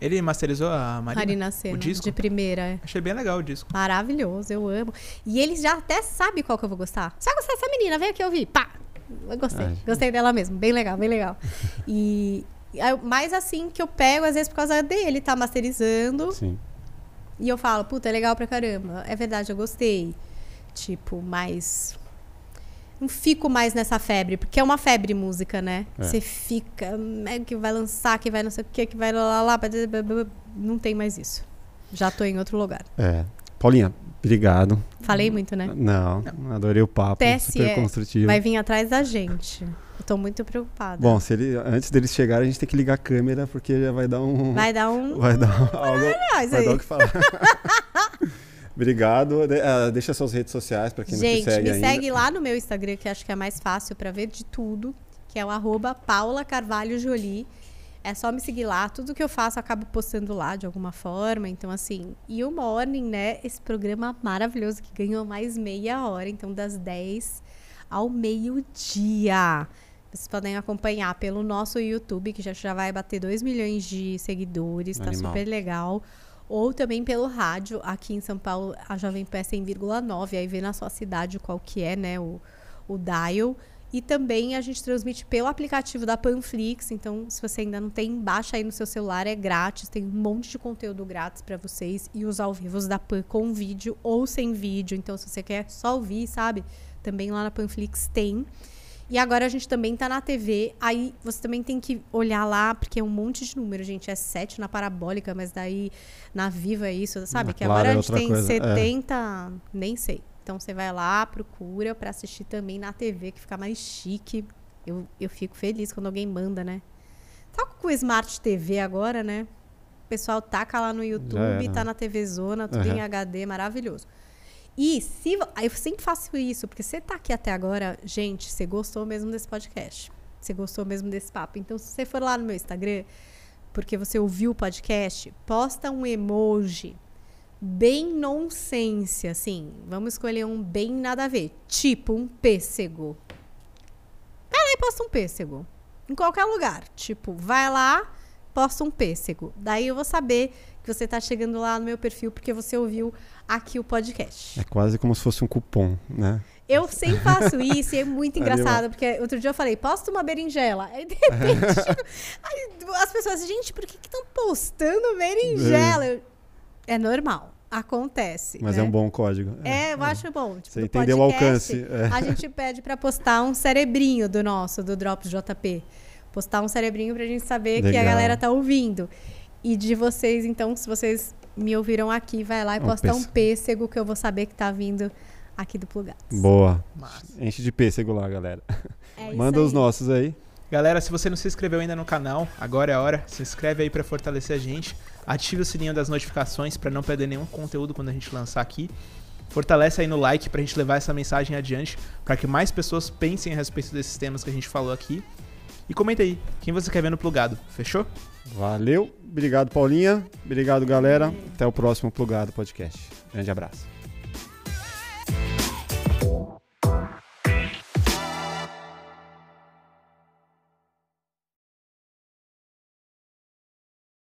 Ele masterizou a Marina? Marina Senna, o disco? de primeira. é. Achei bem legal o disco. Maravilhoso, eu amo. E ele já até sabe qual que eu vou gostar. Você vai gostar dessa menina, vem aqui ouvir. Pá! Eu gostei. Ai. Gostei dela mesmo. Bem legal, bem legal. [laughs] E mais assim que eu pego, às vezes, por causa dele, tá masterizando. Sim. E eu falo, puta, é legal pra caramba. É verdade, eu gostei. Tipo, mas. Não fico mais nessa febre, porque é uma febre música, né? É. Você fica, é que vai lançar, que vai não sei o que, que vai lá, lá, lá. Não tem mais isso. Já tô em outro lugar. É. Paulinha, obrigado. Falei muito, né? Não, adorei o papo. TSE super construtivo. Vai vir atrás da gente. Eu tô muito preocupada. Bom, se ele, antes deles chegarem, a gente tem que ligar a câmera, porque já vai dar um. vai dar um. Vai dar [laughs] algo. Ah, isso Vai dar o que falar. [laughs] Obrigado. De- ah, deixa suas redes sociais para quem não te Gente, segue me ainda. segue lá no meu Instagram, que acho que é mais fácil pra ver de tudo, que é o arroba Paula Carvalho Jolie. É só me seguir lá. Tudo que eu faço eu acabo postando lá de alguma forma. Então, assim. E o Morning, né? Esse programa maravilhoso que ganhou mais meia hora. Então, das 10 ao meio-dia. Vocês podem acompanhar pelo nosso YouTube, que já, já vai bater 2 milhões de seguidores. Tá Animal. super legal. Ou também pelo rádio, aqui em São Paulo, a Jovem Pan é 100,9. Aí vê na sua cidade qual que é, né? O, o dial. E também a gente transmite pelo aplicativo da Panflix. Então, se você ainda não tem, baixa aí no seu celular, é grátis. Tem um monte de conteúdo grátis para vocês. E os ao vivos da Pan com vídeo ou sem vídeo. Então, se você quer só ouvir, sabe? Também lá na Panflix tem. E agora a gente também tá na TV. Aí você também tem que olhar lá, porque é um monte de número, gente. É 7 na parabólica, mas daí na Viva é isso, sabe? Que agora é a gente tem coisa, é. 70, nem sei. Então você vai lá, procura pra assistir também na TV, que fica mais chique. Eu, eu fico feliz quando alguém manda, né? Tá com o Smart TV agora, né? O pessoal taca lá no YouTube, tá na TV Zona, tudo Aham. em HD, maravilhoso. E se eu sempre faço isso, porque você tá aqui até agora, gente, você gostou mesmo desse podcast. Você gostou mesmo desse papo. Então, se você for lá no meu Instagram, porque você ouviu o podcast, posta um emoji bem nonsense, assim. Vamos escolher um bem nada a ver. Tipo um pêssego. Vai lá e posta um pêssego. Em qualquer lugar. Tipo, vai lá, posta um pêssego. Daí eu vou saber que você tá chegando lá no meu perfil porque você ouviu aqui o podcast. É quase como se fosse um cupom, né? Eu sempre faço [laughs] isso e é muito engraçado, porque outro dia eu falei, posta uma berinjela. Aí, de repente, [laughs] as pessoas, gente, por que estão postando berinjela? Eu- É normal, acontece. Mas né? é um bom código. É, eu acho bom. Tipo, Você entendeu o podcast, alcance, é. A gente pede pra postar um cerebrinho do nosso, do Drops JP. Postar um cerebrinho pra gente saber que a Legal. galera tá ouvindo. E de vocês, então, se vocês me ouviram aqui, vai lá e posta um pêssego que eu vou saber que tá vindo aqui do Plugados. Boa. Massa. Enche de pêssego lá, galera. É [laughs] Manda os nossos aí. Galera, se você não se inscreveu ainda no canal, agora é a hora. Se inscreve aí para fortalecer a gente. Ative o sininho das notificações para não perder nenhum conteúdo quando a gente lançar aqui. Fortalece aí no like para a gente levar essa mensagem adiante, para que mais pessoas pensem a respeito desses temas que a gente falou aqui. E comenta aí, quem você quer ver no plugado, fechou? Valeu, obrigado Paulinha, obrigado galera, até o próximo Plugado Podcast. Grande abraço.